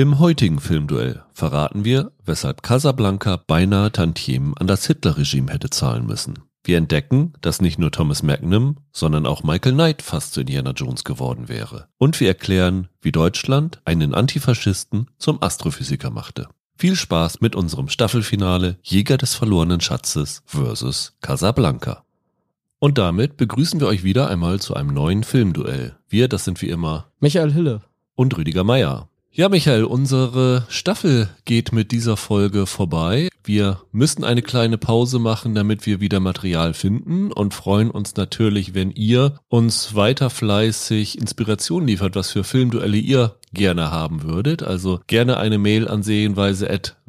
Im heutigen Filmduell verraten wir, weshalb Casablanca beinahe Tantiemen an das Hitler-Regime hätte zahlen müssen. Wir entdecken, dass nicht nur Thomas Magnum, sondern auch Michael Knight fast zu Indiana Jones geworden wäre. Und wir erklären, wie Deutschland einen Antifaschisten zum Astrophysiker machte. Viel Spaß mit unserem Staffelfinale Jäger des verlorenen Schatzes versus Casablanca. Und damit begrüßen wir euch wieder einmal zu einem neuen Filmduell. Wir, das sind wie immer Michael Hille und Rüdiger Meier. Ja, Michael, unsere Staffel geht mit dieser Folge vorbei. Wir müssen eine kleine Pause machen, damit wir wieder Material finden und freuen uns natürlich, wenn ihr uns weiter fleißig Inspiration liefert, was für Filmduelle ihr gerne haben würdet. Also gerne eine Mail an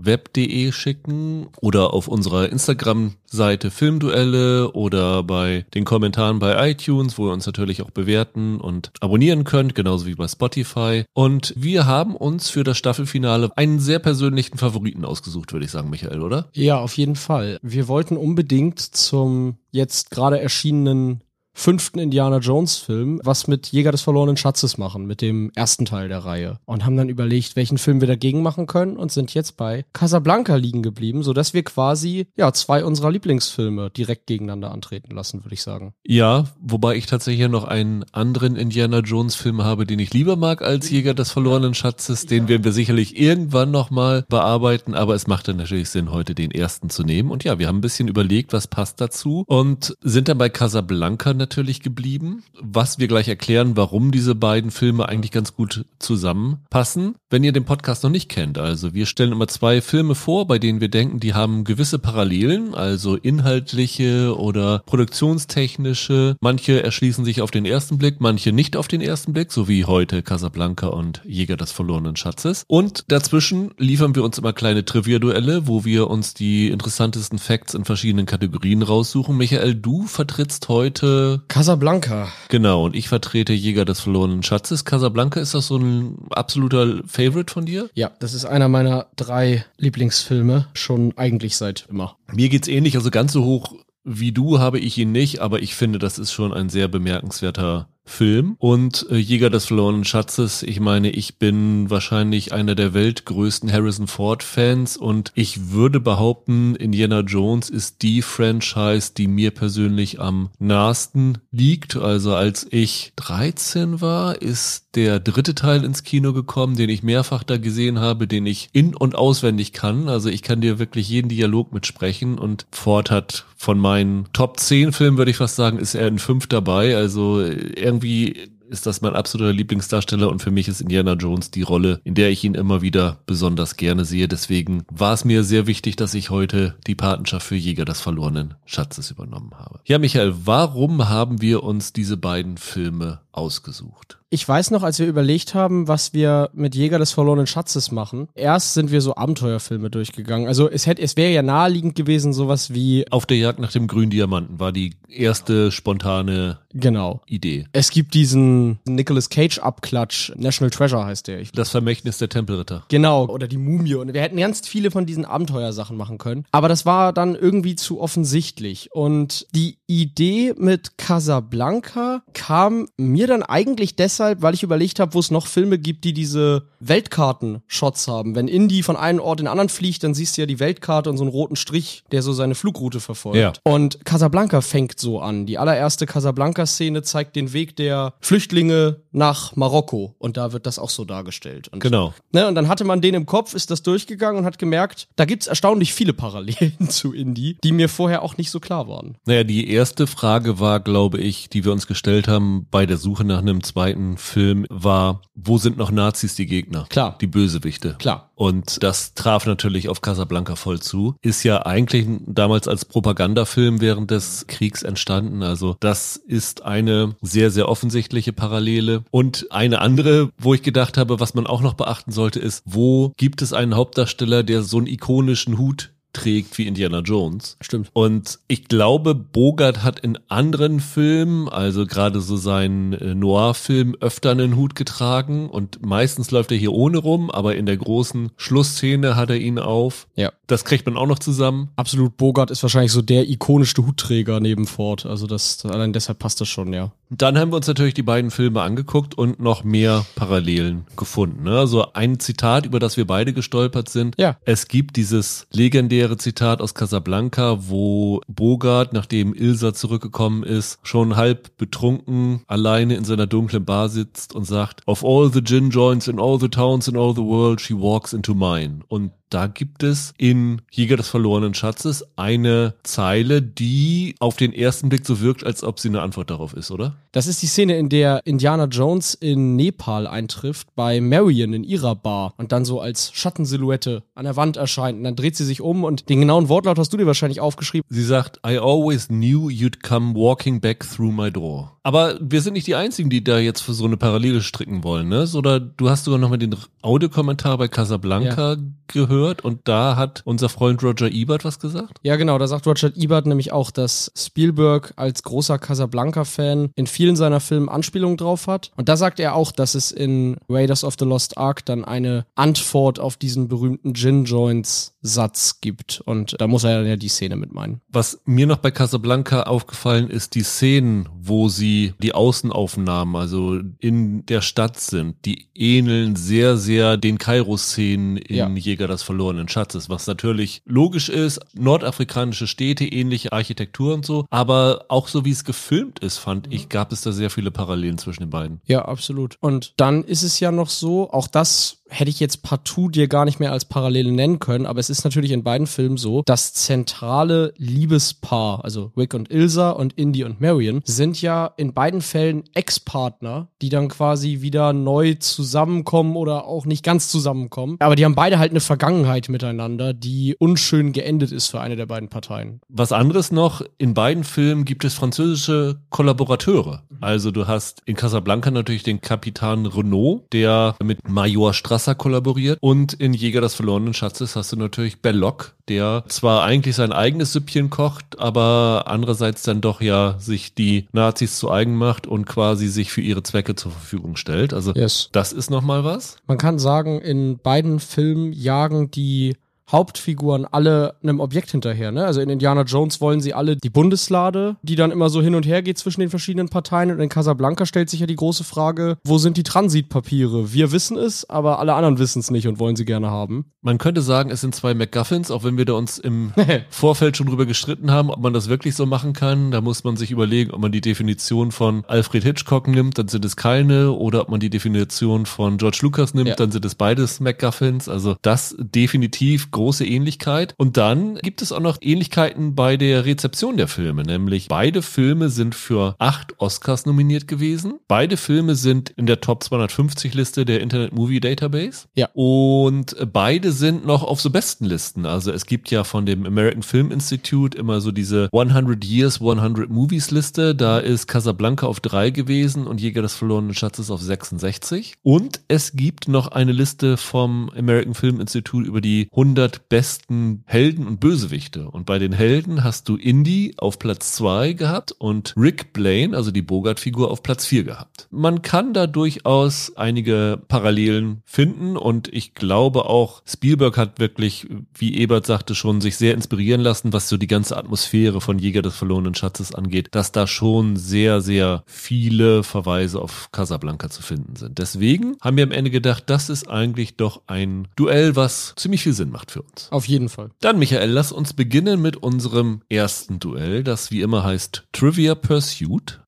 sehenweise.web.de schicken oder auf unserer Instagram-Seite Filmduelle oder bei den Kommentaren bei iTunes, wo ihr uns natürlich auch bewerten und abonnieren könnt, genauso wie bei Spotify. Und wir haben uns für das Staffelfinale einen sehr persönlichen Favoriten ausgesucht, würde ich sagen, Michael, oder? Ja, auf jeden Fall. Wir wollten unbedingt zum jetzt gerade erschienenen fünften Indiana Jones Film was mit Jäger des verlorenen Schatzes machen, mit dem ersten Teil der Reihe. Und haben dann überlegt, welchen Film wir dagegen machen können und sind jetzt bei Casablanca liegen geblieben, sodass wir quasi, ja, zwei unserer Lieblingsfilme direkt gegeneinander antreten lassen, würde ich sagen. Ja, wobei ich tatsächlich noch einen anderen Indiana Jones Film habe, den ich lieber mag als Jäger des verlorenen Schatzes. Den werden wir sicherlich irgendwann nochmal bearbeiten, aber es macht dann natürlich Sinn, heute den ersten zu nehmen. Und ja, wir haben ein bisschen überlegt, was passt dazu und sind dann bei Casablanca natürlich geblieben, was wir gleich erklären, warum diese beiden Filme eigentlich ganz gut zusammenpassen. Wenn ihr den Podcast noch nicht kennt, also wir stellen immer zwei Filme vor, bei denen wir denken, die haben gewisse Parallelen, also inhaltliche oder produktionstechnische. Manche erschließen sich auf den ersten Blick, manche nicht auf den ersten Blick, so wie heute Casablanca und Jäger des verlorenen Schatzes. Und dazwischen liefern wir uns immer kleine Trivia-Duelle, wo wir uns die interessantesten Facts in verschiedenen Kategorien raussuchen. Michael, du vertrittst heute Casablanca. Genau, und ich vertrete Jäger des verlorenen Schatzes. Casablanca, ist das so ein absoluter Favorite von dir? Ja, das ist einer meiner drei Lieblingsfilme, schon eigentlich seit immer. Mir geht's ähnlich, also ganz so hoch wie du habe ich ihn nicht, aber ich finde, das ist schon ein sehr bemerkenswerter Film und äh, Jäger des verlorenen Schatzes. Ich meine, ich bin wahrscheinlich einer der weltgrößten Harrison Ford Fans und ich würde behaupten, Indiana Jones ist die Franchise, die mir persönlich am nahesten liegt. Also als ich 13 war, ist der dritte Teil ins Kino gekommen, den ich mehrfach da gesehen habe, den ich in- und auswendig kann. Also ich kann dir wirklich jeden Dialog mitsprechen und Ford hat von meinen Top 10 Filmen, würde ich fast sagen, ist er in fünf dabei. Also irgendwie irgendwie ist das mein absoluter Lieblingsdarsteller und für mich ist Indiana Jones die Rolle, in der ich ihn immer wieder besonders gerne sehe. Deswegen war es mir sehr wichtig, dass ich heute die Patenschaft für Jäger des verlorenen Schatzes übernommen habe. Ja, Michael, warum haben wir uns diese beiden Filme ausgesucht? Ich weiß noch, als wir überlegt haben, was wir mit Jäger des verlorenen Schatzes machen. Erst sind wir so Abenteuerfilme durchgegangen. Also es hätte, es wäre ja naheliegend gewesen, sowas wie Auf der Jagd nach dem grünen Diamanten war die erste spontane genau Idee. Es gibt diesen Nicolas Cage Abklatsch, National Treasure heißt der. Ich Das Vermächtnis der Tempelritter. Genau, oder die Mumie. Und wir hätten ganz viele von diesen Abenteuersachen machen können. Aber das war dann irgendwie zu offensichtlich. Und die Idee mit Casablanca kam mir dann eigentlich deshalb, weil ich überlegt habe, wo es noch Filme gibt, die diese Weltkarten-Shots haben. Wenn Indy von einem Ort in den anderen fliegt, dann siehst du ja die Weltkarte und so einen roten Strich, der so seine Flugroute verfolgt. Ja. Und Casablanca fängt so an. Die allererste Casablanca-Szene zeigt den Weg der Flüchtlinge nach Marokko. Und da wird das auch so dargestellt. Und Genau. Ne, und dann hatte man den im Kopf, ist das durchgegangen und hat gemerkt, da gibt's erstaunlich viele Parallelen zu Indie, die mir vorher auch nicht so klar waren. Naja, die erste Frage war, glaube ich, die wir uns gestellt haben bei der Suche nach einem zweiten Film, war, wo sind noch Nazis die Gegner? Klar. Die Bösewichte. Klar. Und das traf natürlich auf Casablanca voll zu. Ist ja eigentlich damals als Propagandafilm während des Kriegs entstanden. Also das ist eine sehr, sehr offensichtliche Parallele. Und eine andere, wo ich gedacht habe, was man auch noch beachten sollte, ist, wo gibt es einen Hauptdarsteller, der so einen ikonischen Hut trägt wie Indiana Jones. Stimmt. Und ich glaube, Bogart hat in anderen Filmen, also gerade so seinen äh, Noir-Film, öfter einen Hut getragen und meistens läuft er hier ohne rum, aber in der großen Schlussszene hat er ihn auf. Ja. Das kriegt man auch noch zusammen. Absolut, Bogart ist wahrscheinlich so der ikonischste Hutträger neben Ford. Also das, allein deshalb passt das schon, ja. Dann haben wir uns natürlich die beiden Filme angeguckt und noch mehr Parallelen gefunden. Ne? Also ein Zitat, über das wir beide gestolpert sind. Ja. Es gibt dieses legendäre Zitat aus Casablanca, wo Bogart, nachdem Ilsa zurückgekommen ist, schon halb betrunken alleine in seiner dunklen Bar sitzt und sagt, of all the gin joints in all the towns in all the world, she walks into mine. Und da gibt es in Jäger des verlorenen Schatzes eine Zeile, die auf den ersten Blick so wirkt, als ob sie eine Antwort darauf ist, oder? Das ist die Szene, in der Indiana Jones in Nepal eintrifft, bei Marion in ihrer Bar und dann so als Schattensilhouette an der Wand erscheint. Und dann dreht sie sich um und den genauen Wortlaut hast du dir wahrscheinlich aufgeschrieben. Sie sagt, I always knew you'd come walking back through my door. Aber wir sind nicht die Einzigen, die da jetzt für so eine Parallele stricken wollen, ne? Oder du hast sogar noch mal den Audiokommentar bei Casablanca ja. gehört und da hat unser Freund Roger Ebert was gesagt? Ja, genau. Da sagt Roger Ebert nämlich auch, dass Spielberg als großer Casablanca-Fan in vielen seiner Filmen Anspielungen drauf hat. Und da sagt er auch, dass es in Raiders of the Lost Ark dann eine Antwort auf diesen berühmten Gin Joints Satz gibt. Und da muss er ja die Szene mit meinen. Was mir noch bei Casablanca aufgefallen ist, die Szenen, wo sie die Außenaufnahmen, also in der Stadt sind, die ähneln sehr, sehr den Kairo-Szenen in ja. Jäger des verlorenen Schatzes, was natürlich logisch ist. Nordafrikanische Städte, ähnliche Architektur und so. Aber auch so wie es gefilmt ist, fand ich, gab es da sehr viele Parallelen zwischen den beiden. Ja, absolut. Und dann ist es ja noch so, auch das hätte ich jetzt partout dir gar nicht mehr als Parallele nennen können, aber es ist natürlich in beiden Filmen so, das zentrale Liebespaar, also Rick und Ilsa und Indy und Marion, sind ja in beiden Fällen Ex-Partner, die dann quasi wieder neu zusammenkommen oder auch nicht ganz zusammenkommen. Aber die haben beide halt eine Vergangenheit miteinander, die unschön geendet ist für eine der beiden Parteien. Was anderes noch, in beiden Filmen gibt es französische Kollaborateure. Also du hast in Casablanca natürlich den Kapitan Renault, der mit Major Strass Strasser kollaboriert. Und in Jäger des verlorenen Schatzes hast du natürlich Belloc, der zwar eigentlich sein eigenes Süppchen kocht, aber andererseits dann doch ja sich die Nazis zu eigen macht und quasi sich für ihre Zwecke zur Verfügung stellt. Also yes. das ist nochmal was. Man kann sagen, in beiden Filmen jagen die Hauptfiguren alle einem Objekt hinterher. Ne? Also in Indiana Jones wollen sie alle die Bundeslade, die dann immer so hin und her geht zwischen den verschiedenen Parteien. Und in Casablanca stellt sich ja die große Frage, wo sind die Transitpapiere? Wir wissen es, aber alle anderen wissen es nicht und wollen sie gerne haben. Man könnte sagen, es sind zwei MacGuffins, auch wenn wir da uns im Vorfeld schon drüber gestritten haben, ob man das wirklich so machen kann. Da muss man sich überlegen, ob man die Definition von Alfred Hitchcock nimmt, dann sind es keine, oder ob man die Definition von George Lucas nimmt, ja. dann sind es beides MacGuffins. Also das definitiv große Ähnlichkeit. Und dann gibt es auch noch Ähnlichkeiten bei der Rezeption der Filme, nämlich beide Filme sind für acht Oscars nominiert gewesen. Beide Filme sind in der Top 250 Liste der Internet Movie Database. Ja. Und beide sind noch auf so besten Listen. Also es gibt ja von dem American Film Institute immer so diese 100 Years, 100 Movies Liste. Da ist Casablanca auf drei gewesen und Jäger des verlorenen Schatzes auf 66. Und es gibt noch eine Liste vom American Film Institute über die 100 100 besten Helden und Bösewichte. Und bei den Helden hast du Indy auf Platz 2 gehabt und Rick Blaine, also die Bogart-Figur, auf Platz 4 gehabt. Man kann da durchaus einige Parallelen finden und ich glaube auch, Spielberg hat wirklich, wie Ebert sagte, schon sich sehr inspirieren lassen, was so die ganze Atmosphäre von Jäger des verlorenen Schatzes angeht, dass da schon sehr, sehr viele Verweise auf Casablanca zu finden sind. Deswegen haben wir am Ende gedacht, das ist eigentlich doch ein Duell, was ziemlich viel Sinn macht für uns. Auf jeden Fall. Dann, Michael, lass uns beginnen mit unserem ersten Duell, das wie immer heißt Trivia Pursuit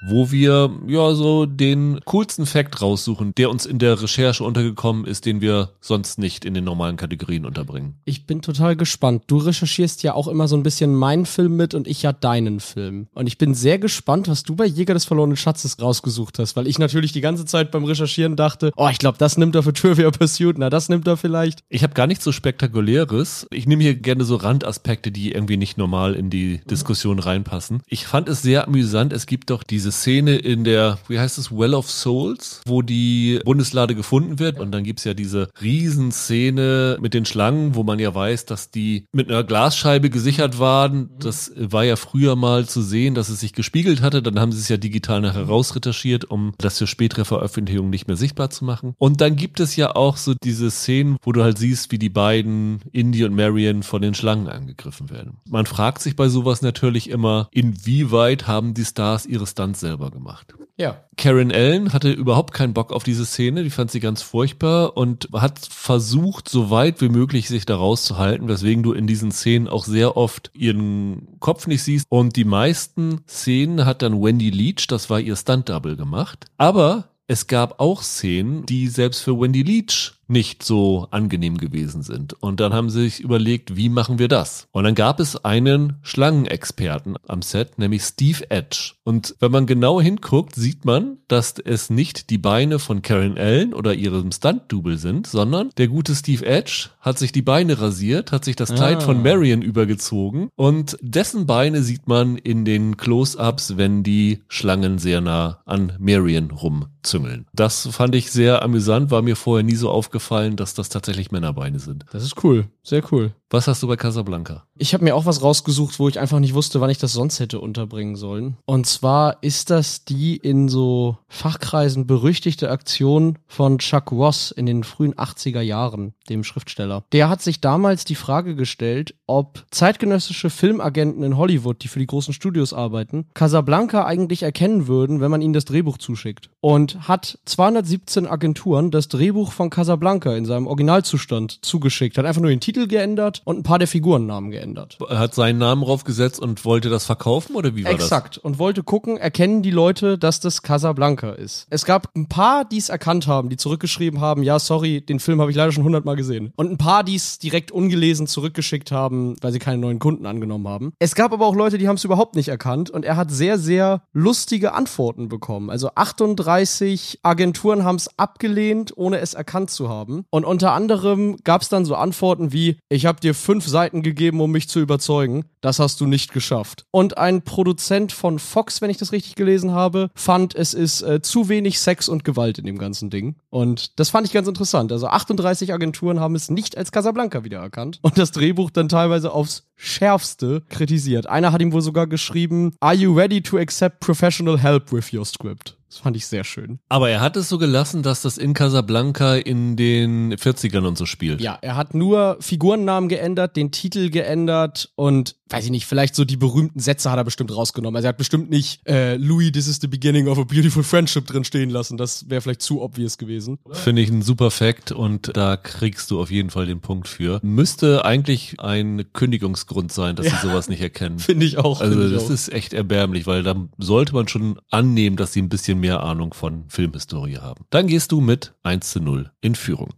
wo wir ja so den coolsten Fact raussuchen, der uns in der Recherche untergekommen ist, den wir sonst nicht in den normalen Kategorien unterbringen. Ich bin total gespannt. Du recherchierst ja auch immer so ein bisschen meinen Film mit und ich ja deinen Film. Und ich bin sehr gespannt, was du bei Jäger des verlorenen Schatzes rausgesucht hast, weil ich natürlich die ganze Zeit beim Recherchieren dachte, oh, ich glaube, das nimmt er für Trivia Pursuit, na, das nimmt er vielleicht. Ich habe gar nichts so spektakuläres. Ich nehme hier gerne so Randaspekte, die irgendwie nicht normal in die Diskussion reinpassen. Ich fand es sehr amüsant. Es gibt doch diese diese Szene in der, wie heißt es, Well of Souls, wo die Bundeslade gefunden wird. Und dann gibt's ja diese Riesenszene mit den Schlangen, wo man ja weiß, dass die mit einer Glasscheibe gesichert waren. Das war ja früher mal zu sehen, dass es sich gespiegelt hatte. Dann haben sie es ja digital nachher rausretuschiert, um das für spätere Veröffentlichungen nicht mehr sichtbar zu machen. Und dann gibt es ja auch so diese Szenen, wo du halt siehst, wie die beiden, Indy und Marion, von den Schlangen angegriffen werden. Man fragt sich bei sowas natürlich immer, inwieweit haben die Stars ihre Stunts ganz selber gemacht. Ja. Karen Allen hatte überhaupt keinen Bock auf diese Szene, die fand sie ganz furchtbar und hat versucht, so weit wie möglich sich da rauszuhalten, weswegen du in diesen Szenen auch sehr oft ihren Kopf nicht siehst. Und die meisten Szenen hat dann Wendy Leach, das war ihr Stunt-Double gemacht. Aber es gab auch Szenen, die selbst für Wendy Leach nicht so angenehm gewesen sind. Und dann haben sie sich überlegt, wie machen wir das? Und dann gab es einen Schlangenexperten am Set, nämlich Steve Edge. Und wenn man genau hinguckt, sieht man, dass es nicht die Beine von Karen Allen oder ihrem Stunt-Double sind, sondern der gute Steve Edge hat sich die Beine rasiert, hat sich das Kleid Ah. von Marion übergezogen und dessen Beine sieht man in den Close-Ups, wenn die Schlangen sehr nah an Marion rumzüngeln. Das fand ich sehr amüsant, war mir vorher nie so aufgefallen, dass das tatsächlich Männerbeine sind. Das ist cool. Sehr cool. Was hast du bei Casablanca? Ich habe mir auch was rausgesucht, wo ich einfach nicht wusste, wann ich das sonst hätte unterbringen sollen. Und zwar ist das die in so Fachkreisen berüchtigte Aktion von Chuck Ross in den frühen 80er Jahren, dem Schriftsteller. Der hat sich damals die Frage gestellt, ob zeitgenössische Filmagenten in Hollywood, die für die großen Studios arbeiten, Casablanca eigentlich erkennen würden, wenn man ihnen das Drehbuch zuschickt. Und hat 217 Agenturen das Drehbuch von Casablanca in seinem Originalzustand zugeschickt. Hat einfach nur den Titel geändert und ein paar der Figurennamen geändert. Er hat seinen Namen draufgesetzt und wollte das verkaufen oder wie war Exakt. Und wollte gucken, erkennen die Leute, dass das Casablanca ist. Es gab ein paar, die es erkannt haben, die zurückgeschrieben haben, ja, sorry, den Film habe ich leider schon hundertmal gesehen. Und ein paar, die es direkt ungelesen zurückgeschickt haben, weil sie keine neuen Kunden angenommen haben. Es gab aber auch Leute, die haben es überhaupt nicht erkannt und er hat sehr, sehr lustige Antworten bekommen. Also 38 Agenturen haben es abgelehnt, ohne es erkannt zu haben. Und unter anderem gab es dann so Antworten wie, ich habe dir fünf Seiten gegeben, um mich zu überzeugen. Das hast du nicht geschafft. Und ein Produzent von Fox, wenn ich das richtig gelesen habe, fand, es ist äh, zu wenig Sex und Gewalt in dem ganzen Ding. Und das fand ich ganz interessant. Also 38 Agenturen haben es nicht als Casablanca wiedererkannt und das Drehbuch dann teilweise aufs schärfste kritisiert. Einer hat ihm wohl sogar geschrieben, Are you ready to accept professional help with your script? Das fand ich sehr schön. Aber er hat es so gelassen, dass das in Casablanca in den 40ern und so spielt. Ja, er hat nur Figurennamen geändert, den Titel geändert und weiß ich nicht, vielleicht so die berühmten Sätze hat er bestimmt rausgenommen. Also er hat bestimmt nicht äh, Louis, this is the beginning of a beautiful friendship drin stehen lassen. Das wäre vielleicht zu obvious gewesen. Finde ich ein super Fact und da kriegst du auf jeden Fall den Punkt für. Müsste eigentlich ein Kündigungsgrund sein, dass sie sowas nicht erkennen. Finde ich auch. Also das auch. ist echt erbärmlich, weil da sollte man schon annehmen, dass sie ein bisschen mehr Ahnung von Filmhistorie haben. Dann gehst du mit 1 zu 0 in Führung.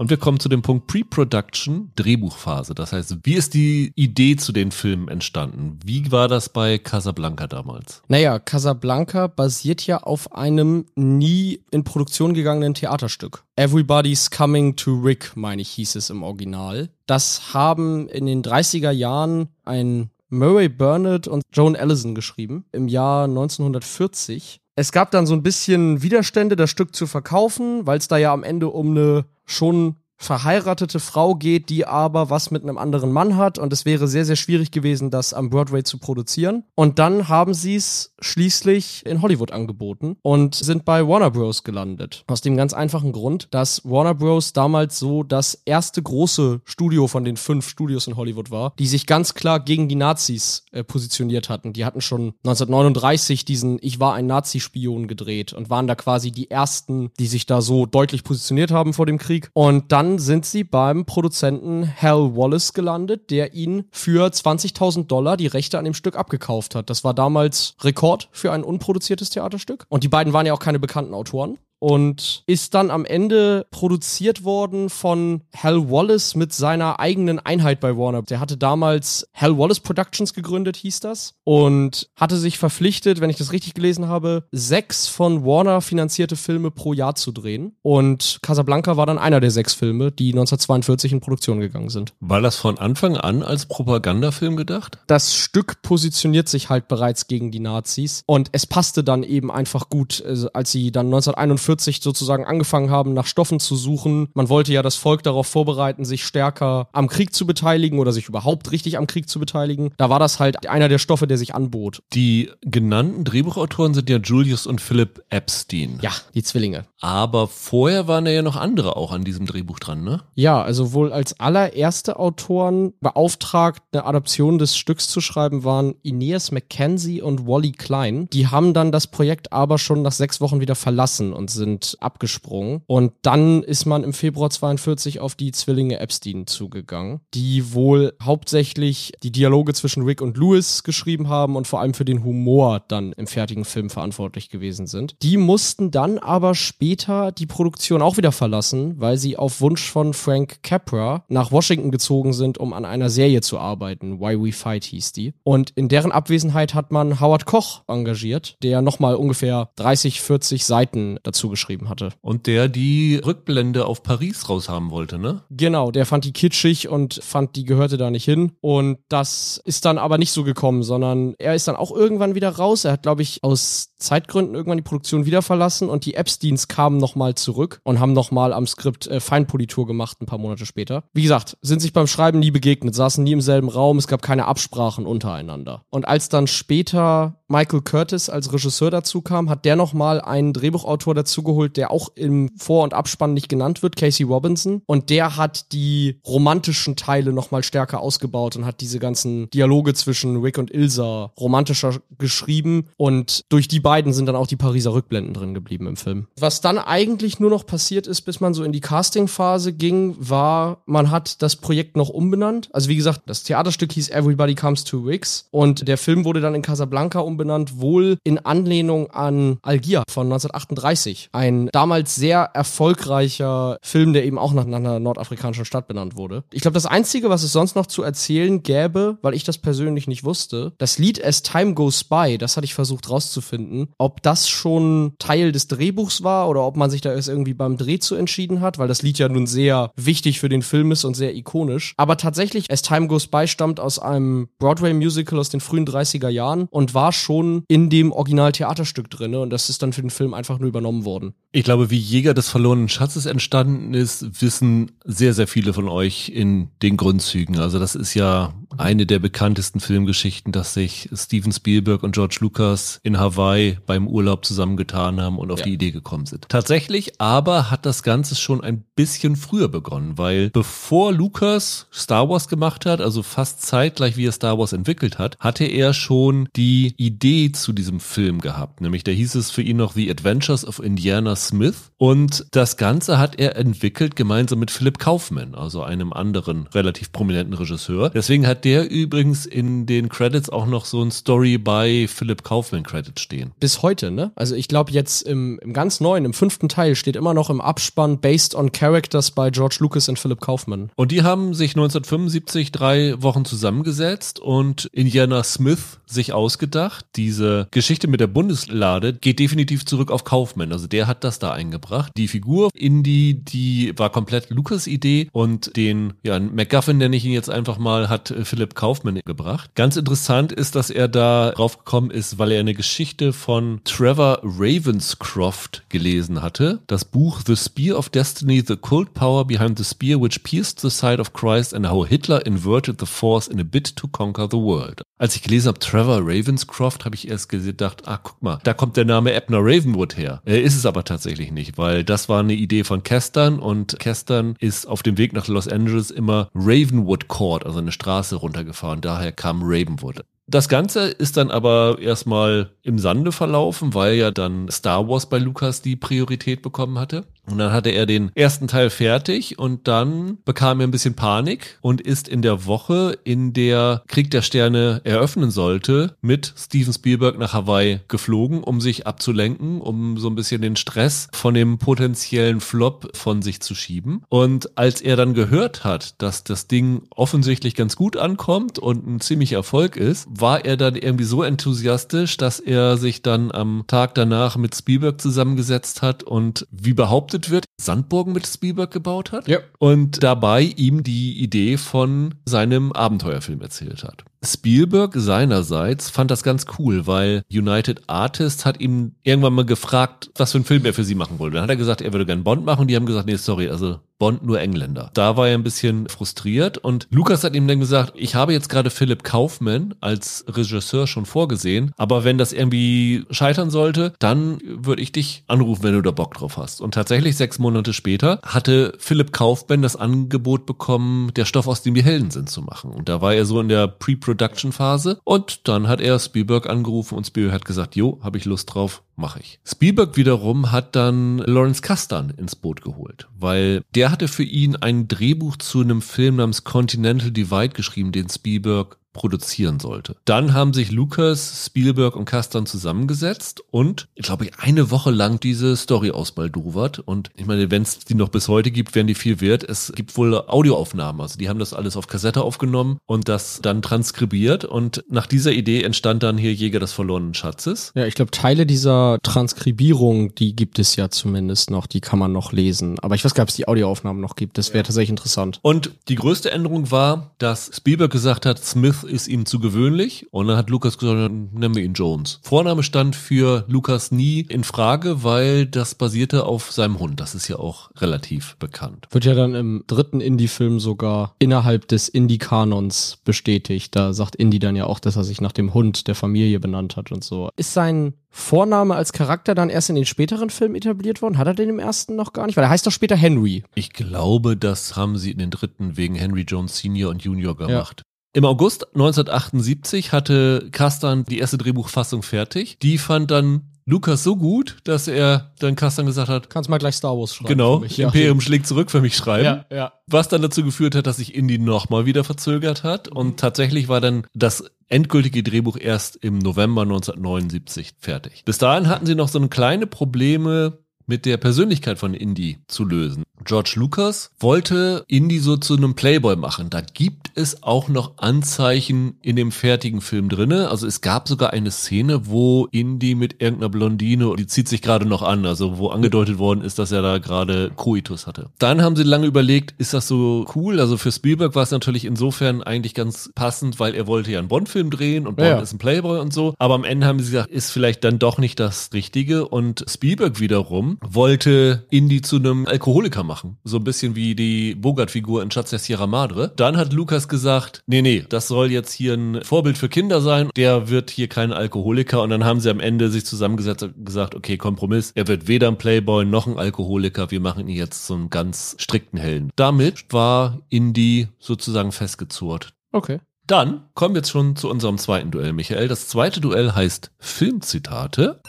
Und wir kommen zu dem Punkt Pre-Production, Drehbuchphase. Das heißt, wie ist die Idee zu den Filmen entstanden? Wie war das bei Casablanca damals? Naja, Casablanca basiert ja auf einem nie in Produktion gegangenen Theaterstück. Everybody's Coming to Rick, meine ich, hieß es im Original. Das haben in den 30er Jahren ein Murray Burnett und Joan Allison geschrieben, im Jahr 1940. Es gab dann so ein bisschen Widerstände, das Stück zu verkaufen, weil es da ja am Ende um eine schon verheiratete Frau geht, die aber was mit einem anderen Mann hat und es wäre sehr, sehr schwierig gewesen, das am Broadway zu produzieren. Und dann haben sie es schließlich in Hollywood angeboten und sind bei Warner Bros. gelandet. Aus dem ganz einfachen Grund, dass Warner Bros. damals so das erste große Studio von den fünf Studios in Hollywood war, die sich ganz klar gegen die Nazis äh, positioniert hatten. Die hatten schon 1939 diesen Ich war ein Nazi-Spion gedreht und waren da quasi die ersten, die sich da so deutlich positioniert haben vor dem Krieg. Und dann sind sie beim Produzenten Hal Wallace gelandet, der ihnen für 20.000 Dollar die Rechte an dem Stück abgekauft hat. Das war damals Rekord für ein unproduziertes Theaterstück. Und die beiden waren ja auch keine bekannten Autoren und ist dann am Ende produziert worden von Hal Wallace mit seiner eigenen Einheit bei Warner. Der hatte damals Hal Wallace Productions gegründet, hieß das, und hatte sich verpflichtet, wenn ich das richtig gelesen habe, sechs von Warner finanzierte Filme pro Jahr zu drehen. Und Casablanca war dann einer der sechs Filme, die 1942 in Produktion gegangen sind. War das von Anfang an als Propagandafilm gedacht? das Stück positioniert sich halt bereits gegen die Nazis und es passte dann eben einfach gut, also als sie dann 1941 42 sozusagen angefangen haben, nach Stoffen zu suchen. Man wollte ja das Volk darauf vorbereiten, sich stärker am Krieg zu beteiligen oder sich überhaupt richtig am Krieg zu beteiligen. Da war das halt einer der Stoffe, der sich anbot. Die genannten Drehbuchautoren sind ja Julius und Philip Epstein. Ja, die Zwillinge. Aber vorher waren ja noch andere auch an diesem Drehbuch dran, ne? Ja, also wohl als allererste Autoren beauftragt, eine Adaption des Stücks zu schreiben, waren Ineas McKenzie und Wally Klein. Die haben dann das Projekt aber schon nach sechs Wochen wieder verlassen und sind abgesprungen. Und dann ist man im Februar 42 auf die Zwillinge Epstein zugegangen, die wohl hauptsächlich die Dialoge zwischen Rick und Lewis geschrieben haben und vor allem für den Humor dann im fertigen Film verantwortlich gewesen sind. Die mussten dann aber später die Produktion auch wieder verlassen, weil sie auf Wunsch von Frank Capra nach Washington gezogen sind, um an einer Serie zu arbeiten. Why We Fight hieß die. Und in deren Abwesenheit hat man Howard Koch engagiert, der nochmal ungefähr 30, 40 Seiten dazu geschrieben hatte. Und der die Rückblende auf Paris raushaben wollte, ne? Genau, der fand die kitschig und fand, die gehörte da nicht hin. Und das ist dann aber nicht so gekommen, sondern er ist dann auch irgendwann wieder raus. Er hat, glaube ich, aus Zeitgründen irgendwann die Produktion wieder verlassen und die Epsteins kamen nochmal zurück und haben nochmal am Skript äh, Feinpolitur gemacht, ein paar Monate später. Wie gesagt, sind sich beim Schreiben nie begegnet, saßen nie im selben Raum, es gab keine Absprachen untereinander. Und als dann später Michael Curtis als Regisseur dazu kam, hat der nochmal einen Drehbuchautor dazugeholt, der auch im Vor- und Abspann nicht genannt wird, Casey Robinson. Und der hat die romantischen Teile nochmal stärker ausgebaut und hat diese ganzen Dialoge zwischen Rick und Ilsa romantischer geschrieben. Und durch die beiden sind dann auch die Pariser Rückblenden drin geblieben im Film. Was dann eigentlich nur noch passiert ist, bis man so in die Castingphase ging, war, man hat das Projekt noch umbenannt. Also wie gesagt, das Theaterstück hieß Everybody Comes to Wix und der Film wurde dann in Casablanca umbenannt wohl in Anlehnung an Algier von 1938. Ein damals sehr erfolgreicher Film, der eben auch nach einer nordafrikanischen Stadt benannt wurde. Ich glaube, das Einzige, was es sonst noch zu erzählen gäbe, weil ich das persönlich nicht wusste, das Lied As Time Goes By, das hatte ich versucht rauszufinden, ob das schon Teil des Drehbuchs war oder ob man sich da erst irgendwie beim Dreh zu entschieden hat, weil das Lied ja nun sehr wichtig für den Film ist und sehr ikonisch. Aber tatsächlich, As Time Goes By stammt aus einem Broadway-Musical aus den frühen 30er Jahren und war schon in dem Originaltheaterstück drin und das ist dann für den Film einfach nur übernommen worden. Ich glaube, wie Jäger des verlorenen Schatzes entstanden ist, wissen sehr, sehr viele von euch in den Grundzügen. Also das ist ja eine der bekanntesten Filmgeschichten, dass sich Steven Spielberg und George Lucas in Hawaii beim Urlaub zusammengetan haben und auf ja. die Idee gekommen sind. Tatsächlich aber hat das Ganze schon ein bisschen früher begonnen, weil bevor Lucas Star Wars gemacht hat, also fast zeitgleich wie er Star Wars entwickelt hat, hatte er schon die Idee zu diesem Film gehabt. Nämlich da hieß es für ihn noch The Adventures of Indiana Smith. Und das Ganze hat er entwickelt gemeinsam mit Philip Kaufman, also einem anderen relativ prominenten Regisseur. Deswegen hat der übrigens in den Credits auch noch so ein Story by Philip Kaufman Credit stehen. Bis heute, ne? Also ich glaube jetzt im, im ganz neuen, im fünften Teil steht immer noch im Abspann Based on Characters by George Lucas und Philip Kaufman. Und die haben sich 1975 drei Wochen zusammengesetzt und Indiana Smith sich ausgedacht diese Geschichte mit der Bundeslade geht definitiv zurück auf Kaufmann. Also der hat das da eingebracht. Die Figur Indy, die war komplett Lukas Idee und den, ja, MacGuffin nenne ich ihn jetzt einfach mal, hat äh, Philipp Kaufmann gebracht. Ganz interessant ist, dass er da drauf gekommen ist, weil er eine Geschichte von Trevor Ravenscroft gelesen hatte. Das Buch The Spear of Destiny, The Cult Power Behind the Spear, which pierced the side of Christ and how Hitler inverted the force in a bid to conquer the world. Als ich gelesen habe, Trevor Ravenscroft, habe ich erst gedacht, ah, guck mal, da kommt der Name Ebner Ravenwood her. Er ist es aber tatsächlich nicht, weil das war eine Idee von Kestern und Kestern ist auf dem Weg nach Los Angeles immer Ravenwood Court, also eine Straße runtergefahren. Daher kam Ravenwood. Das Ganze ist dann aber erstmal im Sande verlaufen, weil ja dann Star Wars bei Lucas die Priorität bekommen hatte. Und dann hatte er den ersten Teil fertig und dann bekam er ein bisschen Panik und ist in der Woche, in der Krieg der Sterne eröffnen sollte, mit Steven Spielberg nach Hawaii geflogen, um sich abzulenken, um so ein bisschen den Stress von dem potenziellen Flop von sich zu schieben. Und als er dann gehört hat, dass das Ding offensichtlich ganz gut ankommt und ein ziemlicher Erfolg ist, war er dann irgendwie so enthusiastisch, dass er sich dann am Tag danach mit Spielberg zusammengesetzt hat und wie behauptet wird, Sandburgen mit Spielberg gebaut hat ja. und dabei ihm die Idee von seinem Abenteuerfilm erzählt hat. Spielberg seinerseits fand das ganz cool, weil United Artists hat ihm irgendwann mal gefragt, was für einen Film er für sie machen wollte. Dann hat er gesagt, er würde gern Bond machen und die haben gesagt, nee, sorry, also Bond nur Engländer. Da war er ein bisschen frustriert und Lukas hat ihm dann gesagt, ich habe jetzt gerade Philipp Kaufman als Regisseur schon vorgesehen, aber wenn das irgendwie scheitern sollte, dann würde ich dich anrufen, wenn du da Bock drauf hast. Und tatsächlich sechs Monate später hatte Philipp Kaufman das Angebot bekommen, der Stoff, aus dem die Helden sind, zu machen. Und da war er so in der Pre-Production-Phase und dann hat er Spielberg angerufen und Spielberg hat gesagt, jo, habe ich Lust drauf, mache ich. Spielberg wiederum hat dann Lawrence Kasdan ins Boot geholt, weil der hatte für ihn ein Drehbuch zu einem Film namens Continental Divide geschrieben, den Spielberg produzieren sollte. Dann haben sich Lucas, Spielberg und Kastan zusammengesetzt und, ich glaube ich, eine Woche lang diese Story ausbaldowert. Und ich meine, wenn es die noch bis heute gibt, werden die viel wert. Es gibt wohl Audioaufnahmen. Also die haben das alles auf Kassette aufgenommen und das dann transkribiert. Und nach dieser Idee entstand dann hier Jäger des verlorenen Schatzes. Ja, ich glaube, Teile dieser Transkribierung, die gibt es ja zumindest noch, die kann man noch lesen. Aber ich weiß gar nicht, ob es die Audioaufnahmen noch gibt. Das wäre ja. tatsächlich interessant. Und die größte Änderung war, dass Spielberg gesagt hat, Smith ist ihm zu gewöhnlich. Und dann hat Lukas gesagt, dann nennen wir ihn Jones. Vorname stand für Lukas nie in Frage, weil das basierte auf seinem Hund. Das ist ja auch relativ bekannt. Wird ja dann im dritten Indie-Film sogar innerhalb des Indie-Kanons bestätigt. Da sagt Indie dann ja auch, dass er sich nach dem Hund der Familie benannt hat und so. Ist sein Vorname als Charakter dann erst in den späteren Filmen etabliert worden? Hat er den im ersten noch gar nicht? Weil er heißt doch später Henry. Ich glaube, das haben sie in den dritten wegen Henry Jones Senior und Junior gemacht. Im August 1978 hatte Kastan die erste Drehbuchfassung fertig. Die fand dann Lukas so gut, dass er dann Kastan gesagt hat, kannst mal gleich Star Wars schreiben. Genau, mich, Imperium ja. schlägt zurück für mich schreiben. Ja, ja. Was dann dazu geführt hat, dass sich Indy nochmal wieder verzögert hat und tatsächlich war dann das endgültige Drehbuch erst im November 1979 fertig. Bis dahin hatten sie noch so eine kleine Probleme mit der Persönlichkeit von Indy zu lösen. George Lucas wollte Indy so zu einem Playboy machen. Da gibt es auch noch Anzeichen in dem fertigen Film drinne. Also es gab sogar eine Szene, wo Indy mit irgendeiner Blondine, die zieht sich gerade noch an, also wo angedeutet worden ist, dass er da gerade Coitus hatte. Dann haben sie lange überlegt, ist das so cool? Also für Spielberg war es natürlich insofern eigentlich ganz passend, weil er wollte ja einen Bond-Film drehen und Bond ja. ist ein Playboy und so. Aber am Ende haben sie gesagt, ist vielleicht dann doch nicht das Richtige. Und Spielberg wiederum wollte Indy zu einem Alkoholiker machen. So ein bisschen wie die Bogart-Figur in Schatz der Sierra Madre. Dann hat Lukas gesagt, nee, nee, das soll jetzt hier ein Vorbild für Kinder sein. Der wird hier kein Alkoholiker. Und dann haben sie am Ende sich zusammengesetzt und gesagt, okay, Kompromiss. Er wird weder ein Playboy noch ein Alkoholiker. Wir machen ihn jetzt so einen ganz strikten Helden. Damit war Indy sozusagen festgezurrt. Okay. Dann kommen wir jetzt schon zu unserem zweiten Duell, Michael. Das zweite Duell heißt Filmzitate.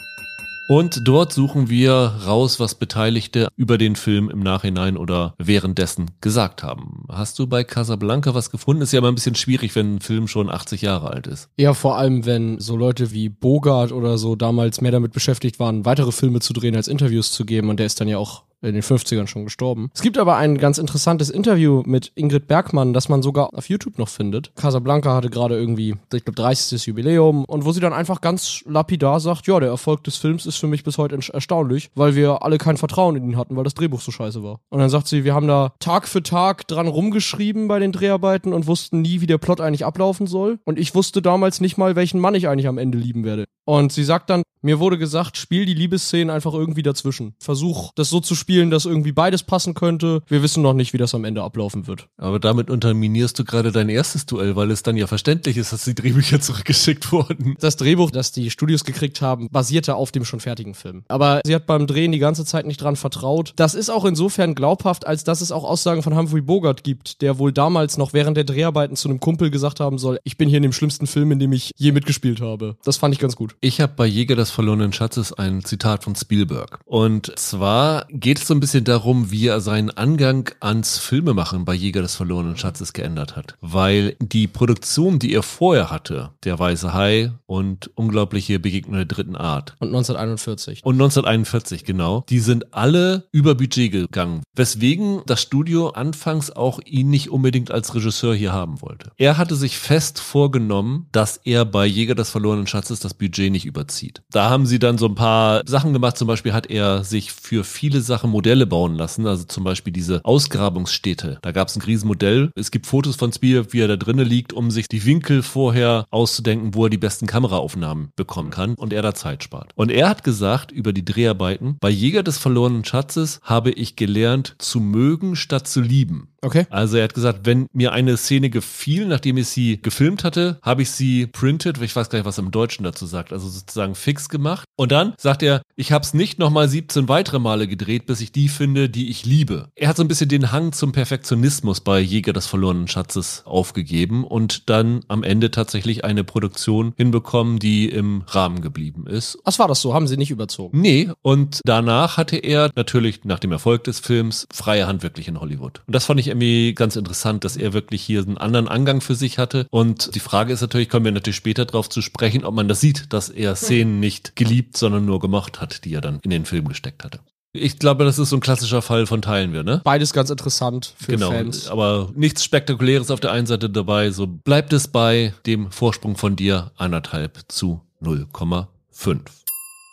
Und dort suchen wir raus, was Beteiligte über den Film im Nachhinein oder währenddessen gesagt haben. Hast du bei Casablanca was gefunden? Ist ja immer ein bisschen schwierig, wenn ein Film schon 80 Jahre alt ist. Ja, vor allem, wenn so Leute wie Bogart oder so damals mehr damit beschäftigt waren, weitere Filme zu drehen, als Interviews zu geben. Und der ist dann ja auch in den 50ern schon gestorben. Es gibt aber ein ganz interessantes Interview mit Ingrid Bergmann, das man sogar auf YouTube noch findet. Casablanca hatte gerade irgendwie, ich glaube, 30. Jubiläum und wo sie dann einfach ganz lapidar sagt, ja, der Erfolg des Films ist für mich bis heute erstaunlich, weil wir alle kein Vertrauen in ihn hatten, weil das Drehbuch so scheiße war. Und dann sagt sie, wir haben da Tag für Tag dran rumgeschrieben bei den Dreharbeiten und wussten nie, wie der Plot eigentlich ablaufen soll. Und ich wusste damals nicht mal, welchen Mann ich eigentlich am Ende lieben werde. Und sie sagt dann, mir wurde gesagt, spiel die Liebesszenen einfach irgendwie dazwischen. Versuch, das so zu spielen, dass irgendwie beides passen könnte. Wir wissen noch nicht, wie das am Ende ablaufen wird. Aber damit unterminierst du gerade dein erstes Duell, weil es dann ja verständlich ist, dass die Drehbücher zurückgeschickt wurden. Das Drehbuch, das die Studios gekriegt haben, basierte auf dem schon fertigen Film. Aber sie hat beim Drehen die ganze Zeit nicht dran vertraut. Das ist auch insofern glaubhaft, als dass es auch Aussagen von Humphrey Bogart gibt, der wohl damals noch während der Dreharbeiten zu einem Kumpel gesagt haben soll, ich bin hier in dem schlimmsten Film, in dem ich je mitgespielt habe. Das fand ich ganz gut. Ich habe bei Jäger des verlorenen Schatzes ein Zitat von Spielberg. Und zwar geht es so ein bisschen darum, wie er seinen Angang ans Filmemachen bei Jäger des verlorenen Schatzes geändert hat. Weil die Produktion, die er vorher hatte, Der Weiße Hai und Unglaubliche Begegnung der dritten Art. Und 1941. Und 1941, genau. Die sind alle über Budget gegangen. Weswegen das Studio anfangs auch ihn nicht unbedingt als Regisseur hier haben wollte. Er hatte sich fest vorgenommen, dass er bei Jäger des verlorenen Schatzes das Budget nicht überzieht. Da da haben sie dann so ein paar Sachen gemacht. Zum Beispiel hat er sich für viele Sachen Modelle bauen lassen. Also zum Beispiel diese Ausgrabungsstädte. Da gab es ein Riesenmodell. Es gibt Fotos von Spielberg, wie er da drinnen liegt, um sich die Winkel vorher auszudenken, wo er die besten Kameraaufnahmen bekommen kann und er da Zeit spart. Und er hat gesagt über die Dreharbeiten, bei Jäger des verlorenen Schatzes habe ich gelernt zu mögen statt zu lieben. Okay. Also er hat gesagt, wenn mir eine Szene gefiel, nachdem ich sie gefilmt hatte, habe ich sie printed, ich weiß gar nicht, was er im Deutschen dazu sagt, also sozusagen fix gemacht. Und dann sagt er, ich habe es nicht nochmal 17 weitere Male gedreht, bis ich die finde, die ich liebe. Er hat so ein bisschen den Hang zum Perfektionismus bei Jäger des verlorenen Schatzes aufgegeben und dann am Ende tatsächlich eine Produktion hinbekommen, die im Rahmen geblieben ist. Was war das so? Haben sie nicht überzogen? Nee, und danach hatte er natürlich nach dem Erfolg des Films freie Hand wirklich in Hollywood. Und das fand ich irgendwie ganz interessant, dass er wirklich hier einen anderen Angang für sich hatte. Und die Frage ist natürlich, kommen wir natürlich später darauf zu sprechen, ob man das sieht, dass er Szenen nicht geliebt, sondern nur gemocht hat, die er dann in den Film gesteckt hatte. Ich glaube, das ist so ein klassischer Fall von Teilen wir, ne? Beides ganz interessant für genau, Fans. aber nichts Spektakuläres auf der einen Seite dabei. So bleibt es bei dem Vorsprung von dir anderthalb zu 0,5.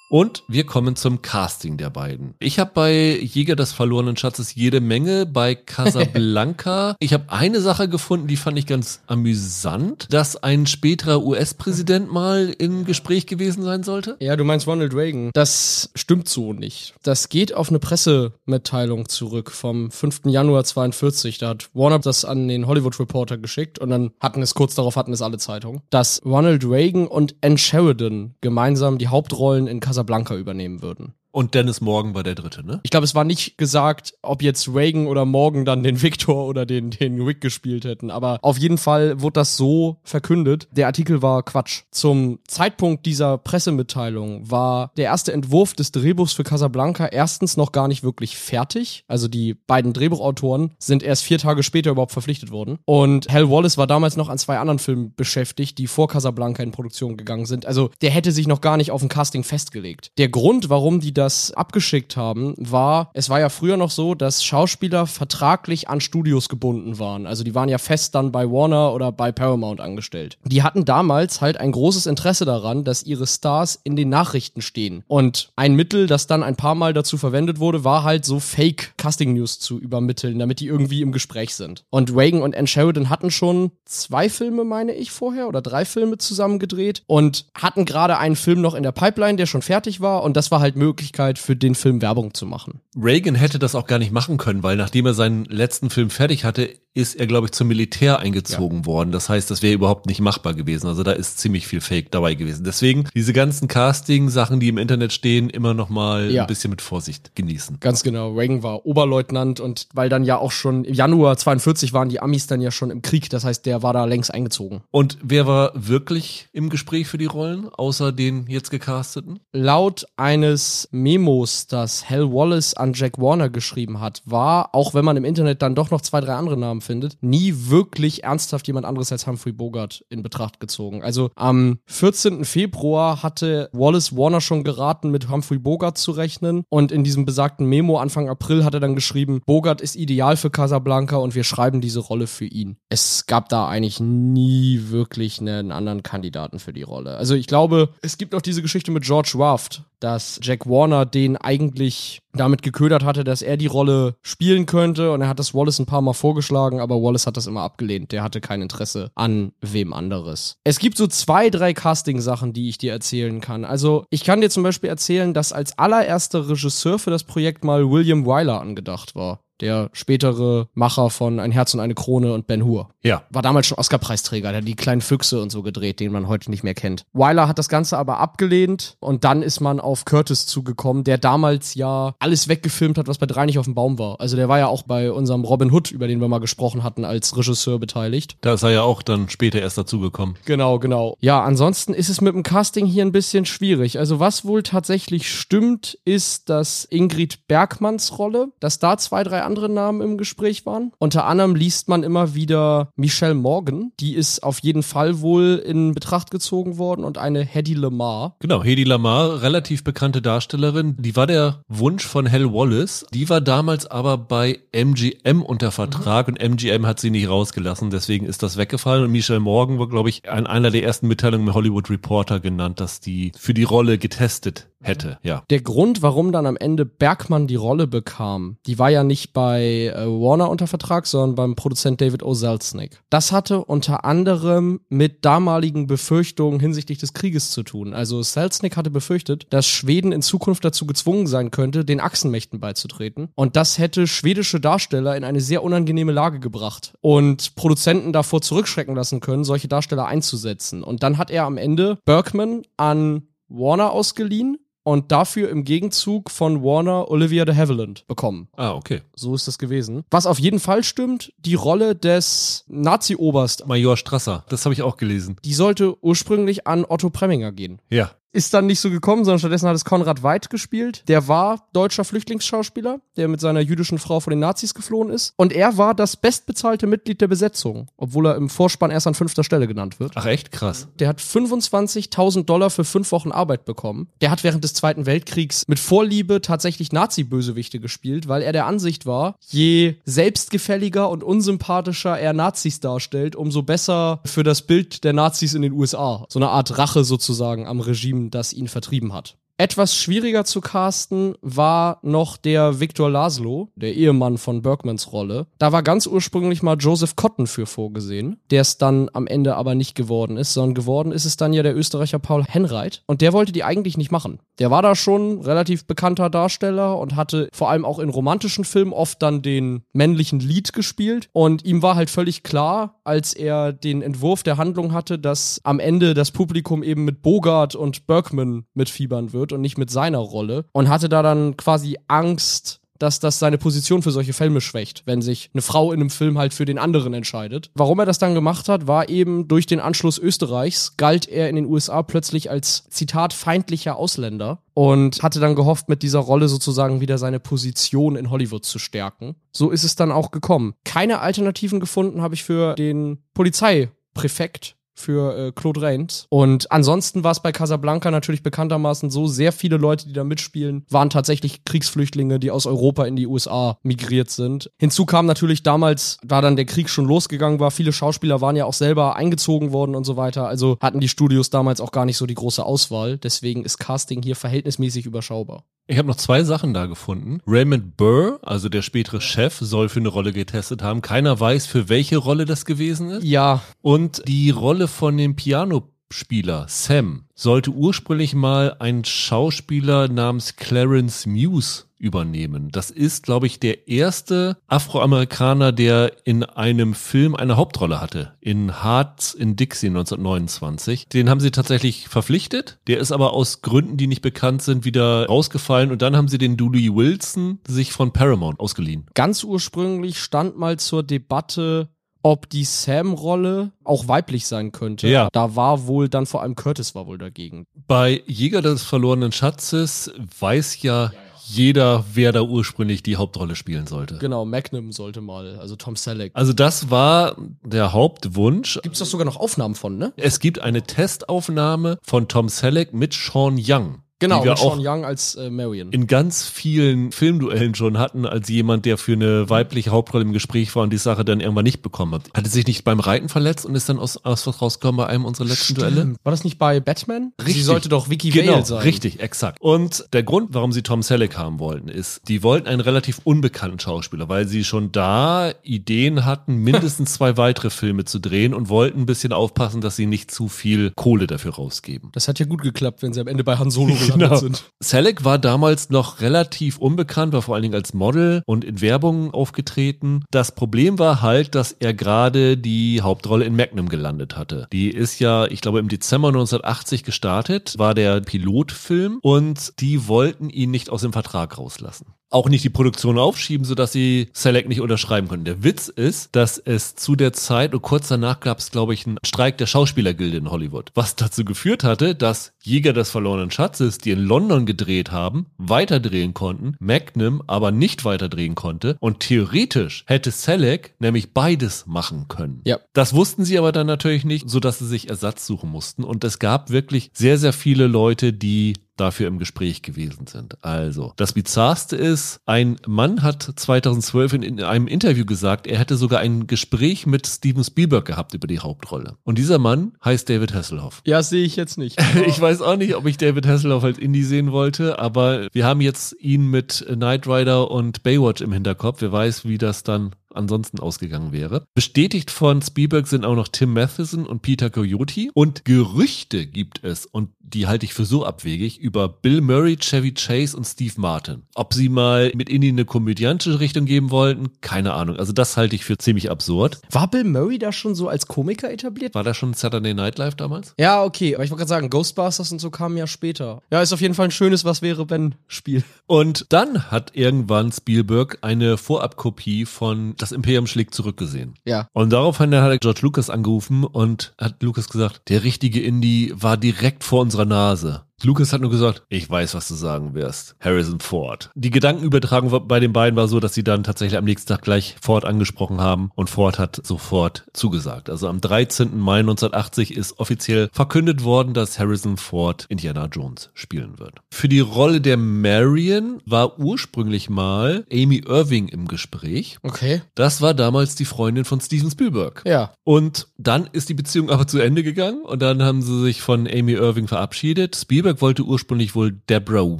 Und wir kommen zum Casting der beiden. Ich habe bei Jäger des verlorenen Schatzes jede Menge. Bei Casablanca, ich habe eine Sache gefunden, die fand ich ganz amüsant, dass ein späterer US-Präsident mal im Gespräch gewesen sein sollte. Ja, du meinst Ronald Reagan. Das stimmt so nicht. Das geht auf eine Pressemitteilung zurück vom 5. Januar 42. Da hat Warner das an den Hollywood Reporter geschickt und dann hatten es kurz darauf hatten es alle Zeitungen, dass Ronald Reagan und Ann Sheridan gemeinsam die Hauptrollen in Casablanca übernehmen würden. Und Dennis Morgan war der dritte, ne? Ich glaube, es war nicht gesagt, ob jetzt Reagan oder Morgan dann den Victor oder den, den Wick gespielt hätten. Aber auf jeden Fall wurde das so verkündet. Der Artikel war Quatsch. Zum Zeitpunkt dieser Pressemitteilung war der erste Entwurf des Drehbuchs für Casablanca erstens noch gar nicht wirklich fertig. Also die beiden Drehbuchautoren sind erst vier Tage später überhaupt verpflichtet worden. Und Hal Wallace war damals noch an zwei anderen Filmen beschäftigt, die vor Casablanca in Produktion gegangen sind. Also der hätte sich noch gar nicht auf ein Casting festgelegt. Der Grund, warum die das abgeschickt haben, war, es war ja früher noch so, dass Schauspieler vertraglich an Studios gebunden waren. Also die waren ja fest dann bei Warner oder bei Paramount angestellt. Die hatten damals halt ein großes Interesse daran, dass ihre Stars in den Nachrichten stehen. Und ein Mittel, das dann ein paar Mal dazu verwendet wurde, war halt so Fake Casting News zu übermitteln, damit die irgendwie im Gespräch sind. Und Reagan und Ann Sheridan hatten schon zwei Filme, meine ich, vorher oder drei Filme zusammen gedreht und hatten gerade einen Film noch in der Pipeline, der schon fertig war und das war halt möglich Möglichkeit, für den Film Werbung zu machen. Reagan hätte das auch gar nicht machen können, weil nachdem er seinen letzten Film fertig hatte, ist er, glaube ich, zum Militär eingezogen ja. worden. Das heißt, das wäre überhaupt nicht machbar gewesen. Also da ist ziemlich viel Fake dabei gewesen. Deswegen diese ganzen Casting-Sachen, die im Internet stehen, immer noch mal ja. ein bisschen mit Vorsicht genießen. Ganz genau. Reagan war Oberleutnant und weil dann ja auch schon im Januar 42 waren die Amis dann ja schon im Krieg. Das heißt, der war da längst eingezogen. Und wer war wirklich im Gespräch für die Rollen, außer den jetzt gecasteten? Laut eines Memos, das Hal Wallace an Jack Warner geschrieben hat, war, auch wenn man im Internet dann doch noch zwei, drei andere Namen findet, nie wirklich ernsthaft jemand anderes als Humphrey Bogart in Betracht gezogen. Also am 14. Februar hatte Wallace Warner schon geraten, mit Humphrey Bogart zu rechnen und in diesem besagten Memo Anfang April hat er dann geschrieben, Bogart ist ideal für Casablanca und wir schreiben diese Rolle für ihn. Es gab da eigentlich nie wirklich einen anderen Kandidaten für die Rolle. Also ich glaube, es gibt noch diese Geschichte mit George Raft, dass Jack Warner den eigentlich damit geködert hatte, dass er die Rolle spielen könnte und er hat das Wallace ein paar Mal vorgeschlagen, aber Wallace hat das immer abgelehnt. Der hatte kein Interesse an wem anderes. Es gibt so zwei, drei Casting-Sachen, die ich dir erzählen kann. Also ich kann dir zum Beispiel erzählen, dass als allererster Regisseur für das Projekt mal William Wyler angedacht war der spätere Macher von Ein Herz und eine Krone und Ben Hur. Ja. War damals schon Oscar-Preisträger, der hat die kleinen Füchse und so gedreht, den man heute nicht mehr kennt. Wyler hat das Ganze aber abgelehnt und dann ist man auf Curtis zugekommen, der damals ja alles weggefilmt hat, was bei drei nicht auf dem Baum war. Also der war ja auch bei unserem Robin Hood, über den wir mal gesprochen hatten, als Regisseur beteiligt. Da ist er ja auch dann später erst dazugekommen. Genau, genau. Ja, ansonsten ist es mit dem Casting hier ein bisschen schwierig. Also was wohl tatsächlich stimmt, ist, dass Ingrid Bergmanns Rolle, dass da zwei, drei andere Namen im Gespräch waren. Unter anderem liest man immer wieder Michelle Morgan. Die ist auf jeden Fall wohl in Betracht gezogen worden und eine Hedy Lamar. Genau, Hedy Lamar, relativ bekannte Darstellerin. Die war der Wunsch von Hell Wallace. Die war damals aber bei MGM unter Vertrag mhm. und MGM hat sie nicht rausgelassen. Deswegen ist das weggefallen. Und Michelle Morgan war, glaube ich, an einer der ersten Mitteilungen im Hollywood Reporter genannt, dass die für die Rolle getestet hätte, ja. Der Grund, warum dann am Ende Bergmann die Rolle bekam, die war ja nicht bei äh, Warner unter Vertrag, sondern beim Produzent David O. Selznick. Das hatte unter anderem mit damaligen Befürchtungen hinsichtlich des Krieges zu tun. Also Selznick hatte befürchtet, dass Schweden in Zukunft dazu gezwungen sein könnte, den Achsenmächten beizutreten. Und das hätte schwedische Darsteller in eine sehr unangenehme Lage gebracht und Produzenten davor zurückschrecken lassen können, solche Darsteller einzusetzen. Und dann hat er am Ende Bergman an Warner ausgeliehen und dafür im Gegenzug von Warner Olivia de Havilland bekommen. Ah, okay. So ist das gewesen. Was auf jeden Fall stimmt, die Rolle des Nazi-Oberst Major Strasser, das habe ich auch gelesen. Die sollte ursprünglich an Otto Preminger gehen. Ja ist dann nicht so gekommen, sondern stattdessen hat es Konrad Veit gespielt. Der war deutscher Flüchtlingsschauspieler, der mit seiner jüdischen Frau vor den Nazis geflohen ist. Und er war das bestbezahlte Mitglied der Besetzung, obwohl er im Vorspann erst an fünfter Stelle genannt wird. Ach echt krass. Der hat 25.000 Dollar für fünf Wochen Arbeit bekommen. Der hat während des Zweiten Weltkriegs mit Vorliebe tatsächlich Nazi-Bösewichte gespielt, weil er der Ansicht war, je selbstgefälliger und unsympathischer er Nazis darstellt, umso besser für das Bild der Nazis in den USA. So eine Art Rache sozusagen am Regime das ihn vertrieben hat. Etwas schwieriger zu casten war noch der Victor Laszlo, der Ehemann von Bergmans Rolle. Da war ganz ursprünglich mal Joseph Cotton für vorgesehen, der es dann am Ende aber nicht geworden ist, sondern geworden ist es dann ja der Österreicher Paul Henreit. Und der wollte die eigentlich nicht machen. Der war da schon relativ bekannter Darsteller und hatte vor allem auch in romantischen Filmen oft dann den männlichen Lied gespielt. Und ihm war halt völlig klar, als er den Entwurf der Handlung hatte, dass am Ende das Publikum eben mit Bogart und Bergman mitfiebern wird wird und nicht mit seiner Rolle und hatte da dann quasi Angst, dass das seine Position für solche Filme schwächt, wenn sich eine Frau in einem Film halt für den anderen entscheidet. Warum er das dann gemacht hat, war eben durch den Anschluss Österreichs galt er in den USA plötzlich als Zitat feindlicher Ausländer und hatte dann gehofft, mit dieser Rolle sozusagen wieder seine Position in Hollywood zu stärken. So ist es dann auch gekommen. Keine Alternativen gefunden habe ich für den Polizeipräfekt für äh, Claude Rains. Und ansonsten war es bei Casablanca natürlich bekanntermaßen so, sehr viele Leute, die da mitspielen, waren tatsächlich Kriegsflüchtlinge, die aus Europa in die USA migriert sind. Hinzu kam natürlich damals, war dann der Krieg schon losgegangen war, viele Schauspieler waren ja auch selber eingezogen worden und so weiter. Also hatten die Studios damals auch gar nicht so die große Auswahl. Deswegen ist Casting hier verhältnismäßig überschaubar. Ich habe noch zwei Sachen da gefunden. Raymond Burr, also der spätere Chef, soll für eine Rolle getestet haben. Keiner weiß, für welche Rolle das gewesen ist. Ja. Und die Rolle von dem Pianospieler Sam sollte ursprünglich mal ein Schauspieler namens Clarence Muse übernehmen. Das ist, glaube ich, der erste Afroamerikaner, der in einem Film eine Hauptrolle hatte. In Hearts in Dixie 1929. Den haben sie tatsächlich verpflichtet. Der ist aber aus Gründen, die nicht bekannt sind, wieder rausgefallen. Und dann haben sie den Dooley Wilson sich von Paramount ausgeliehen. Ganz ursprünglich stand mal zur Debatte, ob die Sam-Rolle auch weiblich sein könnte. Ja. Da war wohl dann vor allem Curtis war wohl dagegen. Bei Jäger des verlorenen Schatzes weiß ja jeder, wer da ursprünglich die Hauptrolle spielen sollte. Genau, Magnum sollte mal, also Tom Selleck. Also das war der Hauptwunsch. Gibt's doch sogar noch Aufnahmen von, ne? Es gibt eine Testaufnahme von Tom Selleck mit Sean Young. Genau, die wir Sean Young als äh, Marion. in ganz vielen Filmduellen schon hatten, als jemand, der für eine weibliche Hauptrolle im Gespräch war und die Sache dann irgendwann nicht bekommen hat. Hatte sich nicht beim Reiten verletzt und ist dann aus, aus was rausgekommen bei einem unserer letzten Duelle? War das nicht bei Batman? Richtig. Sie sollte doch Vicky Genau, Vale sein. richtig, exakt. Und der Grund, warum sie Tom Selleck haben wollten, ist, die wollten einen relativ unbekannten Schauspieler, weil sie schon da Ideen hatten, mindestens zwei weitere Filme zu drehen und wollten ein bisschen aufpassen, dass sie nicht zu viel Kohle dafür rausgeben. Das hat ja gut geklappt, wenn sie am Ende bei Han Solo Genau. sind. Selleck war damals noch relativ unbekannt, war vor allen Dingen als Model und in Werbung aufgetreten. Das Problem war halt, dass er gerade die Hauptrolle in Magnum gelandet hatte. Die ist ja, ich glaube, im Dezember 1980 gestartet, war der Pilotfilm und die wollten ihn nicht aus dem Vertrag rauslassen. Auch nicht die Produktion aufschieben, sodass sie Selleck nicht unterschreiben konnten. Der Witz ist, dass es zu der Zeit und kurz danach gab es, glaube ich, einen Streik der Schauspielergilde in Hollywood, was dazu geführt hatte, dass Jäger des verlorenen Schatzes, die in London gedreht haben, weiterdrehen konnten, Magnum aber nicht weiterdrehen konnte und theoretisch hätte Selleck nämlich beides machen können. Ja. Das wussten sie aber dann natürlich nicht, sodass sie sich Ersatz suchen mussten und es gab wirklich sehr, sehr viele Leute, die dafür im Gespräch gewesen sind. Also, das Bizarrste ist, ein Mann hat 2012 in, in, einem Interview gesagt, er hätte sogar ein Gespräch mit Steven Spielberg gehabt über die Hauptrolle. Und dieser Mann heißt David Hasselhoff. Ja, sehe ich jetzt nicht. ich weiß auch nicht, ob ich David Hasselhoff als Indie sehen wollte, aber wir haben jetzt ihn mit Knight Rider und Baywatch im Hinterkopf. Wer weiß, wie das dann ansonsten ausgegangen wäre. Bestätigt von Spielberg sind auch noch Tim Matheson und Peter Coyote und Gerüchte gibt es und die halte ich für so abwegig über Bill Murray, Chevy Chase und Steve Martin. Ob sie mal mit in eine komödiantische Richtung geben wollten, keine Ahnung. Also das halte ich für ziemlich absurd. War Bill Murray da schon so als Komiker etabliert? War da schon Saturday Night Live damals? Ja, okay, aber ich wollte gerade sagen, Ghostbusters und so kamen ja später. Ja, ist auf jeden Fall ein schönes Was wäre wenn Spiel. Und dann hat irgendwann Spielberg eine Vorabkopie von Das Imperium schlägt zurückgesehen. Ja. Und daraufhin hat er George Lucas angerufen und hat Lucas gesagt, der richtige Indie war direkt vor unserer Nase. Lucas hat nur gesagt, ich weiß, was du sagen wirst. Harrison Ford. Die Gedankenübertragung bei den beiden war so, dass sie dann tatsächlich am nächsten Tag gleich Ford angesprochen haben und Ford hat sofort zugesagt. Also am 13. Mai 1980 ist offiziell verkündet worden, dass Harrison Ford Indiana Jones spielen wird. Für die Rolle der Marion war ursprünglich mal Amy Irving im Gespräch. Okay. Das war damals die Freundin von Steven Spielberg. Ja. Und dann ist die Beziehung aber zu Ende gegangen und dann haben sie sich von Amy Irving verabschiedet. Spielberg Spielberg wollte ursprünglich wohl Deborah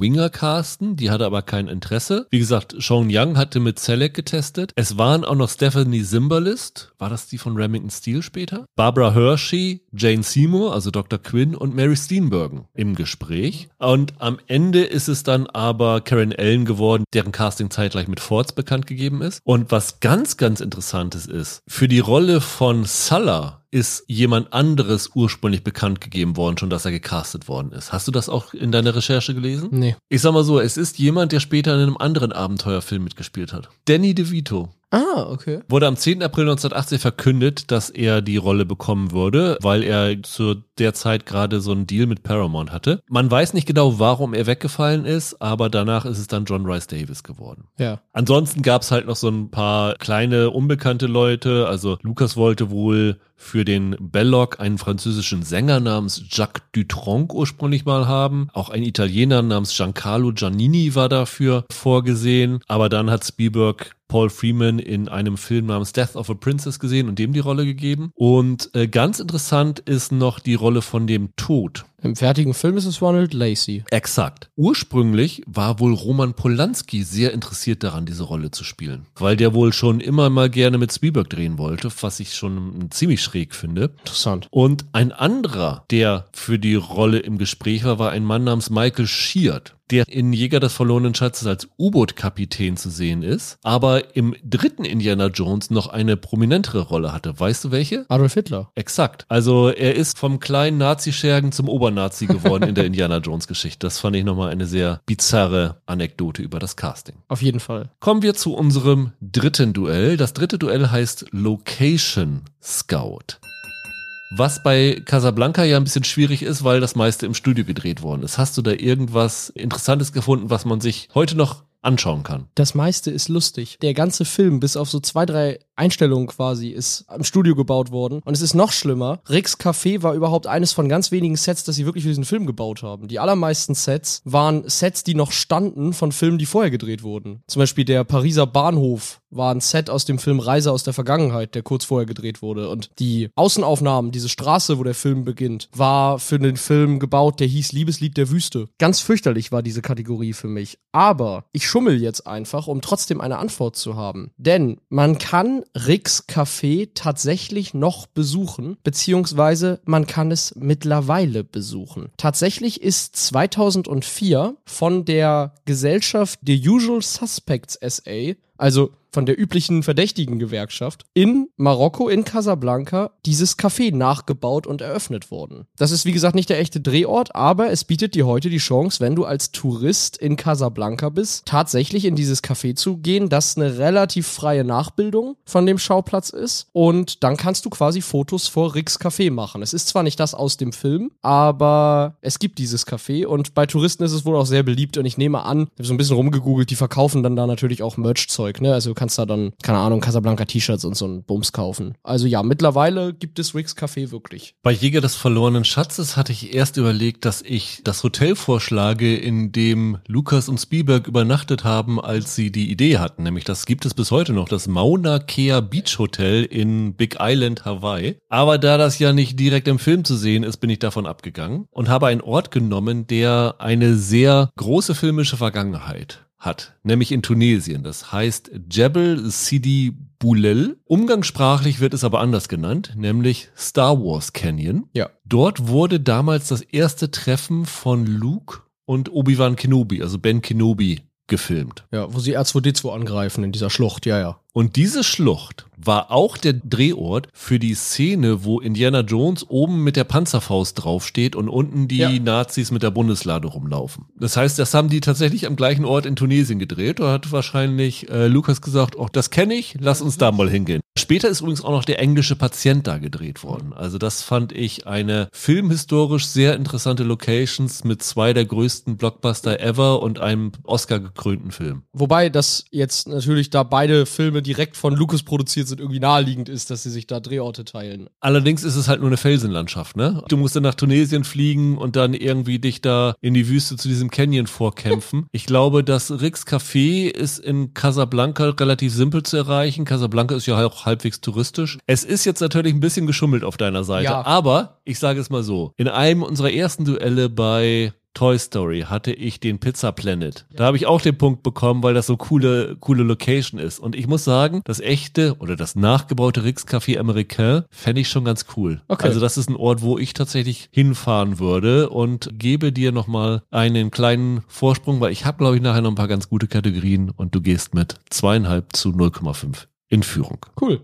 Winger casten, die hatte aber kein Interesse. Wie gesagt, Sean Young hatte mit Selleck getestet. Es waren auch noch Stephanie Zimbalist, war das die von Remington Steel später? Barbara Hershey, Jane Seymour, also Dr. Quinn und Mary Steenburgen im Gespräch. Und am Ende ist es dann aber Karen Allen geworden, deren Casting zeitgleich mit Fords bekannt gegeben ist. Und was ganz, ganz interessantes ist, für die Rolle von Sulla ist jemand anderes ursprünglich bekannt gegeben worden, schon dass er gecastet worden ist. Hast du das auch in deiner Recherche gelesen? Nee. Ich sag mal so, es ist jemand, der später in einem anderen Abenteuerfilm mitgespielt hat. Danny DeVito. Ah, okay. Wurde am 10. April 1980 verkündet, dass er die Rolle bekommen würde, weil er zu der Zeit gerade so einen Deal mit Paramount hatte. Man weiß nicht genau, warum er weggefallen ist, aber danach ist es dann John Rice Davis geworden. Ja. Ansonsten gab es halt noch so ein paar kleine, unbekannte Leute. Also Lucas wollte wohl für den Belloc einen französischen Sänger namens Jacques Dutronc ursprünglich mal haben. Auch ein Italiener namens Giancarlo Giannini war dafür vorgesehen. Aber dann hat Spielberg Paul Freeman in einem Film namens Death of a Princess gesehen und dem die Rolle gegeben. Und äh, ganz interessant ist noch die Rolle von dem Tod. Im fertigen Film ist es Ronald Lacey. Exakt. Ursprünglich war wohl Roman Polanski sehr interessiert daran, diese Rolle zu spielen, weil der wohl schon immer mal gerne mit Spielberg drehen wollte, was ich schon ziemlich schräg finde. Interessant. Und ein anderer, der für die Rolle im Gespräch war, war ein Mann namens Michael Sheard der in Jäger des verlorenen Schatzes als U-Boot-Kapitän zu sehen ist, aber im dritten Indiana Jones noch eine prominentere Rolle hatte. Weißt du welche? Adolf Hitler. Exakt. Also er ist vom kleinen Nazi-Schergen zum Obernazi geworden in der Indiana Jones-Geschichte. Das fand ich nochmal eine sehr bizarre Anekdote über das Casting. Auf jeden Fall. Kommen wir zu unserem dritten Duell. Das dritte Duell heißt Location Scout. Was bei Casablanca ja ein bisschen schwierig ist, weil das meiste im Studio gedreht worden ist. Hast du da irgendwas Interessantes gefunden, was man sich heute noch anschauen kann? Das meiste ist lustig. Der ganze Film, bis auf so zwei, drei Einstellungen quasi, ist im Studio gebaut worden. Und es ist noch schlimmer. Ricks Café war überhaupt eines von ganz wenigen Sets, das sie wirklich für diesen Film gebaut haben. Die allermeisten Sets waren Sets, die noch standen von Filmen, die vorher gedreht wurden. Zum Beispiel der Pariser Bahnhof war ein Set aus dem Film Reise aus der Vergangenheit, der kurz vorher gedreht wurde. Und die Außenaufnahmen, diese Straße, wo der Film beginnt, war für den Film gebaut, der hieß Liebeslied der Wüste. Ganz fürchterlich war diese Kategorie für mich. Aber ich schummel jetzt einfach, um trotzdem eine Antwort zu haben. Denn man kann Ricks Café tatsächlich noch besuchen, beziehungsweise man kann es mittlerweile besuchen. Tatsächlich ist 2004 von der Gesellschaft The Usual Suspects SA also von der üblichen verdächtigen Gewerkschaft, in Marokko, in Casablanca, dieses Café nachgebaut und eröffnet worden. Das ist, wie gesagt, nicht der echte Drehort, aber es bietet dir heute die Chance, wenn du als Tourist in Casablanca bist, tatsächlich in dieses Café zu gehen, das eine relativ freie Nachbildung von dem Schauplatz ist. Und dann kannst du quasi Fotos vor Ricks Café machen. Es ist zwar nicht das aus dem Film, aber es gibt dieses Café und bei Touristen ist es wohl auch sehr beliebt und ich nehme an, ich habe so ein bisschen rumgegoogelt, die verkaufen dann da natürlich auch Merch-Zeug, ne? Also kannst da dann, keine Ahnung, Casablanca T-Shirts und so ein Bums kaufen. Also ja, mittlerweile gibt es Ricks Café wirklich. Bei Jäger des verlorenen Schatzes hatte ich erst überlegt, dass ich das Hotel vorschlage, in dem Lukas und Spielberg übernachtet haben, als sie die Idee hatten. Nämlich das gibt es bis heute noch, das Mauna Kea Beach Hotel in Big Island, Hawaii. Aber da das ja nicht direkt im Film zu sehen ist, bin ich davon abgegangen und habe einen Ort genommen, der eine sehr große filmische Vergangenheit hat, nämlich in Tunesien. Das heißt Jebel Sidi Boulel. Umgangssprachlich wird es aber anders genannt, nämlich Star Wars Canyon. Ja. Dort wurde damals das erste Treffen von Luke und Obi-Wan Kenobi, also Ben Kenobi, gefilmt. Ja, wo sie R2D2 angreifen in dieser Schlucht, ja, ja. Und diese Schlucht war auch der Drehort für die Szene, wo Indiana Jones oben mit der Panzerfaust draufsteht und unten die ja. Nazis mit der Bundeslade rumlaufen. Das heißt, das haben die tatsächlich am gleichen Ort in Tunesien gedreht. Da hat wahrscheinlich äh, Lukas gesagt, oh, das kenne ich, lass uns da mal hingehen. Später ist übrigens auch noch der englische Patient da gedreht worden. Also das fand ich eine filmhistorisch sehr interessante Locations mit zwei der größten Blockbuster ever und einem Oscar gekrönten Film. Wobei das jetzt natürlich da beide Filme Filme direkt von Lucas produziert sind, irgendwie naheliegend ist, dass sie sich da Drehorte teilen. Allerdings ist es halt nur eine Felsenlandschaft, ne? Du musst dann nach Tunesien fliegen und dann irgendwie dich da in die Wüste zu diesem Canyon vorkämpfen. ich glaube, das Rix Café ist in Casablanca relativ simpel zu erreichen. Casablanca ist ja auch halbwegs touristisch. Es ist jetzt natürlich ein bisschen geschummelt auf deiner Seite, ja. aber ich sage es mal so, in einem unserer ersten Duelle bei Toy Story hatte ich den Pizza Planet. Da habe ich auch den Punkt bekommen, weil das so coole, coole Location ist. Und ich muss sagen, das echte oder das nachgebaute Rix Café Americain fände ich schon ganz cool. Okay. Also das ist ein Ort, wo ich tatsächlich hinfahren würde und gebe dir nochmal einen kleinen Vorsprung, weil ich habe, glaube ich, nachher noch ein paar ganz gute Kategorien und du gehst mit zweieinhalb zu 0,5 in Führung. Cool.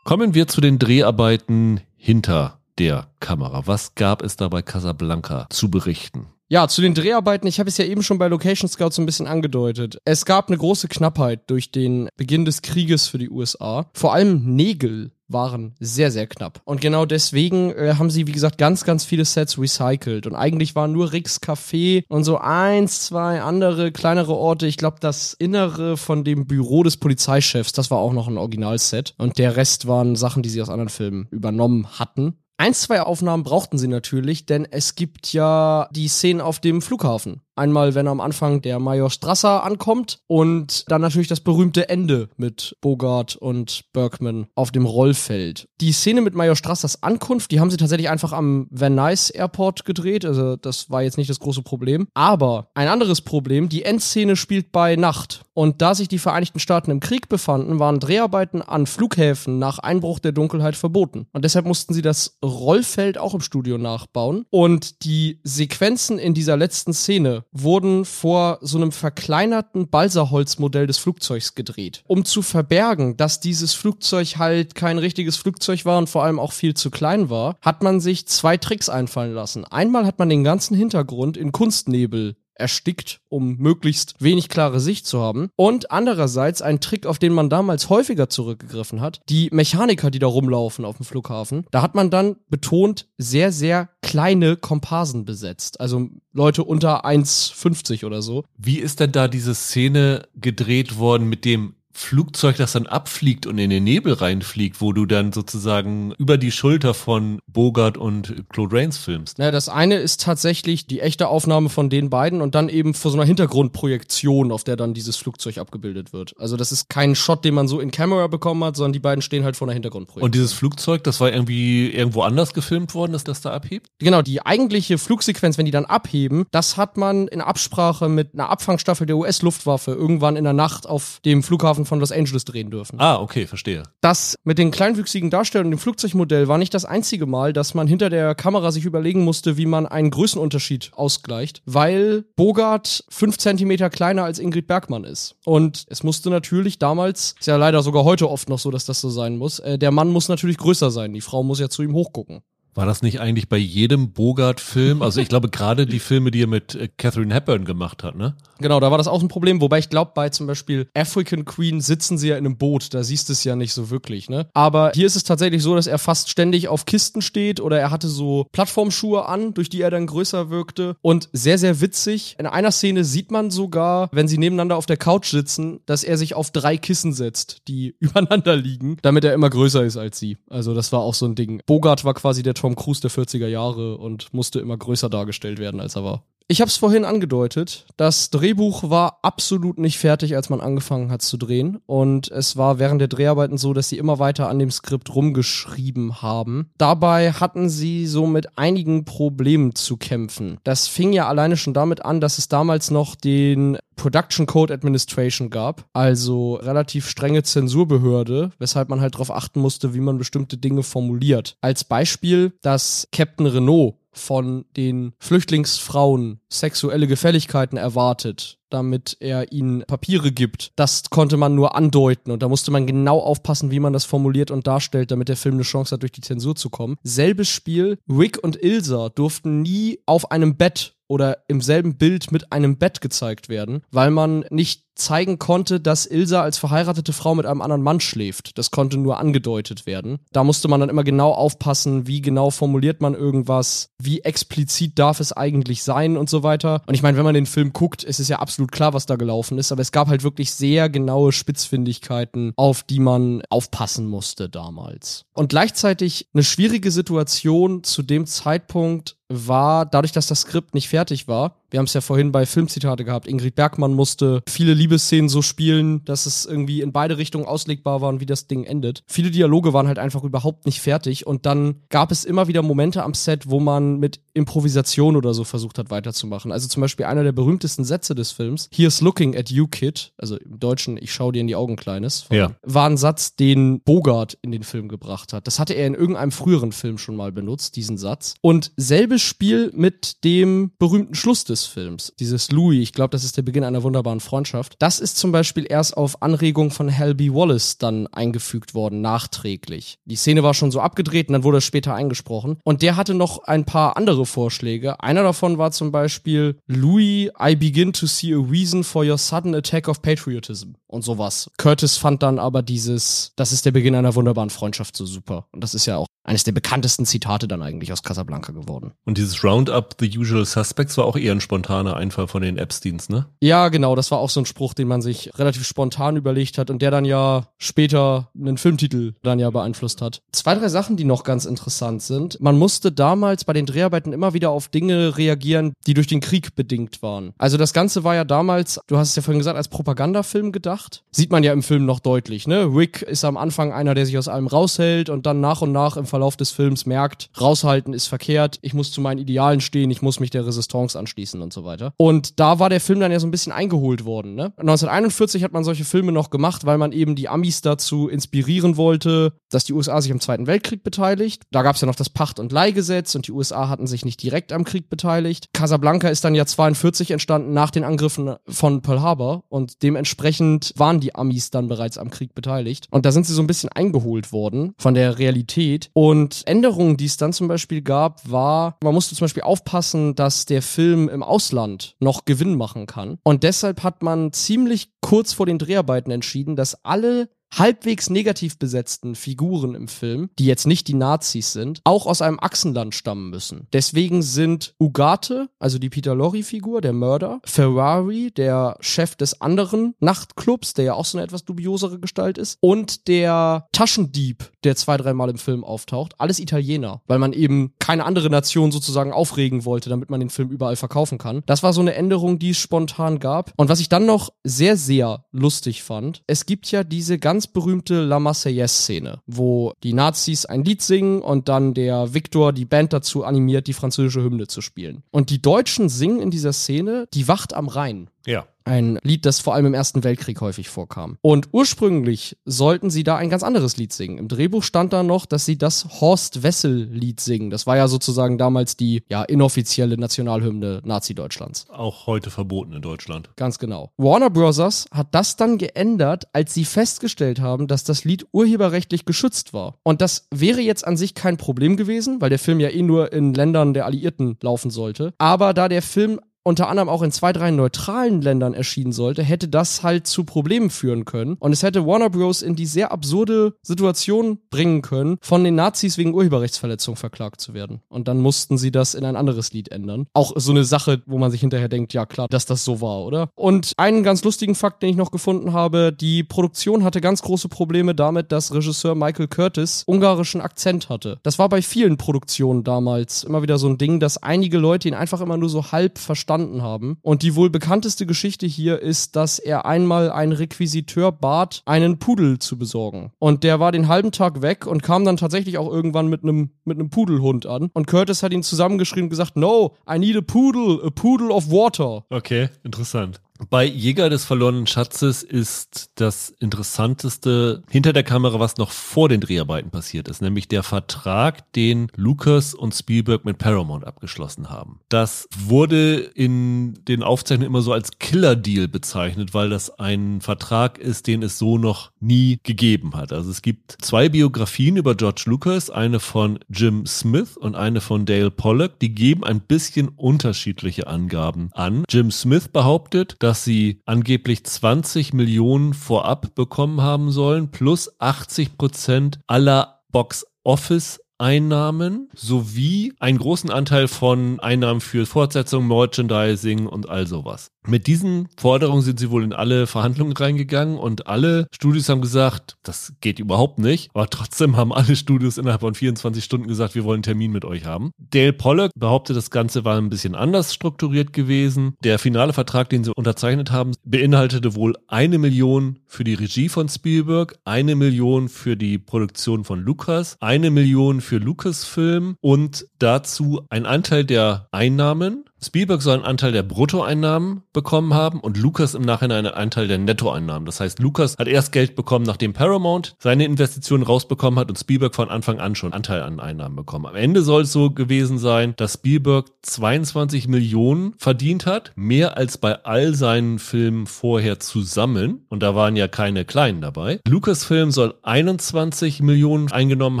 Kommen wir zu den Dreharbeiten hinter der Kamera. Was gab es da bei Casablanca zu berichten? Ja, zu den Dreharbeiten, ich habe es ja eben schon bei Location Scout so ein bisschen angedeutet. Es gab eine große Knappheit durch den Beginn des Krieges für die USA. Vor allem Nägel waren sehr, sehr knapp. Und genau deswegen äh, haben sie, wie gesagt, ganz, ganz viele Sets recycelt. Und eigentlich war nur Ricks Café und so eins, zwei andere kleinere Orte. Ich glaube, das Innere von dem Büro des Polizeichefs, das war auch noch ein Originalset. Und der Rest waren Sachen, die sie aus anderen Filmen übernommen hatten. Ein, zwei Aufnahmen brauchten sie natürlich, denn es gibt ja die Szenen auf dem Flughafen. Einmal, wenn am Anfang der Major Strasser ankommt und dann natürlich das berühmte Ende mit Bogart und Bergman auf dem Rollfeld. Die Szene mit Major Strassers Ankunft, die haben sie tatsächlich einfach am Van Nuys Airport gedreht, also das war jetzt nicht das große Problem. Aber ein anderes Problem, die Endszene spielt bei Nacht. Und da sich die Vereinigten Staaten im Krieg befanden, waren Dreharbeiten an Flughäfen nach Einbruch der Dunkelheit verboten. Und deshalb mussten sie das Rollfeld auch im Studio nachbauen. Und die Sequenzen in dieser letzten Szene wurden vor so einem verkleinerten Balsaholzmodell des Flugzeugs gedreht, um zu verbergen, dass dieses Flugzeug halt kein richtiges Flugzeug war und vor allem auch viel zu klein war, hat man sich zwei Tricks einfallen lassen. Einmal hat man den ganzen Hintergrund in Kunstnebel erstickt, um möglichst wenig klare Sicht zu haben. Und andererseits ein Trick, auf den man damals häufiger zurückgegriffen hat, die Mechaniker, die da rumlaufen auf dem Flughafen. Da hat man dann betont sehr, sehr kleine Komparsen besetzt. Also Leute unter 1,50 oder so. Wie ist denn da diese Szene gedreht worden mit dem Flugzeug, das dann abfliegt und in den Nebel reinfliegt, wo du dann sozusagen über die Schulter von Bogart und Claude Rains filmst. Naja, das eine ist tatsächlich die echte Aufnahme von den beiden und dann eben vor so einer Hintergrundprojektion, auf der dann dieses Flugzeug abgebildet wird. Also das ist kein Shot, den man so in Camera bekommen hat, sondern die beiden stehen halt vor einer Hintergrundprojektion. Und dieses Flugzeug, das war irgendwie irgendwo anders gefilmt worden, dass das da abhebt? Genau, die eigentliche Flugsequenz, wenn die dann abheben, das hat man in Absprache mit einer Abfangstaffel der US-Luftwaffe irgendwann in der Nacht auf dem Flughafen von Los Angeles drehen dürfen. Ah, okay, verstehe. Das mit den kleinwüchsigen Darstellern und dem Flugzeugmodell war nicht das einzige Mal, dass man hinter der Kamera sich überlegen musste, wie man einen Größenunterschied ausgleicht, weil Bogart fünf Zentimeter kleiner als Ingrid Bergmann ist. Und es musste natürlich damals, ist ja leider sogar heute oft noch so, dass das so sein muss, äh, der Mann muss natürlich größer sein, die Frau muss ja zu ihm hochgucken. War das nicht eigentlich bei jedem Bogart-Film? Also ich glaube gerade die Filme, die er mit äh, Catherine Hepburn gemacht hat, ne? Genau, da war das auch ein Problem, wobei ich glaube, bei zum Beispiel African Queen sitzen sie ja in einem Boot, da siehst du es ja nicht so wirklich, ne? Aber hier ist es tatsächlich so, dass er fast ständig auf Kisten steht oder er hatte so Plattformschuhe an, durch die er dann größer wirkte. Und sehr, sehr witzig, in einer Szene sieht man sogar, wenn sie nebeneinander auf der Couch sitzen, dass er sich auf drei Kissen setzt, die übereinander liegen, damit er immer größer ist als sie. Also das war auch so ein Ding. Bogart war quasi der Tom Cruise der 40er Jahre und musste immer größer dargestellt werden, als er war. Ich habe es vorhin angedeutet. Das Drehbuch war absolut nicht fertig, als man angefangen hat zu drehen. Und es war während der Dreharbeiten so, dass sie immer weiter an dem Skript rumgeschrieben haben. Dabei hatten sie so mit einigen Problemen zu kämpfen. Das fing ja alleine schon damit an, dass es damals noch den Production Code Administration gab, also relativ strenge Zensurbehörde, weshalb man halt darauf achten musste, wie man bestimmte Dinge formuliert. Als Beispiel, dass Captain Renault von den Flüchtlingsfrauen sexuelle Gefälligkeiten erwartet, damit er ihnen Papiere gibt. Das konnte man nur andeuten und da musste man genau aufpassen, wie man das formuliert und darstellt, damit der Film eine Chance hat, durch die Zensur zu kommen. Selbes Spiel, Rick und Ilsa durften nie auf einem Bett oder im selben Bild mit einem Bett gezeigt werden, weil man nicht zeigen konnte, dass Ilsa als verheiratete Frau mit einem anderen Mann schläft. Das konnte nur angedeutet werden. Da musste man dann immer genau aufpassen, wie genau formuliert man irgendwas, wie explizit darf es eigentlich sein und so weiter. Und ich meine, wenn man den Film guckt, es ist ja absolut klar, was da gelaufen ist, aber es gab halt wirklich sehr genaue Spitzfindigkeiten, auf die man aufpassen musste damals. Und gleichzeitig eine schwierige Situation zu dem Zeitpunkt war, dadurch, dass das Skript nicht fertig war, wir haben es ja vorhin bei Filmzitate gehabt. Ingrid Bergmann musste viele Liebesszenen so spielen, dass es irgendwie in beide Richtungen auslegbar war und wie das Ding endet. Viele Dialoge waren halt einfach überhaupt nicht fertig und dann gab es immer wieder Momente am Set, wo man mit Improvisation oder so versucht hat weiterzumachen. Also zum Beispiel einer der berühmtesten Sätze des Films, Here's looking at you, kid, also im Deutschen, ich schau dir in die Augen, Kleines, ja. war ein Satz, den Bogart in den Film gebracht hat. Das hatte er in irgendeinem früheren Film schon mal benutzt, diesen Satz. Und selbes Spiel mit dem berühmten Schluss des Films. Dieses Louis, ich glaube, das ist der Beginn einer wunderbaren Freundschaft. Das ist zum Beispiel erst auf Anregung von Hal B. Wallace dann eingefügt worden, nachträglich. Die Szene war schon so abgedreht und dann wurde es später eingesprochen. Und der hatte noch ein paar andere Vorschläge. Einer davon war zum Beispiel Louis, I begin to see a reason for your sudden attack of patriotism und sowas. Curtis fand dann aber dieses, das ist der Beginn einer wunderbaren Freundschaft so super. Und das ist ja auch eines der bekanntesten Zitate dann eigentlich aus Casablanca geworden. Und dieses Roundup The Usual Suspects war auch eher ein spontaner Einfall von den Epsteins, ne? Ja, genau, das war auch so ein Spruch, den man sich relativ spontan überlegt hat und der dann ja später einen Filmtitel dann ja beeinflusst hat. Zwei, drei Sachen, die noch ganz interessant sind. Man musste damals bei den Dreharbeiten immer wieder auf Dinge reagieren, die durch den Krieg bedingt waren. Also das Ganze war ja damals, du hast es ja vorhin gesagt, als Propagandafilm gedacht. Sieht man ja im Film noch deutlich, ne? Rick ist am Anfang einer, der sich aus allem raushält und dann nach und nach im Verlauf des Films merkt, raushalten ist verkehrt, ich muss zu meinen Idealen stehen, ich muss mich der Resistance anschließen und so weiter. Und da war der Film dann ja so ein bisschen eingeholt worden. Ne? 1941 hat man solche Filme noch gemacht, weil man eben die Amis dazu inspirieren wollte, dass die USA sich am Zweiten Weltkrieg beteiligt. Da gab es ja noch das Pacht- und Leihgesetz und die USA hatten sich nicht direkt am Krieg beteiligt. Casablanca ist dann ja 42 entstanden nach den Angriffen von Pearl Harbor und dementsprechend waren die Amis dann bereits am Krieg beteiligt. Und da sind sie so ein bisschen eingeholt worden von der Realität. Und Änderungen, die es dann zum Beispiel gab, war, man musste zum Beispiel aufpassen, dass der Film im Ausland noch Gewinn machen kann. Und deshalb hat man ziemlich kurz vor den Dreharbeiten entschieden, dass alle halbwegs negativ besetzten Figuren im Film, die jetzt nicht die Nazis sind, auch aus einem Achsenland stammen müssen. Deswegen sind Ugarte, also die Peter Lorre-Figur, der Mörder, Ferrari, der Chef des anderen Nachtclubs, der ja auch so eine etwas dubiosere Gestalt ist, und der Taschendieb, der zwei, dreimal im Film auftaucht, alles Italiener, weil man eben keine andere Nation sozusagen aufregen wollte, damit man den Film überall verkaufen kann. Das war so eine Änderung, die es spontan gab. Und was ich dann noch sehr, sehr lustig fand, es gibt ja diese ganz berühmte La Marseillaise-Szene, wo die Nazis ein Lied singen und dann der Victor die Band dazu animiert, die französische Hymne zu spielen. Und die Deutschen singen in dieser Szene Die Wacht am Rhein. Ja. Ein Lied, das vor allem im Ersten Weltkrieg häufig vorkam. Und ursprünglich sollten sie da ein ganz anderes Lied singen. Im Drehbuch stand da noch, dass sie das Horst Wessel-Lied singen. Das war ja sozusagen damals die ja, inoffizielle Nationalhymne Nazi-Deutschlands. Auch heute verboten in Deutschland. Ganz genau. Warner Bros. hat das dann geändert, als sie festgestellt haben, dass das Lied urheberrechtlich geschützt war. Und das wäre jetzt an sich kein Problem gewesen, weil der Film ja eh nur in Ländern der Alliierten laufen sollte. Aber da der Film unter anderem auch in zwei, drei neutralen Ländern erschienen sollte, hätte das halt zu Problemen führen können. Und es hätte Warner Bros. in die sehr absurde Situation bringen können, von den Nazis wegen Urheberrechtsverletzung verklagt zu werden. Und dann mussten sie das in ein anderes Lied ändern. Auch so eine Sache, wo man sich hinterher denkt, ja klar, dass das so war, oder? Und einen ganz lustigen Fakt, den ich noch gefunden habe, die Produktion hatte ganz große Probleme damit, dass Regisseur Michael Curtis ungarischen Akzent hatte. Das war bei vielen Produktionen damals immer wieder so ein Ding, dass einige Leute ihn einfach immer nur so halb verstanden verstanden haben. Und die wohl bekannteste Geschichte hier ist, dass er einmal einen Requisiteur bat, einen Pudel zu besorgen. Und der war den halben Tag weg und kam dann tatsächlich auch irgendwann mit einem mit Pudelhund an. Und Curtis hat ihn zusammengeschrieben und gesagt, no, I need a poodle, a poodle of water. Okay, interessant. Bei Jäger des verlorenen Schatzes ist das Interessanteste hinter der Kamera, was noch vor den Dreharbeiten passiert ist, nämlich der Vertrag, den Lucas und Spielberg mit Paramount abgeschlossen haben. Das wurde in den Aufzeichnungen immer so als Killer-Deal bezeichnet, weil das ein Vertrag ist, den es so noch nie gegeben hat. Also es gibt zwei Biografien über George Lucas, eine von Jim Smith und eine von Dale Pollock, die geben ein bisschen unterschiedliche Angaben an. Jim Smith behauptet, dass sie angeblich 20 Millionen vorab bekommen haben sollen, plus 80 Prozent aller Box Office Einnahmen sowie einen großen Anteil von Einnahmen für Fortsetzung, Merchandising und all sowas. Mit diesen Forderungen sind sie wohl in alle Verhandlungen reingegangen und alle Studios haben gesagt, das geht überhaupt nicht. Aber trotzdem haben alle Studios innerhalb von 24 Stunden gesagt, wir wollen einen Termin mit euch haben. Dale Pollock behauptet, das Ganze war ein bisschen anders strukturiert gewesen. Der finale Vertrag, den sie unterzeichnet haben, beinhaltete wohl eine Million für die Regie von Spielberg, eine Million für die Produktion von Lucas, eine Million für Lucasfilm und dazu ein Anteil der Einnahmen Spielberg soll einen Anteil der Bruttoeinnahmen bekommen haben und Lucas im Nachhinein einen Anteil der Nettoeinnahmen. Das heißt, Lucas hat erst Geld bekommen, nachdem Paramount seine Investitionen rausbekommen hat und Spielberg von Anfang an schon Anteil an Einnahmen bekommen. Am Ende soll es so gewesen sein, dass Spielberg 22 Millionen verdient hat, mehr als bei all seinen Filmen vorher zusammen. Und da waren ja keine kleinen dabei. Lucasfilm soll 21 Millionen eingenommen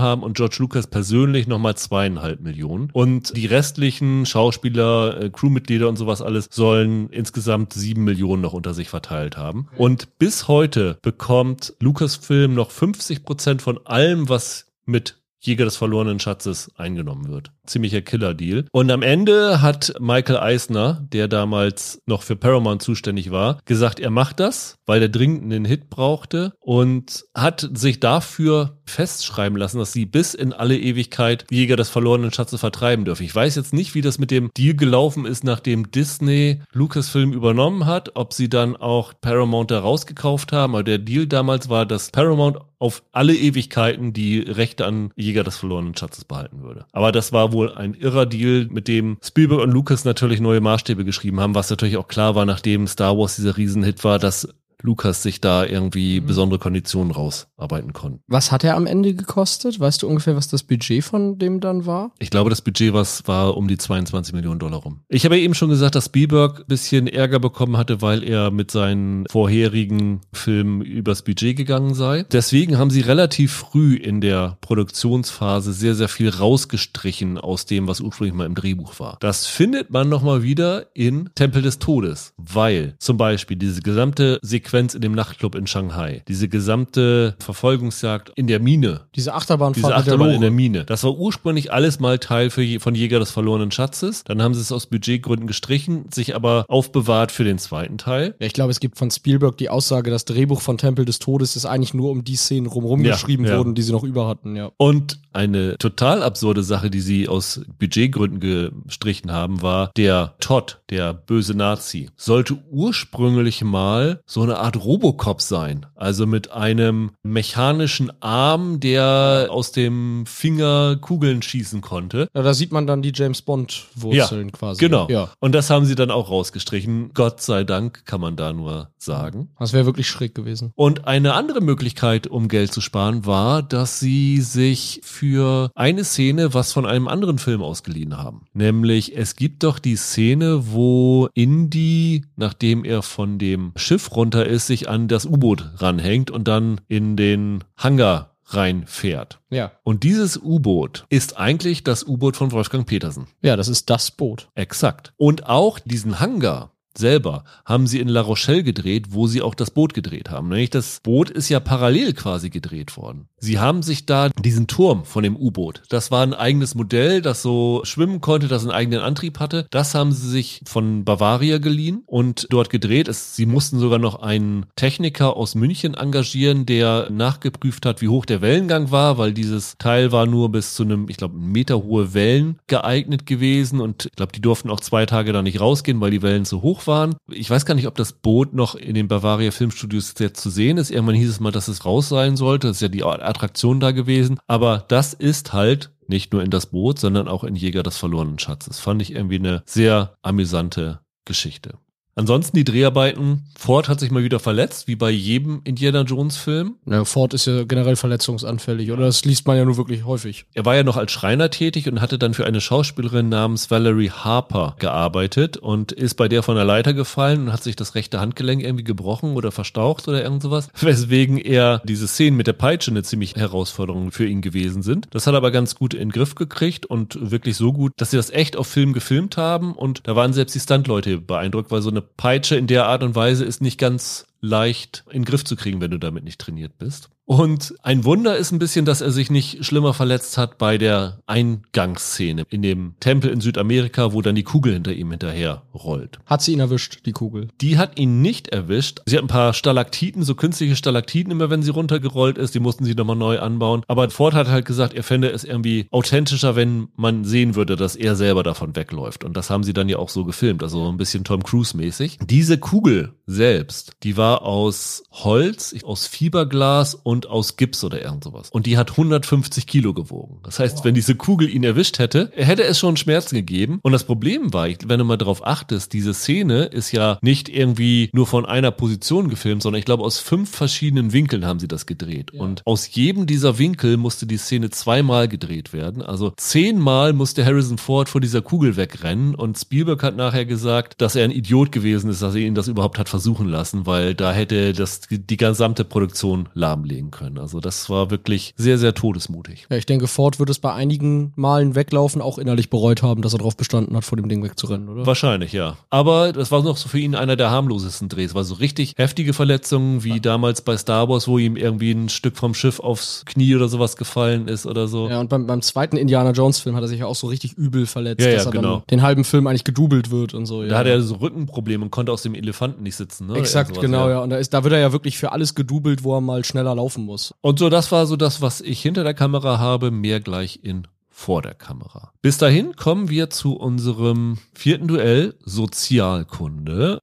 haben und George Lucas persönlich nochmal zweieinhalb Millionen. Und die restlichen Schauspieler, äh, Crewmitglieder und sowas alles sollen insgesamt sieben Millionen noch unter sich verteilt haben. Und bis heute bekommt Lucasfilm noch 50 Prozent von allem, was mit Jäger des verlorenen Schatzes eingenommen wird. Ziemlicher Killer-Deal. Und am Ende hat Michael Eisner, der damals noch für Paramount zuständig war, gesagt, er macht das, weil er dringend einen Hit brauchte und hat sich dafür festschreiben lassen, dass sie bis in alle Ewigkeit Jäger des verlorenen Schatzes vertreiben dürfen. Ich weiß jetzt nicht, wie das mit dem Deal gelaufen ist, nachdem Disney Lucasfilm übernommen hat, ob sie dann auch Paramount da rausgekauft haben. Aber der Deal damals war, dass Paramount auf alle Ewigkeiten die Rechte an Jäger des verlorenen Schatzes behalten würde. Aber das war wohl ein irrer Deal, mit dem Spielberg und Lucas natürlich neue Maßstäbe geschrieben haben, was natürlich auch klar war, nachdem Star Wars dieser Riesenhit war, dass Lukas sich da irgendwie mhm. besondere Konditionen rausarbeiten konnte. Was hat er am Ende gekostet? Weißt du ungefähr, was das Budget von dem dann war? Ich glaube, das Budget was war um die 22 Millionen Dollar rum. Ich habe ja eben schon gesagt, dass Spielberg ein bisschen Ärger bekommen hatte, weil er mit seinen vorherigen Filmen übers Budget gegangen sei. Deswegen haben sie relativ früh in der Produktionsphase sehr, sehr viel rausgestrichen aus dem, was ursprünglich mal im Drehbuch war. Das findet man nochmal wieder in Tempel des Todes, weil zum Beispiel diese gesamte Sequenz Sequenz in dem Nachtclub in Shanghai. Diese gesamte Verfolgungsjagd in der Mine. Diese Achterbahnfahrt Diese Achterbahn in der Mine. Das war ursprünglich alles mal Teil für, von Jäger des verlorenen Schatzes. Dann haben sie es aus Budgetgründen gestrichen, sich aber aufbewahrt für den zweiten Teil. Ja, ich glaube, es gibt von Spielberg die Aussage, das Drehbuch von Tempel des Todes ist eigentlich nur um die Szenen rumrum ja, geschrieben ja. wurden, die sie noch über hatten, ja. Und eine total absurde Sache, die sie aus Budgetgründen gestrichen haben, war der Todd, der böse Nazi, sollte ursprünglich mal so eine eine Art Robocop sein. Also mit einem mechanischen Arm, der aus dem Finger Kugeln schießen konnte. Ja, da sieht man dann die James Bond-Wurzeln Ja, quasi. Genau. Ja. Und das haben sie dann auch rausgestrichen. Gott sei Dank, kann man da nur sagen. Das wäre wirklich schräg gewesen. Und eine andere Möglichkeit, um Geld zu sparen, war, dass sie sich für eine Szene was von einem anderen Film ausgeliehen haben. Nämlich, es gibt doch die Szene, wo Indy, nachdem er von dem Schiff runter ist, sich an das U-Boot ranhängt und dann in den Hangar reinfährt. Ja. Und dieses U-Boot ist eigentlich das U-Boot von Wolfgang Petersen. Ja, das ist das Boot. Exakt. Und auch diesen Hangar selber haben sie in La Rochelle gedreht, wo sie auch das Boot gedreht haben. Nämlich das Boot ist ja parallel quasi gedreht worden. Sie haben sich da diesen Turm von dem U-Boot, das war ein eigenes Modell, das so schwimmen konnte, das einen eigenen Antrieb hatte. Das haben sie sich von Bavaria geliehen und dort gedreht. Es, sie mussten sogar noch einen Techniker aus München engagieren, der nachgeprüft hat, wie hoch der Wellengang war, weil dieses Teil war nur bis zu einem, ich glaube, Meter hohe Wellen geeignet gewesen und ich glaube, die durften auch zwei Tage da nicht rausgehen, weil die Wellen zu hoch waren. Ich weiß gar nicht, ob das Boot noch in den Bavaria Filmstudios jetzt zu sehen ist. Irgendwann hieß es mal, dass es raus sein sollte. Das ist ja die Attraktion da gewesen. Aber das ist halt nicht nur in das Boot, sondern auch in Jäger des verlorenen Schatzes. Fand ich irgendwie eine sehr amüsante Geschichte. Ansonsten die Dreharbeiten. Ford hat sich mal wieder verletzt, wie bei jedem Indiana Jones Film. Ja, Ford ist ja generell verletzungsanfällig, oder? Das liest man ja nur wirklich häufig. Er war ja noch als Schreiner tätig und hatte dann für eine Schauspielerin namens Valerie Harper gearbeitet und ist bei der von der Leiter gefallen und hat sich das rechte Handgelenk irgendwie gebrochen oder verstaucht oder irgend sowas. Weswegen er diese Szenen mit der Peitsche eine ziemlich Herausforderung für ihn gewesen sind. Das hat er aber ganz gut in den Griff gekriegt und wirklich so gut, dass sie das echt auf Film gefilmt haben und da waren selbst die Stuntleute beeindruckt, weil so eine Peitsche in der Art und Weise ist nicht ganz leicht in den Griff zu kriegen, wenn du damit nicht trainiert bist. Und ein Wunder ist ein bisschen, dass er sich nicht schlimmer verletzt hat bei der Eingangsszene in dem Tempel in Südamerika, wo dann die Kugel hinter ihm hinterher rollt. Hat sie ihn erwischt, die Kugel? Die hat ihn nicht erwischt. Sie hat ein paar Stalaktiten, so künstliche Stalaktiten immer, wenn sie runtergerollt ist. Die mussten sie nochmal neu anbauen. Aber Ford hat halt gesagt, er fände es irgendwie authentischer, wenn man sehen würde, dass er selber davon wegläuft. Und das haben sie dann ja auch so gefilmt, also ein bisschen Tom Cruise mäßig. Diese Kugel selbst, die war aus Holz, aus Fiberglas und aus Gips oder irgend sowas. Und die hat 150 Kilo gewogen. Das heißt, wenn diese Kugel ihn erwischt hätte, hätte es schon Schmerzen gegeben. Und das Problem war, wenn du mal darauf achtest, diese Szene ist ja nicht irgendwie nur von einer Position gefilmt, sondern ich glaube, aus fünf verschiedenen Winkeln haben sie das gedreht. Und aus jedem dieser Winkel musste die Szene zweimal gedreht werden. Also zehnmal musste Harrison Ford vor dieser Kugel wegrennen. Und Spielberg hat nachher gesagt, dass er ein Idiot gewesen ist, dass er ihn das überhaupt hat versuchen lassen, weil da hätte das die gesamte Produktion lahmlegen können. Also das war wirklich sehr, sehr todesmutig. Ja, ich denke, Ford wird es bei einigen Malen weglaufen auch innerlich bereut haben, dass er darauf bestanden hat, vor dem Ding wegzurennen, oder? Wahrscheinlich, ja. Aber das war noch so für ihn einer der harmlosesten Drehs. War so richtig heftige Verletzungen, wie damals bei Star Wars, wo ihm irgendwie ein Stück vom Schiff aufs Knie oder sowas gefallen ist oder so. Ja, und beim, beim zweiten Indiana Jones Film hat er sich ja auch so richtig übel verletzt, Ja, ja, dass er genau. dann den halben Film eigentlich gedoubelt wird und so. Ja. Da hatte er so Rückenprobleme und konnte aus dem Elefanten nicht sitzen. Ne? Exakt, sowas, genau, ja. Und da, ist, da wird er ja wirklich für alles gedoubelt, wo er mal schneller laufen muss. Und so, das war so das, was ich hinter der Kamera habe, mehr gleich in vor der Kamera. Bis dahin kommen wir zu unserem vierten Duell Sozialkunde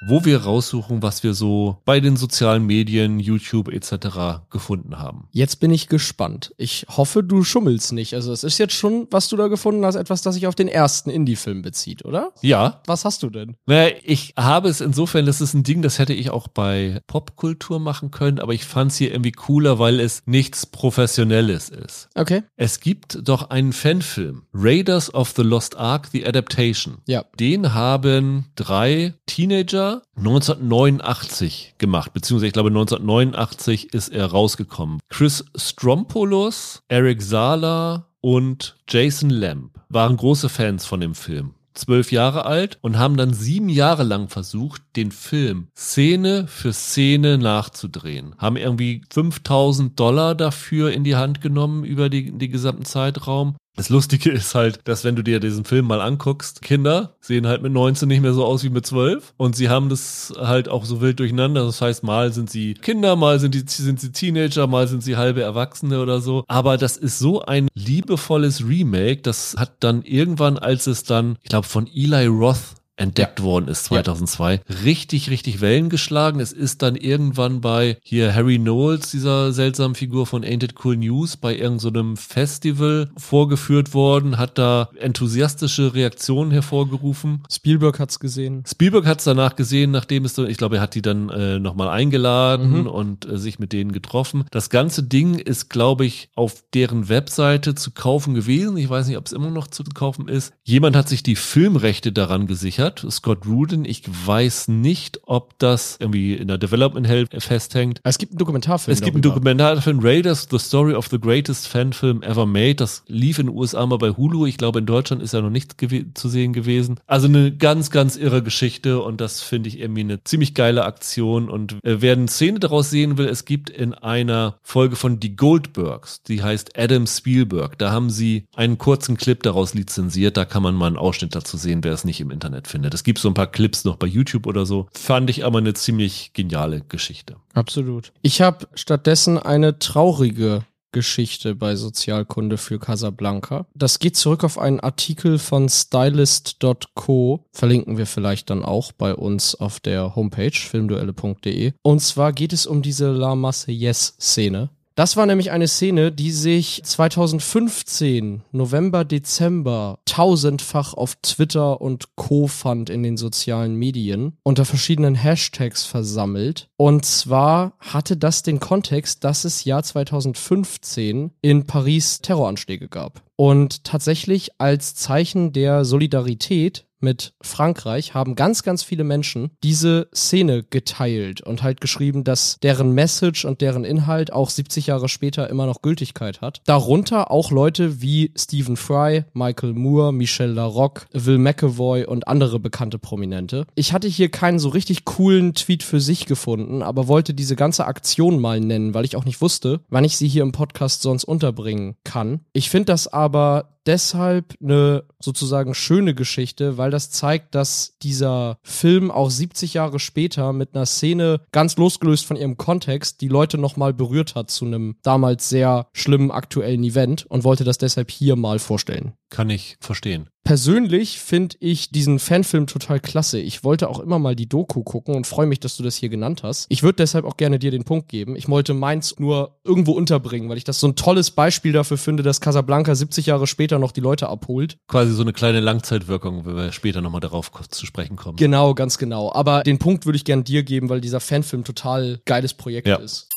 wo wir raussuchen, was wir so bei den sozialen Medien, YouTube etc. gefunden haben. Jetzt bin ich gespannt. Ich hoffe, du schummelst nicht. Also es ist jetzt schon, was du da gefunden hast, etwas, das sich auf den ersten Indie-Film bezieht, oder? Ja, Was hast du denn? Naja, ich habe es insofern, das ist ein Ding, das hätte ich auch bei Popkultur machen können, aber ich fand es hier irgendwie cooler, weil es nichts Professionelles ist. Okay. Es gibt doch einen Fanfilm, Raiders of the Lost Ark, The Adaptation. Ja. Den haben drei Teenager 1989 gemacht, beziehungsweise ich glaube 1989 ist er rausgekommen. Chris Strompoulos, Eric Sala und Jason Lamb waren große Fans von dem Film zwölf Jahre alt und haben dann sieben Jahre lang versucht, den Film Szene für Szene nachzudrehen. Haben irgendwie 5000 Dollar dafür in die Hand genommen über die, den gesamten Zeitraum. Das Lustige ist halt, dass wenn du dir diesen Film mal anguckst, Kinder sehen halt mit 19 nicht mehr so aus wie mit 12 und sie haben das halt auch so wild durcheinander. Das heißt, mal sind sie Kinder, mal sind, die, sind sie Teenager, mal sind sie halbe Erwachsene oder so. Aber das ist so ein liebevolles Remake, das hat dann irgendwann, als es dann, ich glaube, von Eli Roth entdeckt ja. worden ist 2002. Ja. Richtig, richtig Wellen geschlagen. Es ist dann irgendwann bei hier Harry Knowles, dieser seltsamen Figur von Ain't It Cool News, bei irgendeinem so Festival vorgeführt worden, hat da enthusiastische Reaktionen hervorgerufen. Spielberg hat's gesehen. Spielberg hat's danach gesehen, nachdem es so, ich glaube, er hat die dann äh, nochmal eingeladen mhm. und äh, sich mit denen getroffen. Das ganze Ding ist, glaube ich, auf deren Webseite zu kaufen gewesen. Ich weiß nicht, ob es immer noch zu kaufen ist. Jemand hat sich die Filmrechte daran gesichert, Scott Rudin. Ich weiß nicht, ob das irgendwie in der Development Hell festhängt. Es gibt einen Dokumentarfilm. Es gibt darüber. einen Dokumentarfilm, Raiders, The Story of the Greatest Fanfilm Ever Made. Das lief in den USA mal bei Hulu. Ich glaube, in Deutschland ist ja noch nichts zu sehen gewesen. Also eine ganz, ganz irre Geschichte und das finde ich irgendwie eine ziemlich geile Aktion. Und äh, wer eine Szene daraus sehen will, es gibt in einer Folge von Die Goldbergs, die heißt Adam Spielberg, da haben sie einen kurzen Clip daraus lizenziert. Da kann man mal einen Ausschnitt dazu sehen, wer es nicht im Internet findet. Es gibt so ein paar Clips noch bei YouTube oder so. Fand ich aber eine ziemlich geniale Geschichte. Absolut. Ich habe stattdessen eine traurige Geschichte bei Sozialkunde für Casablanca. Das geht zurück auf einen Artikel von stylist.co, verlinken wir vielleicht dann auch bei uns auf der Homepage filmduelle.de. Und zwar geht es um diese La Marseillaise-Szene. Das war nämlich eine Szene, die sich 2015, November, Dezember, tausendfach auf Twitter und Co. fand in den sozialen Medien, unter verschiedenen Hashtags versammelt. Und zwar hatte das den Kontext, dass es Jahr 2015 in Paris Terroranschläge gab. Und tatsächlich als Zeichen der Solidarität mit Frankreich haben ganz, ganz viele Menschen diese Szene geteilt und halt geschrieben, dass deren Message und deren Inhalt auch 70 Jahre später immer noch Gültigkeit hat. Darunter auch Leute wie Stephen Fry, Michael Moore, Michel Larocque, Will McAvoy und andere bekannte Prominente. Ich hatte hier keinen so richtig coolen Tweet für sich gefunden, aber wollte diese ganze Aktion mal nennen, weil ich auch nicht wusste, wann ich sie hier im Podcast sonst unterbringen kann. Ich finde das aber aber deshalb eine sozusagen schöne Geschichte, weil das zeigt, dass dieser Film auch 70 Jahre später mit einer Szene ganz losgelöst von ihrem Kontext die Leute nochmal berührt hat zu einem damals sehr schlimmen aktuellen Event und wollte das deshalb hier mal vorstellen. Kann ich verstehen. Persönlich finde ich diesen Fanfilm total klasse. Ich wollte auch immer mal die Doku gucken und freue mich, dass du das hier genannt hast. Ich würde deshalb auch gerne dir den Punkt geben. Ich wollte meins nur irgendwo unterbringen, weil ich das so ein tolles Beispiel dafür finde, dass Casablanca 70 Jahre später noch die Leute abholt. Quasi so eine kleine Langzeitwirkung, wenn wir später nochmal darauf zu sprechen kommen. Genau, ganz genau. Aber den Punkt würde ich gerne dir geben, weil dieser Fanfilm total geiles Projekt ja. ist.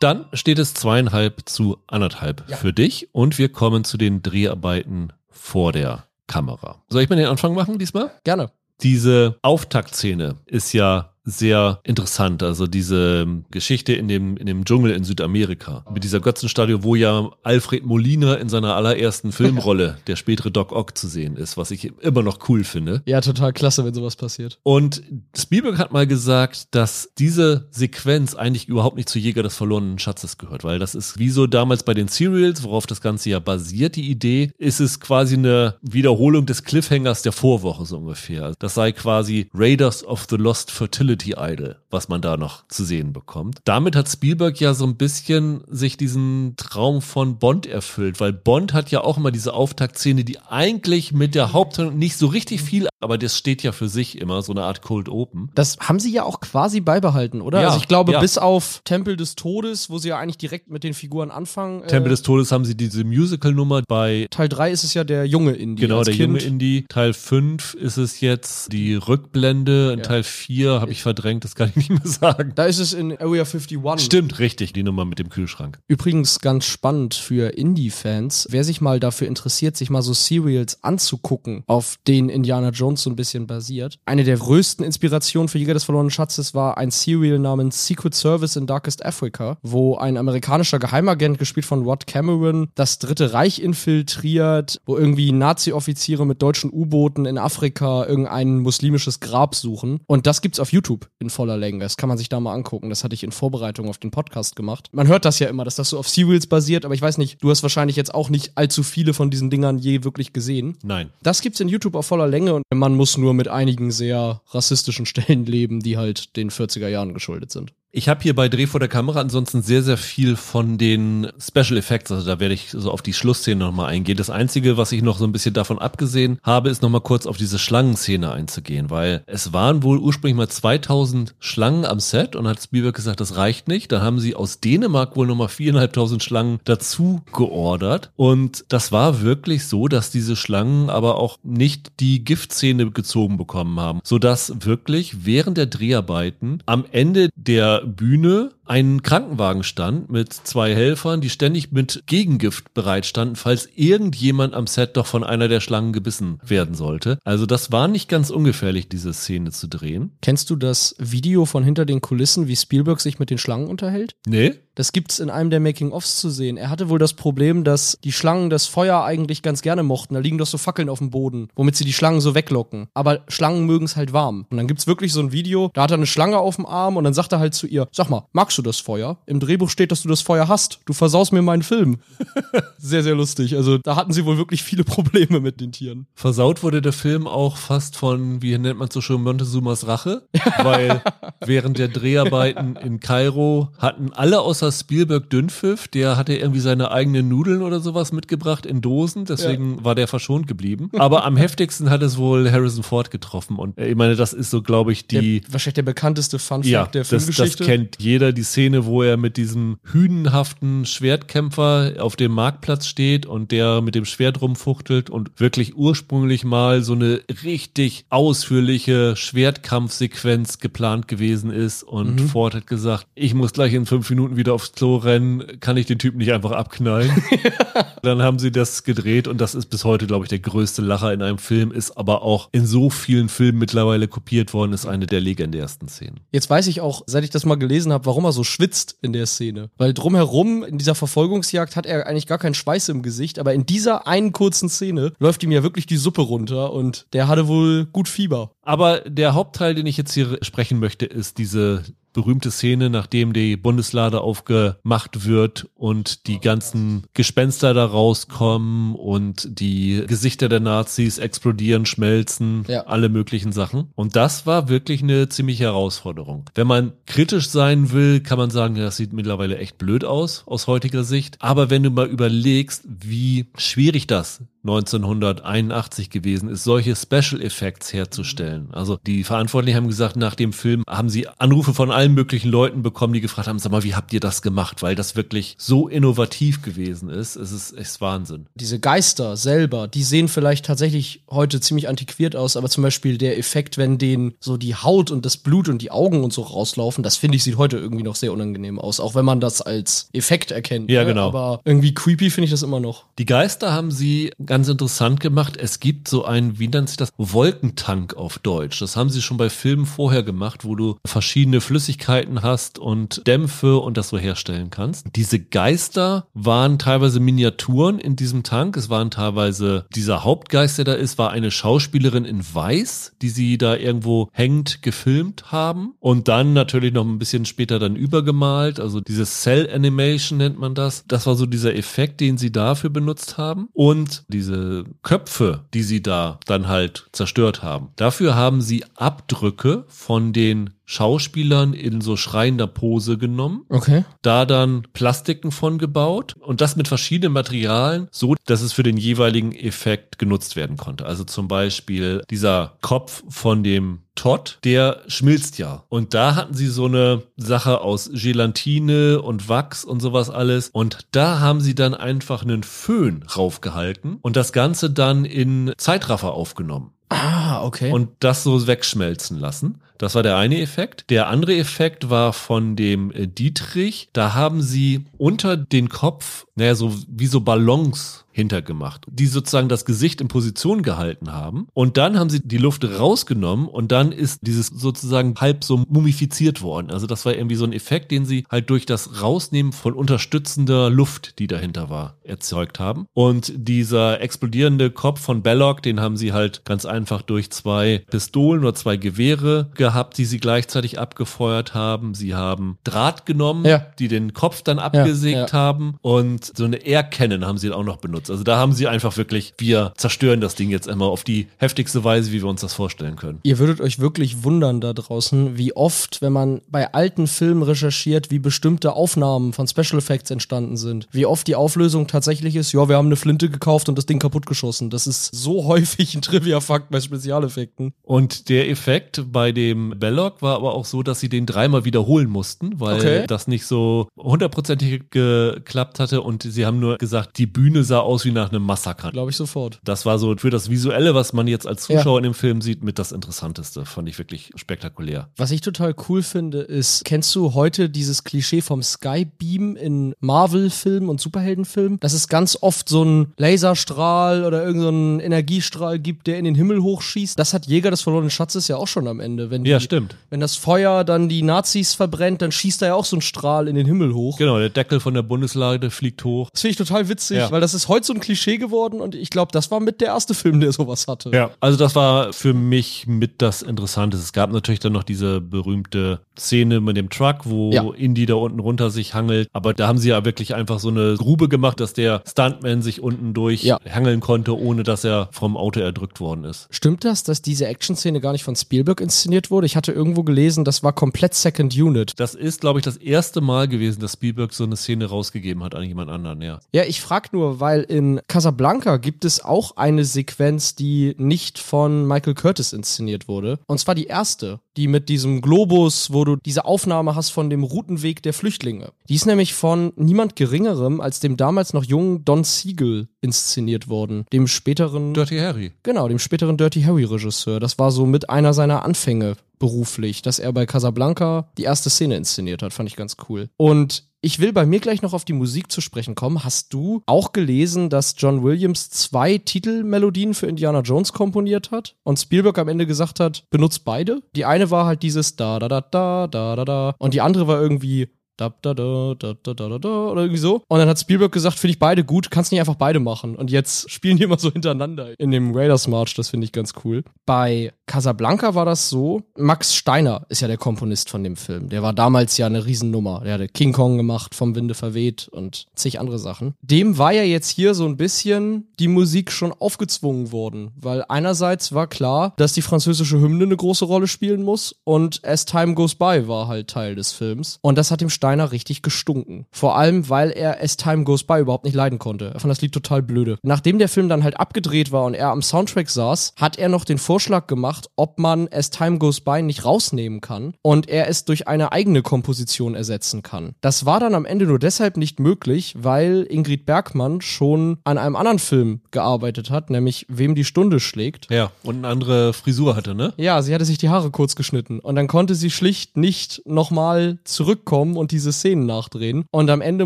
Dann steht es zweieinhalb zu anderthalb ja. für dich und wir kommen zu den Dreharbeiten vor der Kamera. Soll ich mal den Anfang machen diesmal? Gerne. Diese Auftaktszene ist ja sehr interessant. Also diese Geschichte in dem, in dem Dschungel in Südamerika. Mit dieser Götzenstatue, wo ja Alfred Molina in seiner allerersten Filmrolle, der spätere Doc Ock, zu sehen ist, was ich immer noch cool finde. Ja, total klasse, wenn sowas passiert. Und Spielberg hat mal gesagt, dass diese Sequenz eigentlich überhaupt nicht zu Jäger des verlorenen Schatzes gehört, weil das ist wie so damals bei den Serials, worauf das Ganze ja basiert, die Idee, ist es quasi eine Wiederholung des Cliffhangers der Vorwoche so ungefähr. Das sei quasi Raiders of the Lost Fertility Community Idol, was man da noch zu sehen bekommt. Damit hat Spielberg ja so ein bisschen sich diesen Traum von Bond erfüllt, weil Bond hat ja auch immer diese Auftaktszene, die eigentlich mit der Haupthandlung nicht so richtig viel, aber das steht ja für sich immer, so eine Art Cold Open. Das haben sie ja auch quasi beibehalten, oder? Ja, also ich glaube, ja. bis auf Tempel des Todes, wo sie ja eigentlich direkt mit den Figuren anfangen. Äh, Tempel des Todes haben sie diese Musical-Nummer bei. Teil 3 ist es ja der junge Indie. Genau, der kind. junge Indie. Teil 5 ist es jetzt die Rückblende. In ja. Teil 4 habe ich verdrängt, das kann ich nicht mehr sagen. Da ist es in Area 51. Stimmt, richtig, die Nummer mit dem Kühlschrank. Übrigens ganz spannend für Indie-Fans, wer sich mal dafür interessiert, sich mal so Serials anzugucken, auf denen Indiana Jones so ein bisschen basiert. Eine der größten Inspirationen für Jäger des verlorenen Schatzes war ein Serial namens Secret Service in Darkest Africa, wo ein amerikanischer Geheimagent, gespielt von Rod Cameron, das Dritte Reich infiltriert, wo irgendwie Nazi-Offiziere mit deutschen U-Booten in Afrika irgendein muslimisches Grab suchen. Und das gibt's auf YouTube. YouTube in voller Länge. Das kann man sich da mal angucken. Das hatte ich in Vorbereitung auf den Podcast gemacht. Man hört das ja immer, dass das so auf Serials basiert, aber ich weiß nicht, du hast wahrscheinlich jetzt auch nicht allzu viele von diesen Dingern je wirklich gesehen. Nein. Das gibt's in YouTube auf voller Länge und man muss nur mit einigen sehr rassistischen Stellen leben, die halt den 40er Jahren geschuldet sind. Ich habe hier bei Dreh vor der Kamera ansonsten sehr, sehr viel von den Special Effects, also da werde ich so auf die Schlussszene nochmal eingehen. Das Einzige, was ich noch so ein bisschen davon abgesehen habe, ist nochmal kurz auf diese Schlangenszene einzugehen, weil es waren wohl ursprünglich mal 2000 Schlangen am Set und hat Spielberg gesagt, das reicht nicht. Dann haben sie aus Dänemark wohl nochmal 4.500 Schlangen dazu geordert und das war wirklich so, dass diese Schlangen aber auch nicht die Giftszene gezogen bekommen haben, sodass wirklich während der Dreharbeiten am Ende der Bühne ein Krankenwagen stand mit zwei Helfern, die ständig mit Gegengift bereitstanden, falls irgendjemand am Set doch von einer der Schlangen gebissen werden sollte. Also das war nicht ganz ungefährlich, diese Szene zu drehen. Kennst du das Video von hinter den Kulissen, wie Spielberg sich mit den Schlangen unterhält? Nee. Das gibt's in einem der Making-ofs zu sehen. Er hatte wohl das Problem, dass die Schlangen das Feuer eigentlich ganz gerne mochten. Da liegen doch so Fackeln auf dem Boden, womit sie die Schlangen so weglocken. Aber Schlangen mögen es halt warm. Und dann gibt's wirklich so ein Video, da hat er eine Schlange auf dem Arm und dann sagt er halt zu ihr, sag mal, magst du das Feuer? Im Drehbuch steht, dass du das Feuer hast. Du versaust mir meinen Film. sehr, sehr lustig. Also da hatten sie wohl wirklich viele Probleme mit den Tieren. Versaut wurde der Film auch fast von, wie nennt man so schön, Montezumas Rache. Weil während der Dreharbeiten in Kairo hatten alle außer Spielberg Dünnpfiff, der hatte irgendwie seine eigenen Nudeln oder sowas mitgebracht in Dosen, deswegen ja. war der verschont geblieben. Aber am heftigsten hat es wohl Harrison Ford getroffen und äh, ich meine, das ist so, glaube ich, die... Der, wahrscheinlich der bekannteste Fun ja, der Filmgeschichte. Das, das kennt jeder, die Szene, wo er mit diesem hünenhaften Schwertkämpfer auf dem Marktplatz steht und der mit dem Schwert rumfuchtelt und wirklich ursprünglich mal so eine richtig ausführliche Schwertkampfsequenz geplant gewesen ist und mhm. Ford hat gesagt, ich muss gleich in fünf Minuten wieder aufs Klo rennen, kann ich den Typen nicht einfach abknallen. Dann haben sie das gedreht und das ist bis heute, glaube ich, der größte Lacher in einem Film, ist aber auch in so vielen Filmen mittlerweile kopiert worden, ist eine der legendärsten Szenen. Jetzt weiß ich auch, seit ich das mal gelesen habe, warum er so schwitzt in der Szene. Weil drumherum in dieser Verfolgungsjagd hat er eigentlich gar keinen Schweiß im Gesicht, aber in dieser einen kurzen Szene läuft ihm ja wirklich die Suppe runter und der hatte wohl gut Fieber. Aber der Hauptteil, den ich jetzt hier sprechen möchte, ist diese berühmte Szene, nachdem die Bundeslade aufgemacht wird und die ganzen Gespenster da rauskommen und die Gesichter der Nazis explodieren, schmelzen, ja. alle möglichen Sachen. Und das war wirklich eine ziemliche Herausforderung. Wenn man kritisch sein will, kann man sagen, das sieht mittlerweile echt blöd aus, aus heutiger Sicht. Aber wenn du mal überlegst, wie schwierig das 1981 gewesen ist, solche Special Effects herzustellen. Also die Verantwortlichen haben gesagt, nach dem Film haben sie Anrufe von allen möglichen Leuten bekommen, die gefragt haben, sag mal, wie habt ihr das gemacht? Weil das wirklich so innovativ gewesen ist. Es ist echt Wahnsinn. Diese Geister selber, die sehen vielleicht tatsächlich heute ziemlich antiquiert aus, aber zum Beispiel der Effekt, wenn denen so die Haut und das Blut und die Augen und so rauslaufen, das finde ich sieht heute irgendwie noch sehr unangenehm aus, auch wenn man das als Effekt erkennt. Ja, ne? genau. Aber irgendwie creepy finde ich das immer noch. Die Geister haben sie ganz interessant gemacht. Es gibt so einen, wie nennt sich das? Wolkentank auf Deutsch. Das haben sie schon bei Filmen vorher gemacht, wo du verschiedene Flüssigkeiten hast und Dämpfe und das so herstellen kannst. Diese Geister waren teilweise Miniaturen in diesem Tank. Es waren teilweise dieser Hauptgeist, der da ist, war eine Schauspielerin in Weiß, die sie da irgendwo hängend gefilmt haben und dann natürlich noch ein bisschen später dann übergemalt. Also dieses Cell Animation nennt man das. Das war so dieser Effekt, den sie dafür benutzt haben. Und diese Köpfe, die sie da dann halt zerstört haben. Dafür haben sie Abdrücke von den Schauspielern in so schreiender Pose genommen. Okay. Da dann Plastiken von gebaut und das mit verschiedenen Materialien, so dass es für den jeweiligen Effekt genutzt werden konnte. Also zum Beispiel dieser Kopf von dem Todd, der schmilzt ja. Und da hatten sie so eine Sache aus Gelatine und Wachs und sowas alles. Und da haben sie dann einfach einen Föhn raufgehalten und das Ganze dann in Zeitraffer aufgenommen. Ah, okay. Und das so wegschmelzen lassen. Das war der eine Effekt. Der andere Effekt war von dem äh, Dietrich. Da haben sie unter den Kopf, naja, so wie so Ballons hintergemacht, die sozusagen das Gesicht in Position gehalten haben. Und dann haben sie die Luft rausgenommen und dann ist dieses sozusagen halb so mumifiziert worden. Also das war irgendwie so ein Effekt, den sie halt durch das Rausnehmen von unterstützender Luft, die dahinter war, erzeugt haben. Und dieser explodierende Kopf von Belloc, den haben sie halt ganz einfach durch zwei Pistolen oder zwei Gewehre gehabt, die sie gleichzeitig abgefeuert haben. Sie haben Draht genommen, ja. die den Kopf dann abgesägt ja, ja. haben und so eine Air Cannon haben sie auch noch benutzt. Also da haben sie einfach wirklich, wir zerstören das Ding jetzt einmal auf die heftigste Weise, wie wir uns das vorstellen können. Ihr würdet euch wirklich wundern da draußen, wie oft, wenn man bei alten Filmen recherchiert, wie bestimmte Aufnahmen von Special Effects entstanden sind. Wie oft die Auflösung tatsächlich ist, ja, wir haben eine Flinte gekauft und das Ding kaputt geschossen. Das ist so häufig ein Trivia-Fakt bei Spezialeffekten. Und der Effekt bei dem Belloc war aber auch so, dass sie den dreimal wiederholen mussten, weil Okay. das nicht so hundertprozentig geklappt hatte und sie haben nur gesagt, die Bühne sah aus wie nach einem Massaker. Glaube ich sofort. Das war so für das Visuelle, was man jetzt als Zuschauer in dem Film sieht, mit das Interessanteste. Fand ich wirklich spektakulär. Was ich total cool finde, ist, kennst du heute dieses Klischee vom Skybeam in Marvel-Filmen und Superheldenfilmen? Dass es ganz oft so einen Laserstrahl oder irgendeinen Energiestrahl gibt, der in den Himmel hochschießt. Das hat Jäger des verlorenen Schatzes ja auch schon am Ende. Wenn, die, Ja, stimmt. wenn das Feuer dann die Nazis verbrennt, dann schießt da ja auch so ein Strahl in den Himmel hoch. Genau, der Deckel von der Bundeslade fliegt hoch. Das finde ich total witzig, Ja. weil das ist heute so ein Klischee geworden und ich glaube, das war mit der erste Film, der sowas hatte. Ja. Also das war für mich mit das Interessante. Es gab natürlich dann noch diese berühmte Szene mit dem Truck, wo Ja. Indy da unten runter sich hangelt. Aber da haben sie ja wirklich einfach so eine Grube gemacht, dass der Stuntman sich unten durch Ja. hangeln konnte, ohne dass er vom Auto erdrückt worden ist. Stimmt das, dass diese Action-Szene gar nicht von Spielberg inszeniert wurde? Ich hatte irgendwo gelesen, das war komplett Second Unit. Das ist, glaube ich, das erste Mal gewesen, dass Spielberg so eine Szene rausgegeben hat an jemand anderen, ja. Ja, ich frag nur, weil in Casablanca gibt es auch eine Sequenz, die nicht von Michael Curtis inszeniert wurde. Und zwar die erste, die mit diesem Globus, wo du diese Aufnahme hast von dem Routenweg der Flüchtlinge. Die ist nämlich von niemand Geringerem als dem damals noch jungen Don Siegel inszeniert worden. Dem späteren. Dirty Harry. Genau, dem späteren Dirty Harry Regisseur. Das war so mit einer seiner Anfänge beruflich, dass er bei Casablanca die erste Szene inszeniert hat. Fand ich ganz cool. Und ich will bei mir gleich noch auf die Musik zu sprechen kommen. Hast du auch gelesen, dass John Williams zwei Titelmelodien für Indiana Jones komponiert hat und Spielberg am Ende gesagt hat, benutzt beide? Die eine war halt dieses da da da da da da da und die andere war irgendwie da, da, da, da, da, da, da, oder irgendwie so. Und dann hat Spielberg gesagt, finde ich beide gut, kannst nicht einfach beide machen. Und jetzt spielen die immer so hintereinander in dem Raiders March, das finde ich ganz cool. Bei Casablanca war das so, Max Steiner ist ja der Komponist von dem Film. Der war damals ja eine Riesennummer. Der hatte King Kong gemacht, Vom Winde verweht und zig andere Sachen. Dem war ja jetzt hier so ein bisschen die Musik schon aufgezwungen worden, weil einerseits war klar, dass die französische Hymne eine große Rolle spielen muss und As Time Goes By war halt Teil des Films. Und das hat dem Steiner richtig gestunken. Vor allem, weil er As Time Goes By überhaupt nicht leiden konnte. Er fand das Lied total blöde. Nachdem der Film dann halt abgedreht war und er am Soundtrack saß, hat er noch den Vorschlag gemacht, ob man As Time Goes By nicht rausnehmen kann und er es durch eine eigene Komposition ersetzen kann. Das war dann am Ende nur deshalb nicht möglich, weil Ingrid Bergmann schon an einem anderen Film gearbeitet hat, nämlich Wem die Stunde schlägt. Ja, und eine andere Frisur hatte, ne? Ja, sie hatte sich die Haare kurz geschnitten und dann konnte sie schlicht nicht nochmal zurückkommen und diese Szenen nachdrehen. Und am Ende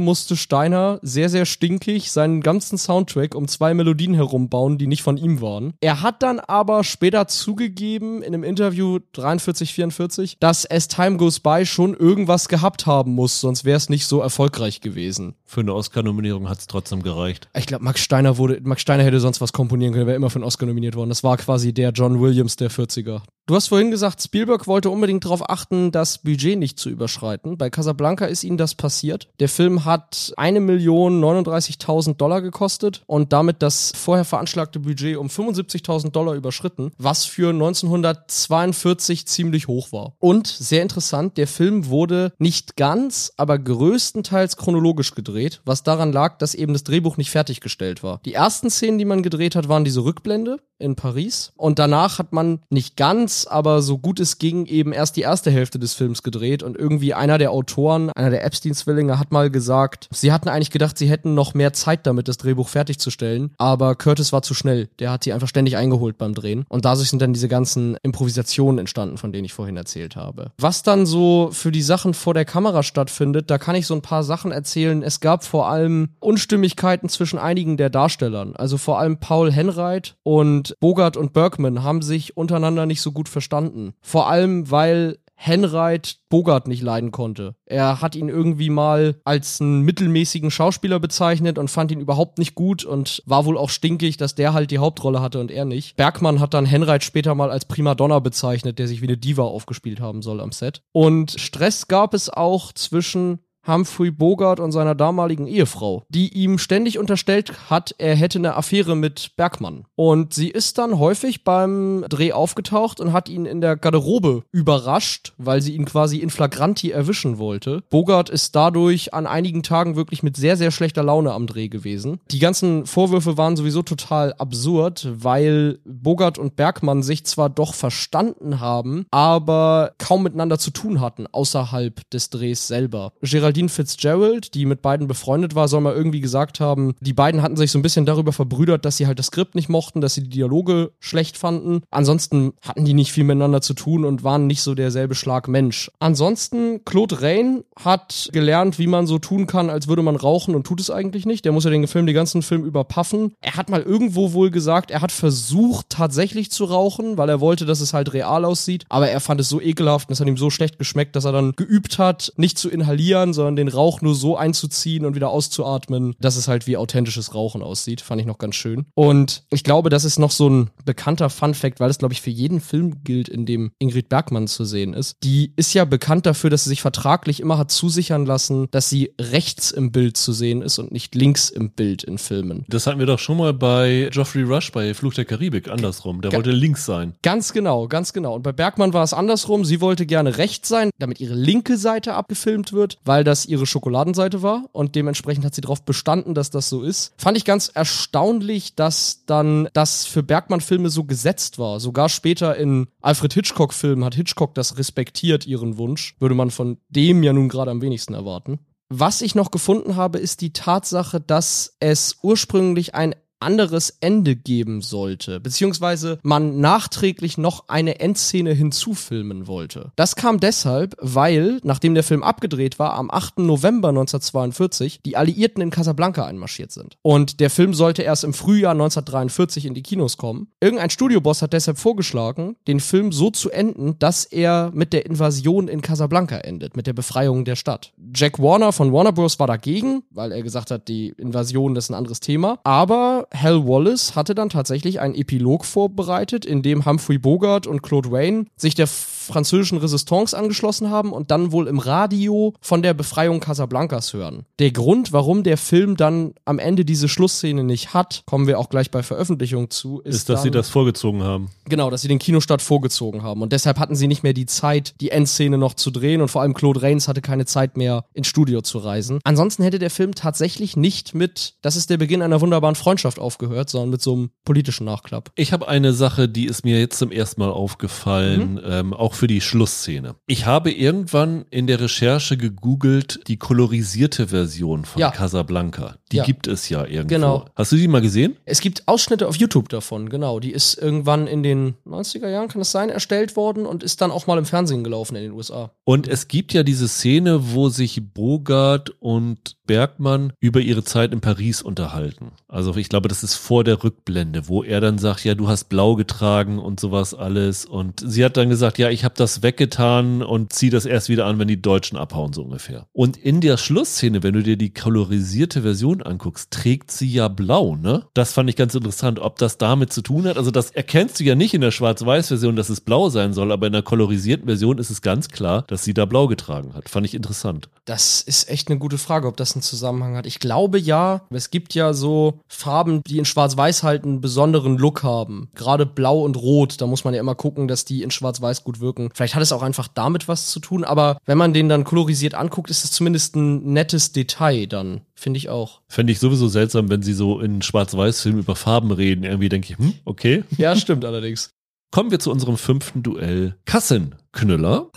musste Steiner sehr, sehr stinkig seinen ganzen Soundtrack um zwei Melodien herumbauen, die nicht von ihm waren. Er hat dann aber später zugegeben in einem Interview 43, 44, dass As Time Goes By schon irgendwas gehabt haben muss, sonst wäre es nicht so erfolgreich gewesen. Für eine Oscar-Nominierung hat es trotzdem gereicht. Ich glaube, Max Steiner wurde, Max Steiner hätte sonst was komponieren können, wäre immer für einen Oscar nominiert worden. Das war quasi der John Williams der 40er. Du hast vorhin gesagt, Spielberg wollte unbedingt darauf achten, das Budget nicht zu überschreiten. Bei Casablanca ist ihnen das passiert. Der Film hat eine Million 39.000 Dollar gekostet und damit das vorher veranschlagte Budget um 75.000 Dollar überschritten, was für 1942 ziemlich hoch war. Und sehr interessant, der Film wurde nicht ganz, aber größtenteils chronologisch gedreht, was daran lag, dass eben das Drehbuch nicht fertiggestellt war. Die ersten Szenen, die man gedreht hat, waren diese Rückblende in Paris und danach hat man nicht ganz, aber so gut es ging, eben erst die erste Hälfte des Films gedreht und irgendwie einer der Autoren, einer der Epstein-Zwillinge hat mal gesagt, sie hatten eigentlich gedacht, sie hätten noch mehr Zeit damit, das Drehbuch fertigzustellen, aber Curtis war zu schnell. Der hat sie einfach ständig eingeholt beim Drehen und dadurch sind dann diese ganzen Improvisationen entstanden, von denen ich vorhin erzählt habe. Was dann so für die Sachen vor der Kamera stattfindet, da kann ich so ein paar Sachen erzählen. Es gab vor allem Unstimmigkeiten zwischen einigen der Darstellern. Also vor allem Paul Henreit und Bogart und Bergman haben sich untereinander nicht so gut verstanden. Vor allem, weil Henreit Bogart nicht leiden konnte. Er hat ihn irgendwie mal als einen mittelmäßigen Schauspieler bezeichnet und fand ihn überhaupt nicht gut und war wohl auch stinkig, dass der halt die Hauptrolle hatte und er nicht. Bergmann hat dann Henreit später mal als Primadonna bezeichnet, der sich wie eine Diva aufgespielt haben soll am Set. Und Stress gab es auch zwischen Humphrey Bogart und seiner damaligen Ehefrau, die ihm ständig unterstellt hat, er hätte eine Affäre mit Bergmann. Und sie ist dann häufig beim Dreh aufgetaucht und hat ihn in der Garderobe überrascht, weil sie ihn quasi in flagranti erwischen wollte. Bogart ist dadurch an einigen Tagen wirklich mit sehr, sehr schlechter Laune am Dreh gewesen. Die ganzen Vorwürfe waren sowieso total absurd, weil Bogart und Bergmann sich zwar doch verstanden haben, aber kaum miteinander zu tun hatten, außerhalb des Drehs selber. Geraldine Fitzgerald, die mit beiden befreundet war, soll mal irgendwie gesagt haben, die beiden hatten sich so ein bisschen darüber verbrüdert, dass sie halt das Skript nicht mochten, dass sie die Dialoge schlecht fanden. Ansonsten hatten die nicht viel miteinander zu tun und waren nicht so derselbe Schlag Mensch. Ansonsten, Claude Rain hat gelernt, wie man so tun kann, als würde man rauchen und tut es eigentlich nicht. Der muss ja den Film den ganzen Film überpaffen. Er hat mal irgendwo wohl gesagt, er hat versucht tatsächlich zu rauchen, weil er wollte, dass es halt real aussieht, aber er fand es so ekelhaft und es hat ihm so schlecht geschmeckt, dass er dann geübt hat, nicht zu inhalieren, sondern den Rauch nur so einzuziehen und wieder auszuatmen, dass es halt wie authentisches Rauchen aussieht. Fand ich noch ganz schön. Und ich glaube, das ist noch so ein bekannter Fun Fact, weil es glaube ich für jeden Film gilt, in dem Ingrid Bergmann zu sehen ist. Die ist ja bekannt dafür, dass sie sich vertraglich immer hat zusichern lassen, dass sie rechts im Bild zu sehen ist und nicht links im Bild in Filmen. Das hatten wir doch schon mal bei Geoffrey Rush bei Fluch der Karibik andersrum. Der Ga wollte links sein. Ganz genau, ganz genau. Und bei Bergmann war es andersrum. Sie wollte gerne rechts sein, damit ihre linke Seite abgefilmt wird, weil das ihre Schokoladenseite war. Und dementsprechend hat sie darauf bestanden, dass das so ist. Fand ich ganz erstaunlich, dass dann das für Bergmann-Filme so gesetzt war. Sogar später in Alfred Hitchcock-Filmen hat Hitchcock das respektiert, ihren Wunsch. Würde man von dem ja nun gerade am wenigsten erwarten. Was ich noch gefunden habe, ist die Tatsache, dass es ursprünglich ein anderes Ende geben sollte, beziehungsweise man nachträglich noch eine Endszene hinzufilmen wollte. Das kam deshalb, weil, nachdem der Film abgedreht war, am 8. November 1942 die Alliierten in Casablanca einmarschiert sind. Und der Film sollte erst im Frühjahr 1943 in die Kinos kommen. Irgendein Studioboss hat deshalb vorgeschlagen, den Film so zu enden, dass er mit der Invasion in Casablanca endet, mit der Befreiung der Stadt. Jack Warner von Warner Bros. war dagegen, weil er gesagt hat, die Invasion ist ein anderes Thema. Aber Hal Wallace hatte dann tatsächlich einen Epilog vorbereitet, in dem Humphrey Bogart und Claude Wayne sich der französischen Resistance angeschlossen haben und dann wohl im Radio von der Befreiung Casablancas hören. Der Grund, warum der Film dann am Ende diese Schlussszene nicht hat, kommen wir auch gleich bei Veröffentlichung zu, ist, ist dass dann, sie das vorgezogen haben. Genau, dass sie den Kinostart vorgezogen haben und deshalb hatten sie nicht mehr die Zeit, die Endszene noch zu drehen und vor allem Claude Rains hatte keine Zeit mehr ins Studio zu reisen. Ansonsten hätte der Film tatsächlich nicht mit, das ist der Beginn einer wunderbaren Freundschaft aufgehört, sondern mit so einem politischen Nachklapp. Ich habe eine Sache, die ist mir jetzt zum ersten Mal aufgefallen, mhm. ähm, auch für die Schlussszene. Ich habe irgendwann in der Recherche gegoogelt die kolorisierte Version von ja. Casablanca. Die ja. gibt es ja irgendwo. Genau. Hast du die mal gesehen? Es gibt Ausschnitte auf YouTube davon, genau. Die ist irgendwann in den 90er Jahren, kann es sein, erstellt worden und ist dann auch mal im Fernsehen gelaufen in den USA. Und es gibt ja diese Szene, wo sich Bogart und Bergmann über ihre Zeit in Paris unterhalten. Also ich glaube, das ist vor der Rückblende, wo er dann sagt, ja, du hast blau getragen und sowas alles. Und sie hat dann gesagt, ja, ich habe das weggetan und zieh das erst wieder an, wenn die Deutschen abhauen, so ungefähr. Und in der Schlussszene, wenn du dir die kolorisierte Version anguckst, trägt sie ja blau, ne? Das fand ich ganz interessant, ob das damit zu tun hat. Also das erkennst du ja nicht in der Schwarz-Weiß-Version, dass es blau sein soll, aber in der kolorisierten Version ist es ganz klar, dass sie da blau getragen hat. Fand ich interessant. Das ist echt eine gute Frage, ob das einen Zusammenhang hat. Ich glaube ja. Es gibt ja so Farben, die in Schwarz-Weiß halt einen besonderen Look haben. Gerade blau und rot, da muss man ja immer gucken, dass die in Schwarz-Weiß gut wirken. Vielleicht hat es auch einfach damit was zu tun, aber wenn man den dann kolorisiert anguckt, ist es zumindest ein nettes Detail dann. Finde ich auch. Fände ich sowieso seltsam, wenn sie so in Schwarz-Weiß-Filmen über Farben reden. Irgendwie denke ich, hm, okay. Ja, stimmt allerdings. Kommen wir zu unserem fünften Duell. Kassenknüller.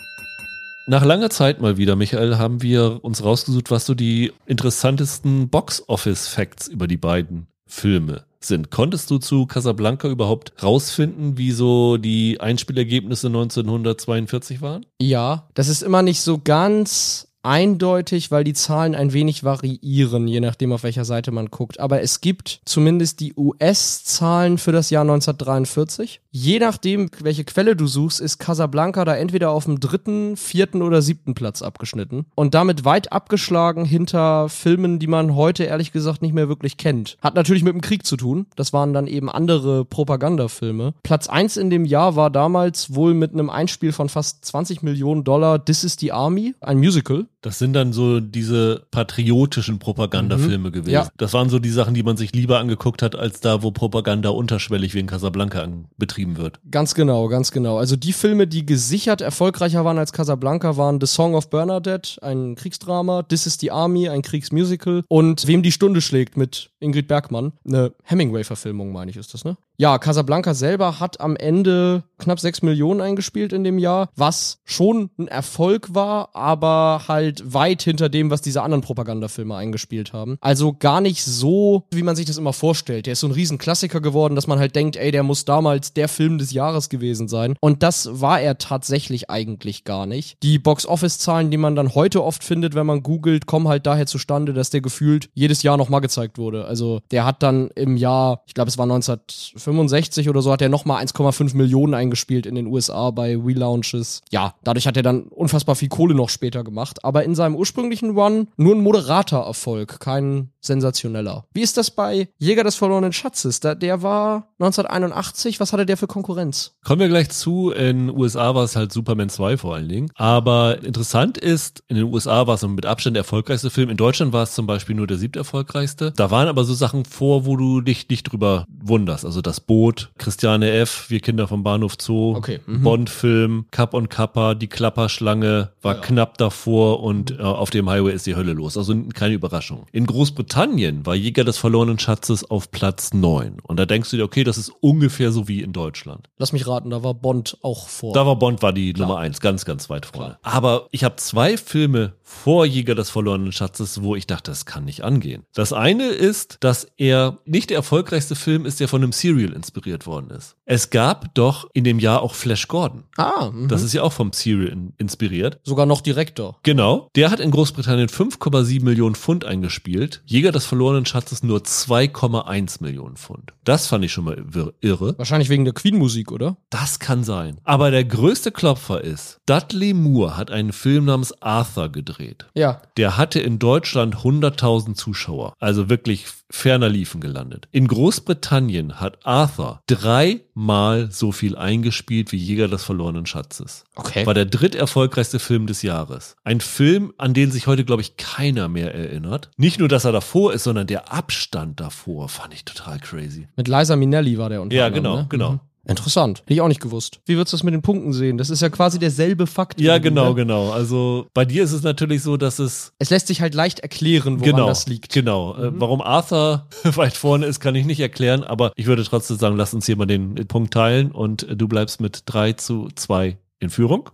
Nach langer Zeit mal wieder, Michael, haben wir uns rausgesucht, was so die interessantesten Box-Office-Facts über die beiden Filme sind. Konntest du zu Casablanca überhaupt rausfinden, wie so die Einspielergebnisse 1942 waren? Ja, das ist immer nicht so ganz eindeutig, weil die Zahlen ein wenig variieren, je nachdem, auf welcher Seite man guckt. Aber es gibt zumindest die US-Zahlen für das Jahr 1943. Je nachdem, welche Quelle du suchst, ist Casablanca da entweder auf dem dritten, vierten oder siebten Platz abgeschnitten. Und damit weit abgeschlagen hinter Filmen, die man heute ehrlich gesagt nicht mehr wirklich kennt. Hat natürlich mit dem Krieg zu tun. Das waren dann eben andere Propagandafilme. Platz eins in dem Jahr war damals wohl mit einem Einspiel von fast 20 Millionen Dollar This is the Army, ein Musical Das sind dann so diese patriotischen Propagandafilme Mhm. gewesen. Ja. Das waren so die Sachen, die man sich lieber angeguckt hat, als da, wo Propaganda unterschwellig wegen Casablanca an- betrieben wird. Ganz genau, ganz genau. Also die Filme, die gesichert erfolgreicher waren als Casablanca, waren The Song of Bernadette, ein Kriegsdrama, This is the Army, ein Kriegsmusical und Wem die Stunde schlägt mit Ingrid Bergmann, eine Hemingway-Verfilmung, meine ich, ist das, ne? Ja, Casablanca selber hat am Ende knapp 6 Millionen eingespielt in dem Jahr, was schon ein Erfolg war, aber halt weit hinter dem, was diese anderen Propagandafilme eingespielt haben. Also gar nicht so, wie man sich das immer vorstellt. Der ist so ein Riesenklassiker geworden, dass man halt denkt, ey, der muss damals der Film des Jahres gewesen sein. Und das war er tatsächlich eigentlich gar nicht. Die Box-Office-Zahlen, die man dann heute oft findet, wenn man googelt, kommen halt daher zustande, dass der gefühlt jedes Jahr nochmal gezeigt wurde. Also der hat dann im Jahr, ich glaube es war 1965 oder so, hat er nochmal 1,5 Millionen eingespielt in den USA bei Relaunches. Ja, dadurch hat er dann unfassbar viel Kohle noch später gemacht. Aber in seinem ursprünglichen Run nur ein moderater Erfolg, kein sensationeller. Wie ist das bei Jäger des verlorenen Schatzes? Da, der war 1981. Was hatte der für Konkurrenz? Kommen wir gleich zu. In USA war es halt Superman 2 vor allen Dingen. Aber interessant ist, in den USA war es mit Abstand der erfolgreichste Film. In Deutschland war es zum Beispiel nur der siebte erfolgreichste. Da waren aber so Sachen vor, wo du dich nicht drüber wunderst. Also das Boot, Christiane F., Wir Kinder vom Bahnhof Zoo, Okay, mhm. Bond-Film, Cup und Kappa, die Klapperschlange war Ja. knapp davor und äh, auf dem Highway ist die Hölle los. Also keine Überraschung. In Großbritannien war Jäger des verlorenen Schatzes auf Platz 9. Und da denkst du dir, okay, das ist ungefähr so wie in Deutschland. Lass mich raten, da war Bond auch vor. Da war Bond war die Nummer eins, ganz, ganz weit vorne. Aber ich habe zwei Filme vor Jäger des verlorenen Schatzes, wo ich dachte, das kann nicht angehen. Das eine ist, dass er nicht der erfolgreichste Film ist, der von einem Serial inspiriert worden ist. Es gab doch in dem Jahr auch Flash Gordon. ah, mhm. Das ist ja auch vom Serial in, inspiriert. sogar noch direkter. Genau. Der hat in Großbritannien 5,7 Millionen Pfund eingespielt. Jäger des verlorenen Schatzes nur 2,1 Millionen Pfund. Das fand ich schon mal irre. Wahrscheinlich wegen der Queen-Musik, oder? Das kann sein. Aber der größte Klopfer ist, Dudley Moore hat einen Film namens Arthur gedreht. Ja. Der hatte in Deutschland 100.000 Zuschauer, also wirklich ferner liefen gelandet. In Großbritannien hat Arthur dreimal so viel eingespielt wie Jäger des verlorenen Schatzes. Okay. War der dritterfolgreichste Film des Jahres. Ein Film, an den sich heute, glaube ich, keiner mehr erinnert. Nicht nur, dass er davor ist, sondern der Abstand davor fand ich total crazy. Mit Liza Minnelli war der unter Ja, genau, ne? genau. Mhm. Interessant. Hätte ich auch nicht gewusst. Wie würdest du das mit den Punkten sehen? Das ist ja quasi derselbe Fakt. Ja, genau, ne? genau. Also bei dir ist es natürlich so, dass es Es lässt sich halt leicht erklären, woran genau, das liegt. Genau. Äh, warum Arthur weit vorne ist, kann ich nicht erklären, aber ich würde trotzdem sagen, lass uns hier mal den Punkt teilen und äh, du bleibst mit 3 zu 2 in Führung.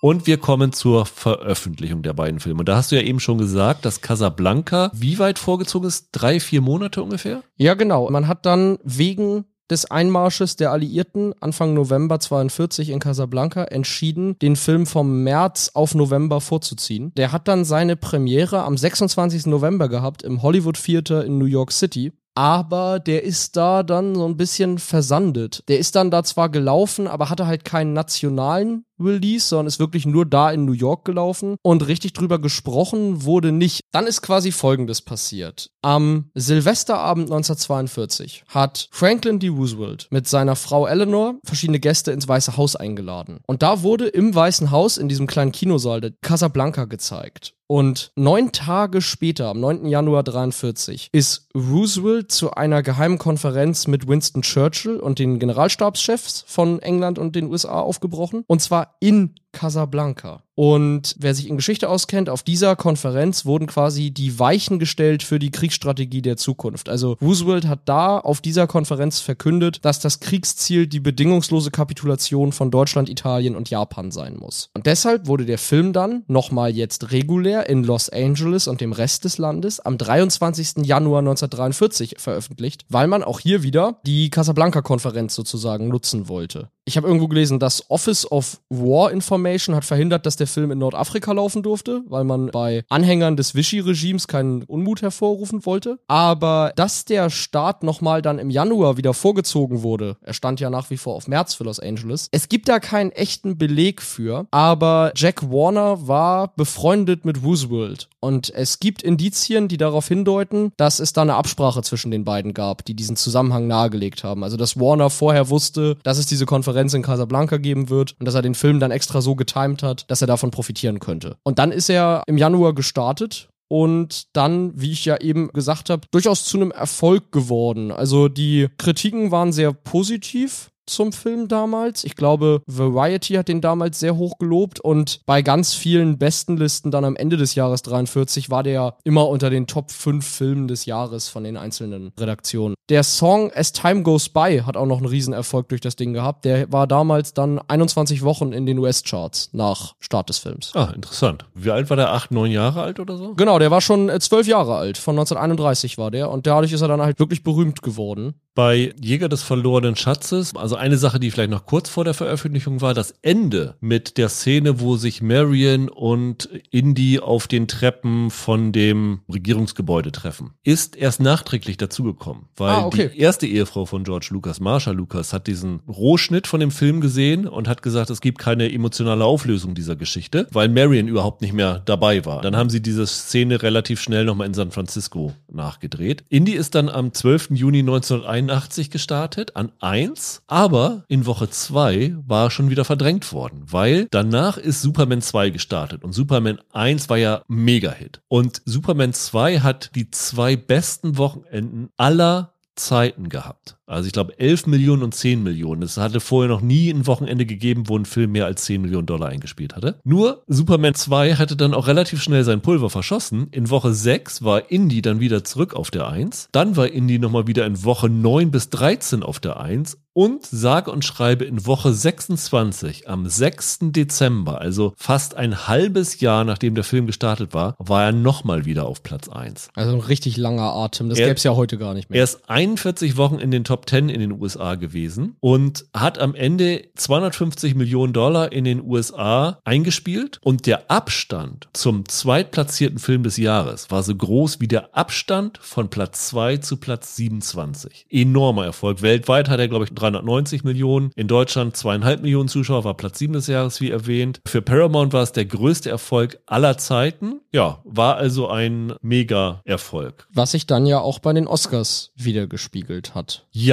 Und wir kommen zur Veröffentlichung der beiden Filme. Und da hast du ja eben schon gesagt, dass Casablanca wie weit vorgezogen ist? Drei, vier Monate ungefähr? Ja, genau. Man hat dann wegen des Einmarsches der Alliierten Anfang November 42 in Casablanca entschieden, den Film vom März auf November vorzuziehen. Der hat dann seine Premiere am 26. November gehabt im Hollywood Theater in New York City. Aber der ist da dann so ein bisschen versandet. Der ist dann da zwar gelaufen, aber hatte halt keinen nationalen Release, sondern ist wirklich nur da in New York gelaufen und richtig drüber gesprochen wurde nicht. Dann ist quasi Folgendes passiert. Am Silvesterabend 1942 hat Franklin D. Roosevelt mit seiner Frau Eleanor verschiedene Gäste ins Weiße Haus eingeladen. Und da wurde im Weißen Haus in diesem kleinen Kinosaal der Casablanca gezeigt. Und neun Tage später, am 9. Januar 43, ist Roosevelt zu einer geheimen Konferenz mit Winston Churchill und den Generalstabschefs von England und den USA aufgebrochen. Und zwar in Casablanca. Und wer sich in Geschichte auskennt, auf dieser Konferenz wurden quasi die Weichen gestellt für die Kriegsstrategie der Zukunft. Also Roosevelt hat da auf dieser Konferenz verkündet, dass das Kriegsziel die bedingungslose Kapitulation von Deutschland, Italien und Japan sein muss. Und deshalb wurde der Film dann nochmal jetzt regulär in Los Angeles und dem Rest des Landes am 23. Januar 1943 veröffentlicht, weil man auch hier wieder die Casablanca-Konferenz sozusagen nutzen wollte. Ich habe irgendwo gelesen, das Office of War Information hat verhindert, dass der Film in Nordafrika laufen durfte, weil man bei Anhängern des Vichy-Regimes keinen Unmut hervorrufen wollte. Aber dass der Start nochmal dann im Januar wieder vorgezogen wurde, er stand ja nach wie vor auf März für Los Angeles. Es gibt da keinen echten Beleg für, aber Jack Warner war befreundet mit Roosevelt und es gibt Indizien, die darauf hindeuten, dass es da eine Absprache zwischen den beiden gab, die diesen Zusammenhang nahegelegt haben. Also dass Warner vorher wusste, dass es diese Konferenz Konferenz in Casablanca geben wird und dass er den Film dann extra so getimed hat, dass er davon profitieren könnte. Und dann ist er im Januar gestartet und dann, wie ich ja eben gesagt habe, durchaus zu einem Erfolg geworden. Also die Kritiken waren sehr positiv zum Film damals. Ich glaube, Variety hat den damals sehr hoch gelobt und bei ganz vielen Bestenlisten dann am Ende des Jahres 43 war der immer unter den Top 5 Filmen des Jahres von den einzelnen Redaktionen. Der Song As Time Goes By hat auch noch einen Riesenerfolg durch das Ding gehabt. Der war damals dann 21 Wochen in den US-Charts nach Start des Films. Ah, interessant. Wie alt war der? Acht, neun Jahre alt oder so? Genau, der war schon äh, zwölf Jahre alt. Von 1931 war der und dadurch ist er dann halt wirklich berühmt geworden bei Jäger des verlorenen Schatzes, also eine Sache, die vielleicht noch kurz vor der Veröffentlichung war, das Ende mit der Szene, wo sich Marion und Indy auf den Treppen von dem Regierungsgebäude treffen, ist erst nachträglich dazugekommen, weil ah, okay. die erste Ehefrau von George Lucas, Marsha Lucas, hat diesen Rohschnitt von dem Film gesehen und hat gesagt, es gibt keine emotionale Auflösung dieser Geschichte, weil Marion überhaupt nicht mehr dabei war. Dann haben sie diese Szene relativ schnell nochmal in San Francisco nachgedreht. Indy ist dann am 12. Juni 1991 81 gestartet, an 1, aber in Woche 2 war er schon wieder verdrängt worden, weil danach ist Superman 2 gestartet und Superman 1 war ja Mega-Hit. Und Superman 2 hat die zwei besten Wochenenden aller Zeiten gehabt. Also ich glaube 11 Millionen und 10 Millionen. Es hatte vorher noch nie ein Wochenende gegeben, wo ein Film mehr als 10 Millionen Dollar eingespielt hatte. Nur Superman 2 hatte dann auch relativ schnell sein Pulver verschossen. In Woche 6 war Indy dann wieder zurück auf der 1. Dann war Indy nochmal wieder in Woche 9 bis 13 auf der 1 und sage und schreibe in Woche 26 am 6. Dezember, also fast ein halbes Jahr nachdem der Film gestartet war, war er nochmal wieder auf Platz 1. Also ein richtig langer Atem, das gäbe es ja heute gar nicht mehr. Er ist 41 Wochen in den Top 10 in den USA gewesen und hat am Ende 250 Millionen Dollar in den USA eingespielt und der Abstand zum zweitplatzierten Film des Jahres war so groß wie der Abstand von Platz 2 zu Platz 27. Enormer Erfolg. Weltweit hat er, glaube ich, 390 Millionen. In Deutschland zweieinhalb Millionen Zuschauer, war Platz 7 des Jahres, wie erwähnt. Für Paramount war es der größte Erfolg aller Zeiten. Ja, war also ein Mega-Erfolg. Was sich dann ja auch bei den Oscars wieder gespiegelt hat. Ja,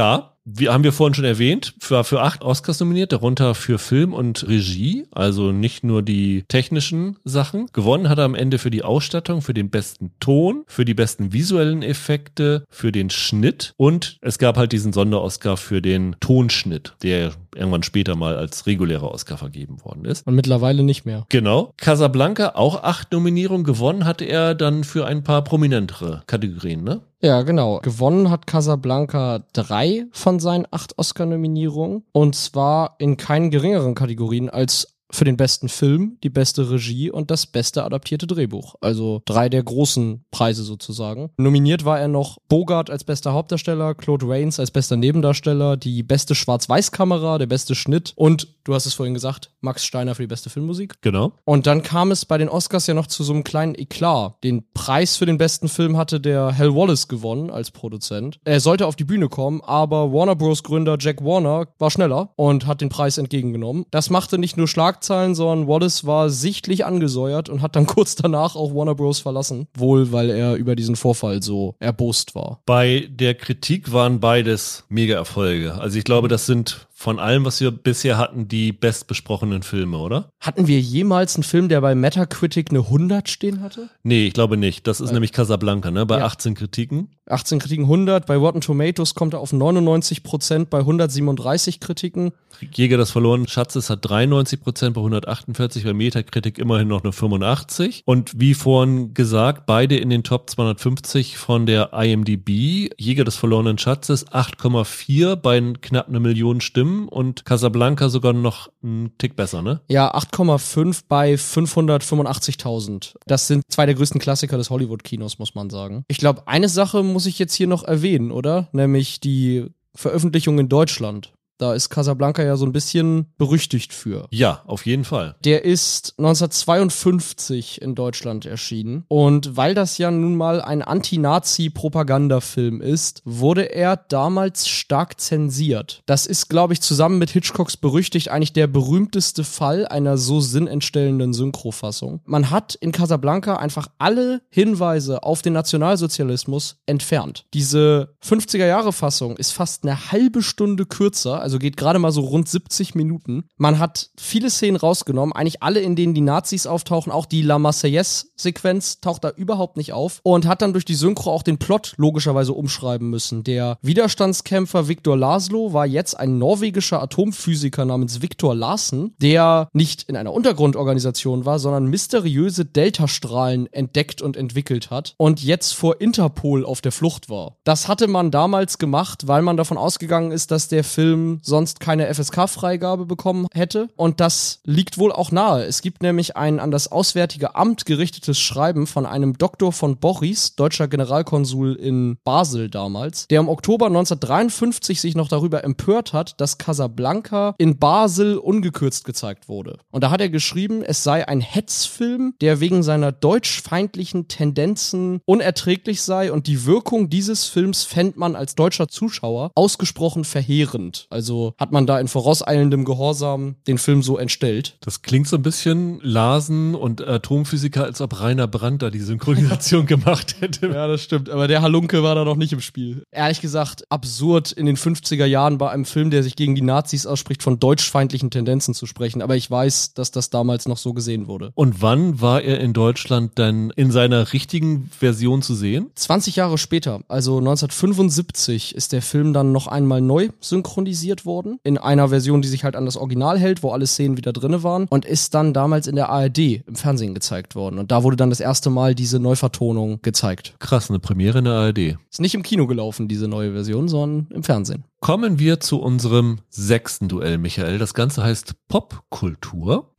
wie haben wir vorhin schon erwähnt, war für acht Oscars nominiert, darunter für Film und Regie, also nicht nur die technischen Sachen. Gewonnen hat er am Ende für die Ausstattung, für den besten Ton, für die besten visuellen Effekte, für den Schnitt und es gab halt diesen Sonderoscar für den Tonschnitt, der irgendwann später mal als regulärer Oscar vergeben worden ist. Und mittlerweile nicht mehr. Genau. Casablanca, auch acht Nominierungen gewonnen hatte er dann für ein paar prominentere Kategorien, ne? Ja, genau. Gewonnen hat Casablanca drei von seinen acht Oscar-Nominierungen. Und zwar in keinen geringeren Kategorien als für den besten Film, die beste Regie und das beste adaptierte Drehbuch. Also drei der großen Preise sozusagen. Nominiert war er noch Bogart als bester Hauptdarsteller, Claude Rains als bester Nebendarsteller, die beste Schwarz-Weiß-Kamera, der beste Schnitt und, du hast es vorhin gesagt, Max Steiner für die beste Filmmusik. Genau. Und dann kam es bei den Oscars ja noch zu so einem kleinen Eklat. Den Preis für den besten Film hatte der Hal Wallace gewonnen als Produzent. Er sollte auf die Bühne kommen, aber Warner Bros. Gründer Jack Warner war schneller und hat den Preis entgegengenommen. Das machte nicht nur Schlag Schlagzeilen, sondern Wallace war sichtlich angesäuert und hat dann kurz danach auch Warner Bros. verlassen. Wohl, weil er über diesen Vorfall so erbost war. Bei der Kritik waren beides Mega-Erfolge. Also ich glaube, das sind von allem, was wir bisher hatten, die bestbesprochenen Filme, oder? Hatten wir jemals einen Film, der bei Metacritic eine 100 stehen hatte? Nee, ich glaube nicht. Das ist Weil, nämlich Casablanca, ne? Bei ja. 18 Kritiken. 18 Kritiken 100. Bei Rotten Tomatoes kommt er auf 99 Prozent bei 137 Kritiken. Jäger des verlorenen Schatzes hat 93 Prozent bei 148, bei Metacritic immerhin noch eine 85. Und wie vorhin gesagt, beide in den Top 250 von der IMDb. Jäger des verlorenen Schatzes 8,4 bei knapp einer Million Stimmen. Stimmen und Casablanca sogar noch einen Tick besser, ne? Ja, 8,5 bei 585.000. Das sind zwei der größten Klassiker des Hollywood-Kinos, muss man sagen. Ich glaube, eine Sache muss ich jetzt hier noch erwähnen, oder? Nämlich die Veröffentlichung in Deutschland. Da ist Casablanca ja so ein bisschen berüchtigt für. Ja, auf jeden Fall. Der ist 1952 in Deutschland erschienen. Und weil das ja nun mal ein Anti-Nazi-Propagandafilm ist, wurde er damals stark zensiert. Das ist, glaube ich, zusammen mit Hitchcocks berüchtigt eigentlich der berühmteste Fall einer so sinnentstellenden Synchrofassung. Man hat in Casablanca einfach alle Hinweise auf den Nationalsozialismus entfernt. Diese 50er-Jahre-Fassung ist fast eine halbe Stunde kürzer also geht gerade mal so rund 70 Minuten. Man hat viele Szenen rausgenommen, eigentlich alle, in denen die Nazis auftauchen, auch die La Marseillaise-Sequenz taucht da überhaupt nicht auf und hat dann durch die Synchro auch den Plot logischerweise umschreiben müssen. Der Widerstandskämpfer Viktor Laszlo war jetzt ein norwegischer Atomphysiker namens Viktor Larsen, der nicht in einer Untergrundorganisation war, sondern mysteriöse Deltastrahlen entdeckt und entwickelt hat und jetzt vor Interpol auf der Flucht war. Das hatte man damals gemacht, weil man davon ausgegangen ist, dass der Film sonst keine FSK-Freigabe bekommen hätte. Und das liegt wohl auch nahe. Es gibt nämlich ein an das Auswärtige Amt gerichtetes Schreiben von einem Doktor von Boris, deutscher Generalkonsul in Basel damals, der im Oktober 1953 sich noch darüber empört hat, dass Casablanca in Basel ungekürzt gezeigt wurde. Und da hat er geschrieben, es sei ein Hetzfilm, der wegen seiner deutschfeindlichen Tendenzen unerträglich sei und die Wirkung dieses Films fände man als deutscher Zuschauer ausgesprochen verheerend. Also hat man da in vorauseilendem Gehorsam den Film so entstellt. Das klingt so ein bisschen Larsen und Atomphysiker, als ob Rainer Brandt da die Synchronisation gemacht hätte. Ja, das stimmt. Aber der Halunke war da noch nicht im Spiel. Ehrlich gesagt, absurd in den 50er Jahren bei einem Film, der sich gegen die Nazis ausspricht, von deutschfeindlichen Tendenzen zu sprechen. Aber ich weiß, dass das damals noch so gesehen wurde. Und wann war er in Deutschland dann in seiner richtigen Version zu sehen? 20 Jahre später, also 1975, ist der Film dann noch einmal neu synchronisiert worden. In einer Version, die sich halt an das Original hält, wo alle Szenen wieder drinne waren. Und ist dann damals in der ARD im Fernsehen gezeigt worden. Und da wurde dann das erste Mal diese Neuvertonung gezeigt. Krass, eine Premiere in der ARD. Ist nicht im Kino gelaufen, diese neue Version, sondern im Fernsehen. Kommen wir zu unserem sechsten Duell, Michael. Das Ganze heißt Popkultur.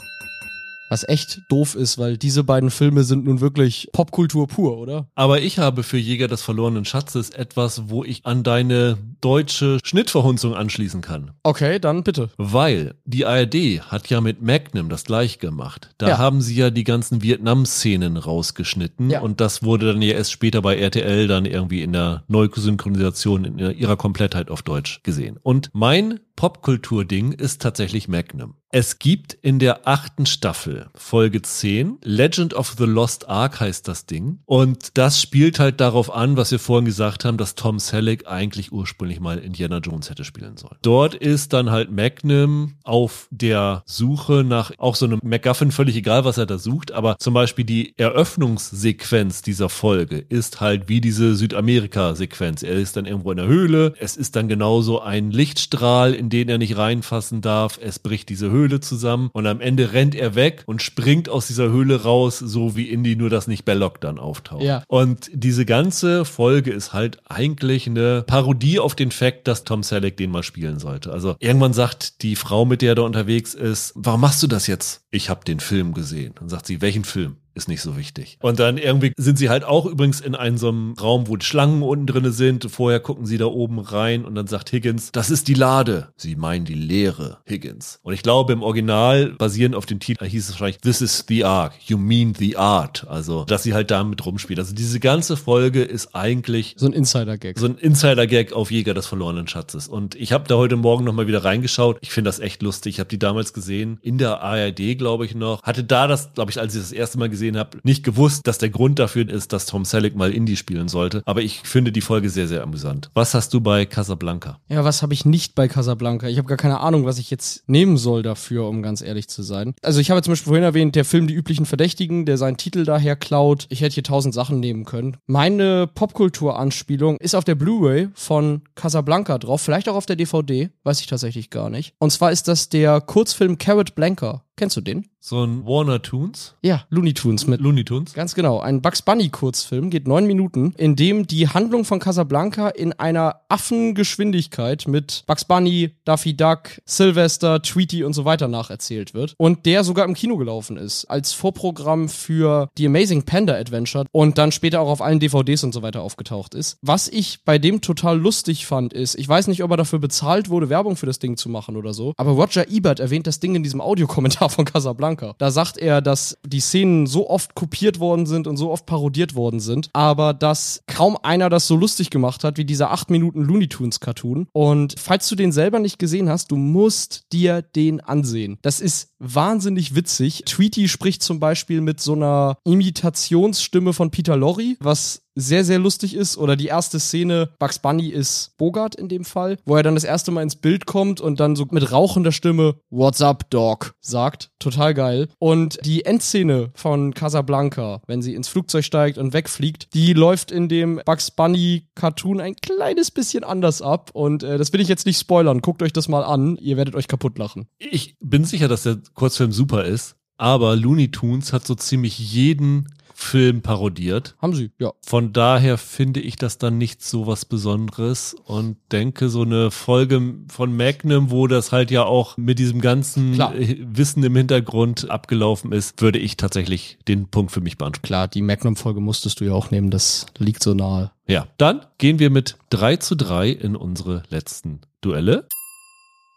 Was echt doof ist, weil diese beiden Filme sind nun wirklich Popkultur pur, oder? Aber ich habe für Jäger des verlorenen Schatzes etwas, wo ich an deine deutsche Schnittverhunzung anschließen kann. Okay, dann bitte. Weil die ARD hat ja mit Magnum das gleich gemacht. Da ja. haben sie ja die ganzen Vietnam-Szenen rausgeschnitten ja. und das wurde dann ja erst später bei RTL dann irgendwie in der Neusynchronisation in ihrer Komplettheit auf Deutsch gesehen. Und mein Popkultur-Ding ist tatsächlich Magnum. Es gibt in der achten Staffel, Folge 10, Legend of the Lost Ark heißt das Ding. Und das spielt halt darauf an, was wir vorhin gesagt haben, dass Tom Selleck eigentlich ursprünglich mal Indiana Jones hätte spielen sollen. Dort ist dann halt Magnum auf der Suche nach auch so einem MacGuffin, völlig egal, was er da sucht, aber zum Beispiel die Eröffnungssequenz dieser Folge ist halt wie diese Südamerika-Sequenz. Er ist dann irgendwo in der Höhle, es ist dann genauso ein Lichtstrahl, in den er nicht reinfassen darf, es bricht diese Höhle Höhle zusammen und am Ende rennt er weg und springt aus dieser Höhle raus, so wie Indy, nur dass nicht Belloc dann auftaucht. Ja. Und diese ganze Folge ist halt eigentlich eine Parodie auf den Fakt, dass Tom Selleck den mal spielen sollte. Also irgendwann sagt die Frau, mit der er da unterwegs ist, warum machst du das jetzt? Ich habe den Film gesehen. Dann sagt sie, welchen Film? Ist nicht so wichtig. Und dann irgendwie sind sie halt auch übrigens in einem so einem Raum, wo die Schlangen unten drinne sind. Vorher gucken sie da oben rein und dann sagt Higgins, das ist die Lade. Sie meinen die Leere, Higgins. Und ich glaube, im Original, basierend auf dem Titel, hieß es wahrscheinlich, This is the Ark. You mean the art. Also, dass sie halt damit rumspielt. Also diese ganze Folge ist eigentlich so ein Insider-Gag. So ein Insider-Gag auf Jäger des verlorenen Schatzes. Und ich habe da heute Morgen nochmal wieder reingeschaut. Ich finde das echt lustig. Ich habe die damals gesehen, in der ARD, glaube ich noch. Hatte da das, glaube ich, als ich das erste Mal gesehen gesehen habe, nicht gewusst, dass der Grund dafür ist, dass Tom Selleck mal Indie spielen sollte. Aber ich finde die Folge sehr, sehr amüsant. Was hast du bei Casablanca? Ja, was habe ich nicht bei Casablanca? Ich habe gar keine Ahnung, was ich jetzt nehmen soll dafür, um ganz ehrlich zu sein. Also ich habe zum Beispiel vorhin erwähnt, der Film Die üblichen Verdächtigen, der seinen Titel daher klaut. Ich hätte hier tausend Sachen nehmen können. Meine Popkultur-Anspielung ist auf der Blu-ray von Casablanca drauf, vielleicht auch auf der DVD, weiß ich tatsächlich gar nicht. Und zwar ist das der Kurzfilm Carrot Blanca. Kennst du den? So ein Warner Tunes? Ja, Looney Tunes mit. Looney Tunes? Ganz genau. Ein Bugs Bunny Kurzfilm, geht neun Minuten, in dem die Handlung von Casablanca in einer Affengeschwindigkeit mit Bugs Bunny, Daffy Duck, Sylvester, Tweety und so weiter nacherzählt wird. Und der sogar im Kino gelaufen ist. Als Vorprogramm für die Amazing Panda Adventure und dann später auch auf allen DVDs und so weiter aufgetaucht ist. Was ich bei dem total lustig fand, ist, ich weiß nicht, ob er dafür bezahlt wurde, Werbung für das Ding zu machen oder so, aber Roger Ebert erwähnt das Ding in diesem Audiokommentar von Casablanca. Da sagt er, dass die Szenen so oft kopiert worden sind und so oft parodiert worden sind, aber dass kaum einer das so lustig gemacht hat wie dieser 8 Minuten Looney Tunes Cartoon. Und falls du den selber nicht gesehen hast, du musst dir den ansehen. Das ist wahnsinnig witzig. Tweety spricht zum Beispiel mit so einer Imitationsstimme von Peter Lorre, was sehr, sehr lustig ist. Oder die erste Szene, Bugs Bunny ist Bogart in dem Fall, wo er dann das erste Mal ins Bild kommt und dann so mit rauchender Stimme What's up, Dog? sagt. Total geil. Und die Endszene von Casablanca, wenn sie ins Flugzeug steigt und wegfliegt, die läuft in dem Bugs Bunny Cartoon ein kleines bisschen anders ab. Und äh, das will ich jetzt nicht spoilern. Guckt euch das mal an. Ihr werdet euch kaputt lachen. Ich bin sicher, dass der Kurzfilm super ist. Aber Looney Tunes hat so ziemlich jeden Film parodiert. Haben sie, ja. Von daher finde ich das dann nicht so was Besonderes und denke, so eine Folge von Magnum, wo das halt ja auch mit diesem ganzen Klar. Wissen im Hintergrund abgelaufen ist, würde ich tatsächlich den Punkt für mich beantworten. Klar, die Magnum-Folge musstest du ja auch nehmen, das liegt so nahe. Ja, dann gehen wir mit 3 zu 3 in unsere letzten Duelle.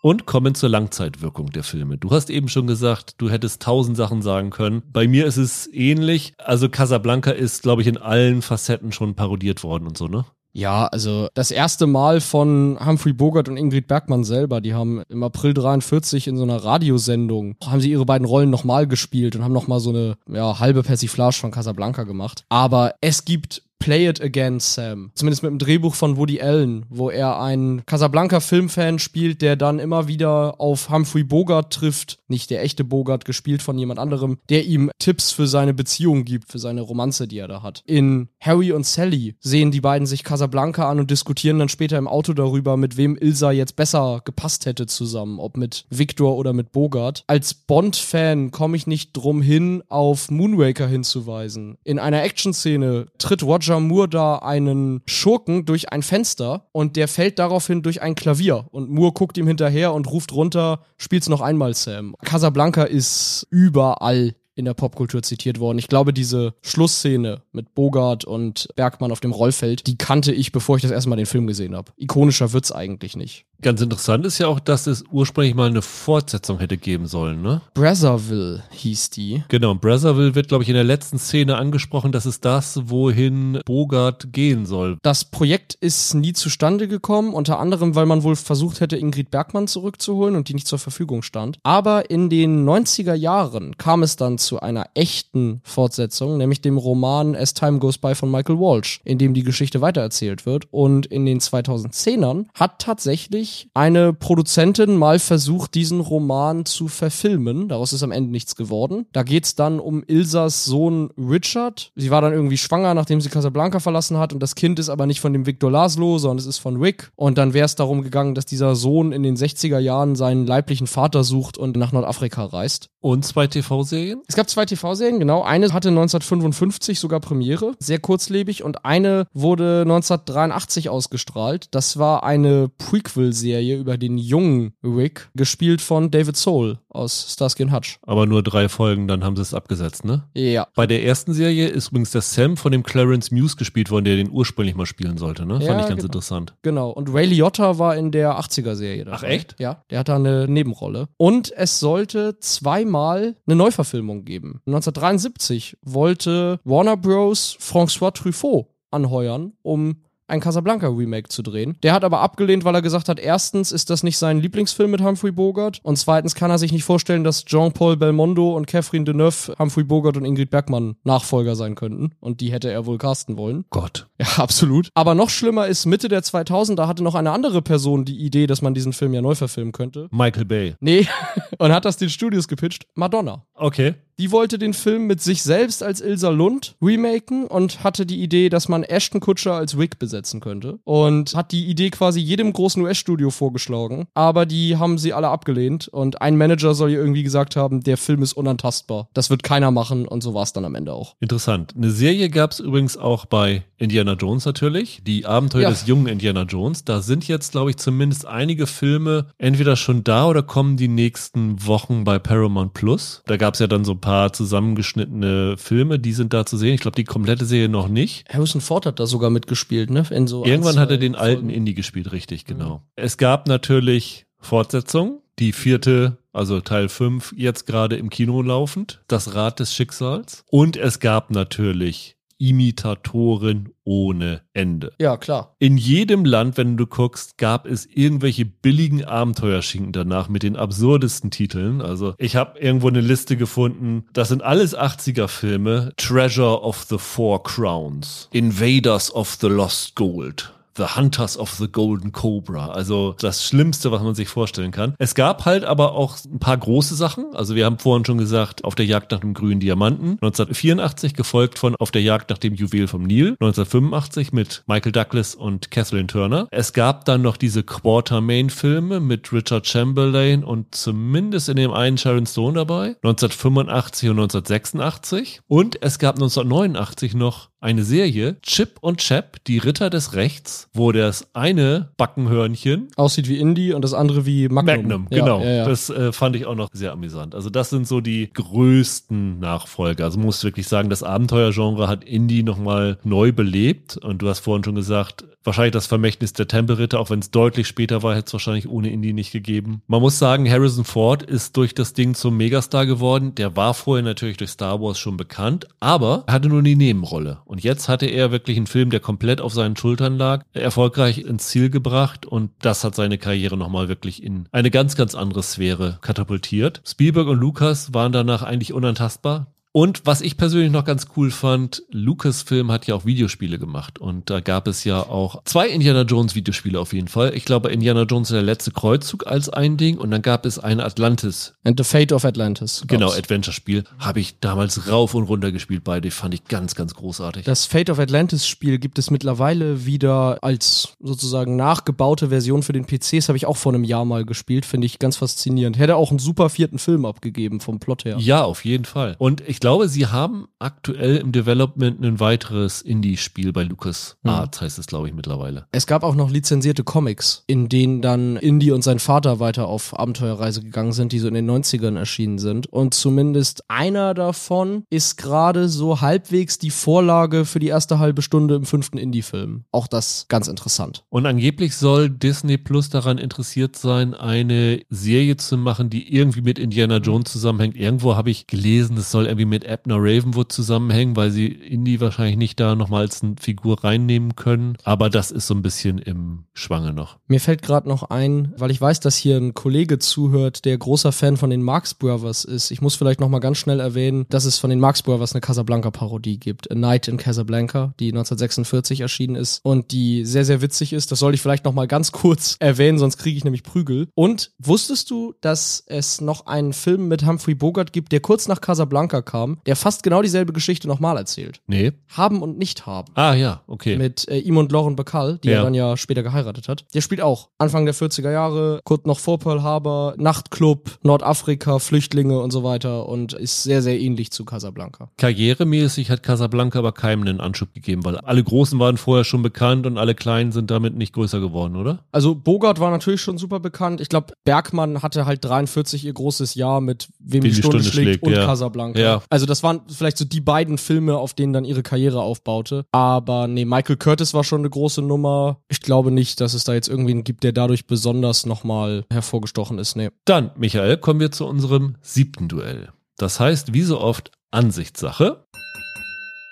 Und kommen zur Langzeitwirkung der Filme. Du hast eben schon gesagt, du hättest tausend Sachen sagen können. Bei mir ist es ähnlich. Also Casablanca ist, glaube ich, in allen Facetten schon parodiert worden und so, ne? Ja, also das erste Mal von Humphrey Bogart und Ingrid Bergmann selber. Die haben im April 43 in so einer Radiosendung, haben sie ihre beiden Rollen nochmal gespielt und haben nochmal so eine ja, halbe Persiflage von Casablanca gemacht. Aber es gibt Play It Again, Sam. Zumindest mit dem Drehbuch von Woody Allen, wo er einen Casablanca-Filmfan spielt, der dann immer wieder auf Humphrey Bogart trifft. Nicht der echte Bogart, gespielt von jemand anderem, der ihm Tipps für seine Beziehung gibt, für seine Romanze, die er da hat. In Harry und Sally sehen die beiden sich Casablanca an und diskutieren dann später im Auto darüber, mit wem Ilsa jetzt besser gepasst hätte zusammen, ob mit Victor oder mit Bogart. Als Bond-Fan komme ich nicht drum hin, auf Moonraker hinzuweisen. In einer Action-Szene tritt Roger Moore da einen Schurken durch ein Fenster und der fällt daraufhin durch ein Klavier und Moore guckt ihm hinterher und ruft runter, spiel's noch einmal, Sam. Casablanca ist überall in der Popkultur zitiert worden. Ich glaube, diese Schlussszene mit Bogart und Bergmann auf dem Rollfeld, die kannte ich, bevor ich das erste Mal den Film gesehen habe. Ikonischer wird's eigentlich nicht. Ganz interessant ist ja auch, dass es ursprünglich mal eine Fortsetzung hätte geben sollen, ne? Brazzaville hieß die. Genau, Brazzaville wird, glaube ich, in der letzten Szene angesprochen, das ist das, wohin Bogart gehen soll. Das Projekt ist nie zustande gekommen, unter anderem, weil man wohl versucht hätte, Ingrid Bergmann zurückzuholen und die nicht zur Verfügung stand. Aber in den 90er Jahren kam es dann zu einer echten Fortsetzung, nämlich dem Roman As Time Goes By von Michael Walsh, in dem die Geschichte weitererzählt wird. Und in den 2010ern hat tatsächlich eine Produzentin mal versucht, diesen Roman zu verfilmen. Daraus ist am Ende nichts geworden. Da geht's dann um Ilsas Sohn Richard. Sie war dann irgendwie schwanger, nachdem sie Casablanca verlassen hat und das Kind ist aber nicht von dem Victor Laszlo, sondern es ist von Rick. Und dann wäre es darum gegangen, dass dieser Sohn in den 60er Jahren seinen leiblichen Vater sucht und nach Nordafrika reist. Und zwei TV-Serien? Es gab zwei TV-Serien, genau. Eine hatte 1955 sogar Premiere, sehr kurzlebig, und eine wurde 1983 ausgestrahlt. Das war eine Prequel-Serie über den jungen Rick, gespielt von David Soul aus Starsky Hutch. Aber nur drei Folgen, dann haben sie es abgesetzt, ne? Ja. Bei der ersten Serie ist übrigens der Sam von dem Clarence Muse gespielt worden, der den ursprünglich mal spielen sollte, ne? Ja, Fand ich ganz genau. interessant. Genau. Und Ray Liotta war in der 80er-Serie dabei. Ach, echt? Ja. Der hat da eine Nebenrolle. Und es sollte zweimal eine Neuverfilmung geben. 1973 wollte Warner Bros. François Truffaut anheuern, um ein Casablanca-Remake zu drehen. Der hat aber abgelehnt, weil er gesagt hat, erstens ist das nicht sein Lieblingsfilm mit Humphrey Bogart und zweitens kann er sich nicht vorstellen, dass Jean-Paul Belmondo und Catherine Deneuve Humphrey Bogart und Ingrid Bergmann Nachfolger sein könnten und die hätte er wohl casten wollen. Gott. Ja, absolut. Aber noch schlimmer ist, Mitte der 2000er hatte noch eine andere Person die Idee, dass man diesen Film ja neu verfilmen könnte. Michael Bay. Nee, und hat das den Studios gepitcht. Madonna. Okay. Die wollte den Film mit sich selbst als Ilsa Lund remaken und hatte die Idee, dass man Ashton Kutcher als Rick besetzen könnte. Und hat die Idee quasi jedem großen US-Studio vorgeschlagen. Aber die haben sie alle abgelehnt. Und ein Manager soll ihr irgendwie gesagt haben, der Film ist unantastbar. Das wird keiner machen. Und so war es dann am Ende auch. Interessant. Eine Serie gab es übrigens auch bei Indiana Jones natürlich. Die Abenteuer Ja. des jungen Indiana Jones. Da sind jetzt, glaube ich, zumindest einige Filme entweder schon da oder kommen die nächsten Wochen bei Paramount Plus. Da gab es ja dann so ein paar zusammengeschnittene Filme, die sind da zu sehen. Ich glaube, die komplette Serie noch nicht. Harrison Ford hat da sogar mitgespielt, ne? So Irgendwann hat er den alten Folgen. Indie gespielt, richtig, genau. Es gab natürlich Fortsetzungen. Die vierte, also Teil 5, jetzt gerade im Kino laufend. Das Rad des Schicksals. Und es gab natürlich Imitatoren ohne Ende. Ja, klar. In jedem Land, wenn du guckst, gab es irgendwelche billigen Abenteuerschinken danach mit den absurdesten Titeln. Also ich habe irgendwo eine Liste gefunden. Das sind alles 80er Filme. Treasure of the Four Crowns. Invaders of the Lost Gold. The Hunters of the Golden Cobra. Also das Schlimmste, was man sich vorstellen kann. Es gab halt aber auch ein paar große Sachen. Also wir haben vorhin schon gesagt, auf der Jagd nach dem grünen Diamanten. 1984 gefolgt von Auf der Jagd nach dem Juwel vom Nil. 1985 mit Michael Douglas und Kathleen Turner. Es gab dann noch diese Quartermain-Filme mit Richard Chamberlain und zumindest in dem einen Sharon Stone dabei. 1985 und 1986. Und es gab 1989 noch eine Serie, Chip und Chap, die Ritter des Rechts, wo das eine Backenhörnchen aussieht wie Indie und das andere wie Magnum. Magnum, genau. Ja, ja. Das äh, fand ich auch noch sehr amüsant. Also das sind so die größten Nachfolger. Also muss wirklich sagen, das Abenteuergenre hat Indie nochmal neu belebt und du hast vorhin schon gesagt, wahrscheinlich das Vermächtnis der Tempelritter, auch wenn es deutlich später war, hätte es wahrscheinlich ohne Indie nicht gegeben. Man muss sagen, Harrison Ford ist durch das Ding zum Megastar geworden. Der war vorher natürlich durch Star Wars schon bekannt, aber er hatte nur die Nebenrolle. Und jetzt hatte er wirklich einen Film, der komplett auf seinen Schultern lag, erfolgreich ins Ziel gebracht und das hat seine Karriere nochmal wirklich in eine ganz, ganz andere Sphäre katapultiert. Spielberg und Lucas waren danach eigentlich unantastbar. Und was ich persönlich noch ganz cool fand, Lucasfilm hat ja auch Videospiele gemacht und da gab es ja auch zwei Indiana Jones Videospiele auf jeden Fall. Ich glaube Indiana Jones der letzte Kreuzzug als ein Ding und dann gab es ein Atlantis. And the Fate of Atlantis. Genau, Adventure Spiel habe ich damals rauf und runter gespielt beide, fand ich ganz ganz großartig. Das Fate of Atlantis Spiel gibt es mittlerweile wieder als sozusagen nachgebaute Version für den PC. Das habe ich auch vor einem Jahr mal gespielt, finde ich ganz faszinierend. Hätte auch einen super vierten Film abgegeben vom Plot her. Ja, auf jeden Fall. Und ich ich glaube, sie haben aktuell im Development ein weiteres Indie-Spiel bei Lucas mhm. Arts, heißt es, glaube ich, mittlerweile. Es gab auch noch lizenzierte Comics, in denen dann Indy und sein Vater weiter auf Abenteuerreise gegangen sind, die so in den 90ern erschienen sind. Und zumindest einer davon ist gerade so halbwegs die Vorlage für die erste halbe Stunde im fünften Indie-Film. Auch das ganz interessant. Und angeblich soll Disney Plus daran interessiert sein, eine Serie zu machen, die irgendwie mit Indiana Jones zusammenhängt. Irgendwo habe ich gelesen, es soll irgendwie mit Abner Ravenwood zusammenhängen, weil sie Indy wahrscheinlich nicht da nochmal als eine Figur reinnehmen können. Aber das ist so ein bisschen im Schwange noch. Mir fällt gerade noch ein, weil ich weiß, dass hier ein Kollege zuhört, der großer Fan von den Marx Brothers ist. Ich muss vielleicht nochmal ganz schnell erwähnen, dass es von den Marx Brothers eine Casablanca-Parodie gibt. A Night in Casablanca, die 1946 erschienen ist und die sehr, sehr witzig ist. Das sollte ich vielleicht nochmal ganz kurz erwähnen, sonst kriege ich nämlich Prügel. Und wusstest du, dass es noch einen Film mit Humphrey Bogart gibt, der kurz nach Casablanca kam? Haben, der fast genau dieselbe Geschichte nochmal erzählt. Nee. Haben und nicht haben. Ah ja, okay. Mit äh, ihm und Lauren Bacall, die ja. er dann ja später geheiratet hat. Der spielt auch Anfang der 40er Jahre, kurz noch vor Pearl Harbor, Nachtclub, Nordafrika, Flüchtlinge und so weiter und ist sehr, sehr ähnlich zu Casablanca. Karrieremäßig hat Casablanca aber keinem einen Anschub gegeben, weil alle Großen waren vorher schon bekannt und alle Kleinen sind damit nicht größer geworden, oder? Also Bogart war natürlich schon super bekannt. Ich glaube, Bergmann hatte halt 43 ihr großes Jahr mit Wem die, die Stunde, Stunde schlägt, schlägt, und ja. Casablanca. Ja. Also das waren vielleicht so die beiden Filme, auf denen dann ihre Karriere aufbaute. Aber nee, Michael Curtis war schon eine große Nummer. Ich glaube nicht, dass es da jetzt irgendwen gibt, der dadurch besonders nochmal hervorgestochen ist. Nee. Dann, Michael, kommen wir zu unserem siebten Duell. Das heißt, wie so oft, Ansichtssache.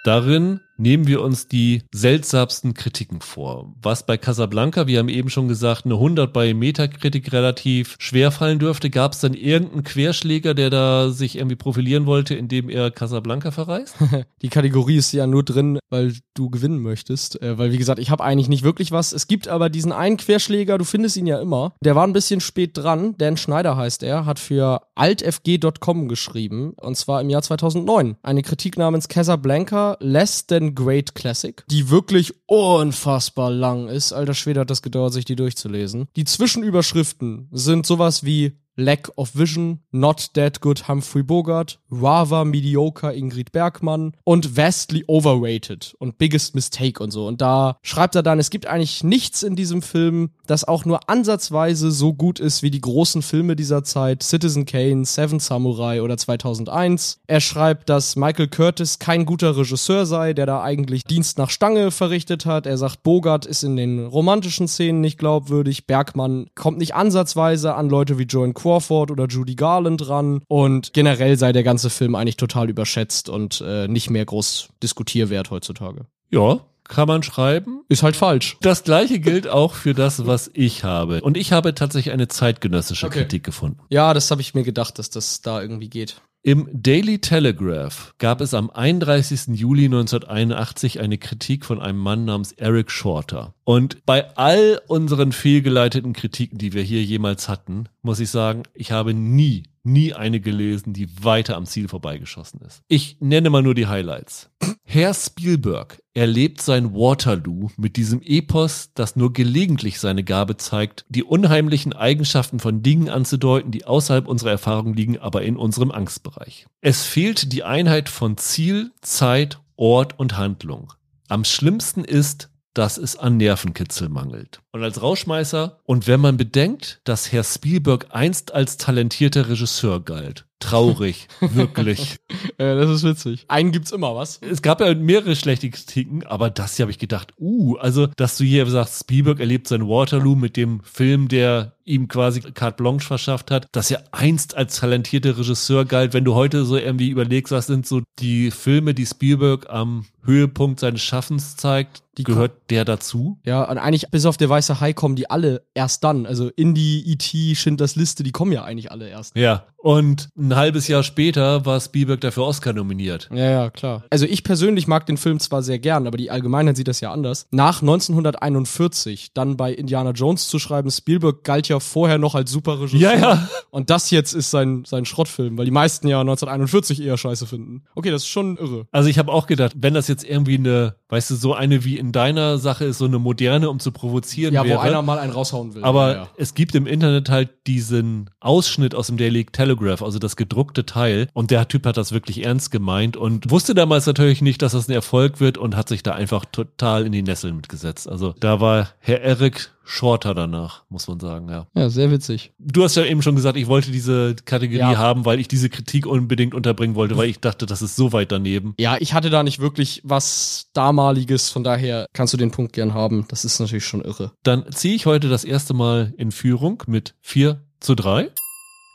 Darin nehmen wir uns die seltsamsten Kritiken vor. Was bei Casablanca, wir haben eben schon gesagt, eine 100 bei Metakritik relativ schwer fallen dürfte. Gab es dann irgendeinen Querschläger, der da sich irgendwie profilieren wollte, indem er Casablanca verreist? die Kategorie ist ja nur drin, weil du gewinnen möchtest. Äh, weil, wie gesagt, ich habe eigentlich nicht wirklich was. Es gibt aber diesen einen Querschläger, du findest ihn ja immer. Der war ein bisschen spät dran. Dan Schneider heißt er, hat für altfg.com geschrieben. Und zwar im Jahr 2009. Eine Kritik namens Casablanca Less Than Great Classic, die wirklich unfassbar lang ist. Alter Schwede hat das gedauert, sich die durchzulesen. Die Zwischenüberschriften sind sowas wie Lack of Vision, Not That Good Humphrey Bogart, Rather Mediocre Ingrid Bergmann und Vastly Overrated und Biggest Mistake und so. Und da schreibt er dann, es gibt eigentlich nichts in diesem Film, das auch nur ansatzweise so gut ist wie die großen Filme dieser Zeit, Citizen Kane, Seven Samurai oder 2001. Er schreibt, dass Michael Curtis kein guter Regisseur sei, der da eigentlich Dienst nach Stange verrichtet hat. Er sagt, Bogart ist in den romantischen Szenen nicht glaubwürdig, Bergmann kommt nicht ansatzweise an Leute wie Joan Crawford oder Judy Garland ran und generell sei der ganze Film eigentlich total überschätzt und äh, nicht mehr groß diskutierwert heutzutage. Ja, kann man schreiben. Ist halt falsch. Das gleiche gilt auch für das, was ich habe. Und ich habe tatsächlich eine zeitgenössische Okay. Kritik gefunden. Ja, das habe ich mir gedacht, dass das da irgendwie geht. Im Daily Telegraph gab es am 31. Juli 1981 eine Kritik von einem Mann namens Eric Shorter. Und bei all unseren fehlgeleiteten Kritiken, die wir hier jemals hatten, muss ich sagen, ich habe nie, nie eine gelesen, die weiter am Ziel vorbeigeschossen ist. Ich nenne mal nur die Highlights. Herr Spielberg erlebt sein Waterloo mit diesem Epos, das nur gelegentlich seine Gabe zeigt, die unheimlichen Eigenschaften von Dingen anzudeuten, die außerhalb unserer Erfahrung liegen, aber in unserem Angstbereich. Es fehlt die Einheit von Ziel, Zeit, Ort und Handlung. Am schlimmsten ist, dass es an Nervenkitzel mangelt. Und als Rauschmeißer, und wenn man bedenkt, dass Herr Spielberg einst als talentierter Regisseur galt, traurig, wirklich. Äh, das ist witzig. Einen gibt's immer, was? Es gab ja mehrere schlechte Kritiken, aber das hier habe ich gedacht, uh, also, dass du hier sagst, Spielberg erlebt sein Waterloo mit dem Film, der ihm quasi carte blanche verschafft hat, dass er einst als talentierter Regisseur galt. Wenn du heute so irgendwie überlegst, was sind so die Filme, die Spielberg am Höhepunkt seines Schaffens zeigt, Die gehört der dazu? Ja, und eigentlich bis auf der weiße Hai kommen die alle erst dann. Also Indie, E.T., Schindlers Liste, die kommen ja eigentlich alle erst. Ja. Und ein halbes Jahr später war Spielberg dafür Oscar nominiert. Ja, ja, klar. Also ich persönlich mag den Film zwar sehr gern, aber die Allgemeinheit sieht das ja anders. Nach 1941 dann bei Indiana Jones zu schreiben, Spielberg galt ja vorher noch als Superregisseur. Ja, ja. Und das jetzt ist sein, sein Schrottfilm, weil die meisten ja 1941 eher scheiße finden. Okay, das ist schon irre. Also ich habe auch gedacht, wenn das jetzt irgendwie eine, weißt du, so eine wie in deiner Sache ist, so eine moderne, um zu provozieren Ja, wäre. wo einer mal einen raushauen will. aber ja, es gibt im Internet halt diesen Ausschnitt aus dem Daily Telegraph, also das gedruckte Teil. Und der Typ hat das wirklich ernst gemeint und wusste damals natürlich nicht, dass das ein Erfolg wird und hat sich da einfach total in die Nesseln mitgesetzt. Also da war Herr Eric Shorter danach, muss man sagen, ja. ja, sehr witzig. Du hast ja eben schon gesagt, ich wollte diese Kategorie Ja. haben, weil ich diese Kritik unbedingt unterbringen wollte, weil ich dachte, das ist so weit daneben. Ja, ich hatte da nicht wirklich was damaliges, von daher kannst du den Punkt gern haben. Das ist natürlich schon irre. Dann ziehe ich heute das erste Mal in Führung mit 4 zu 3.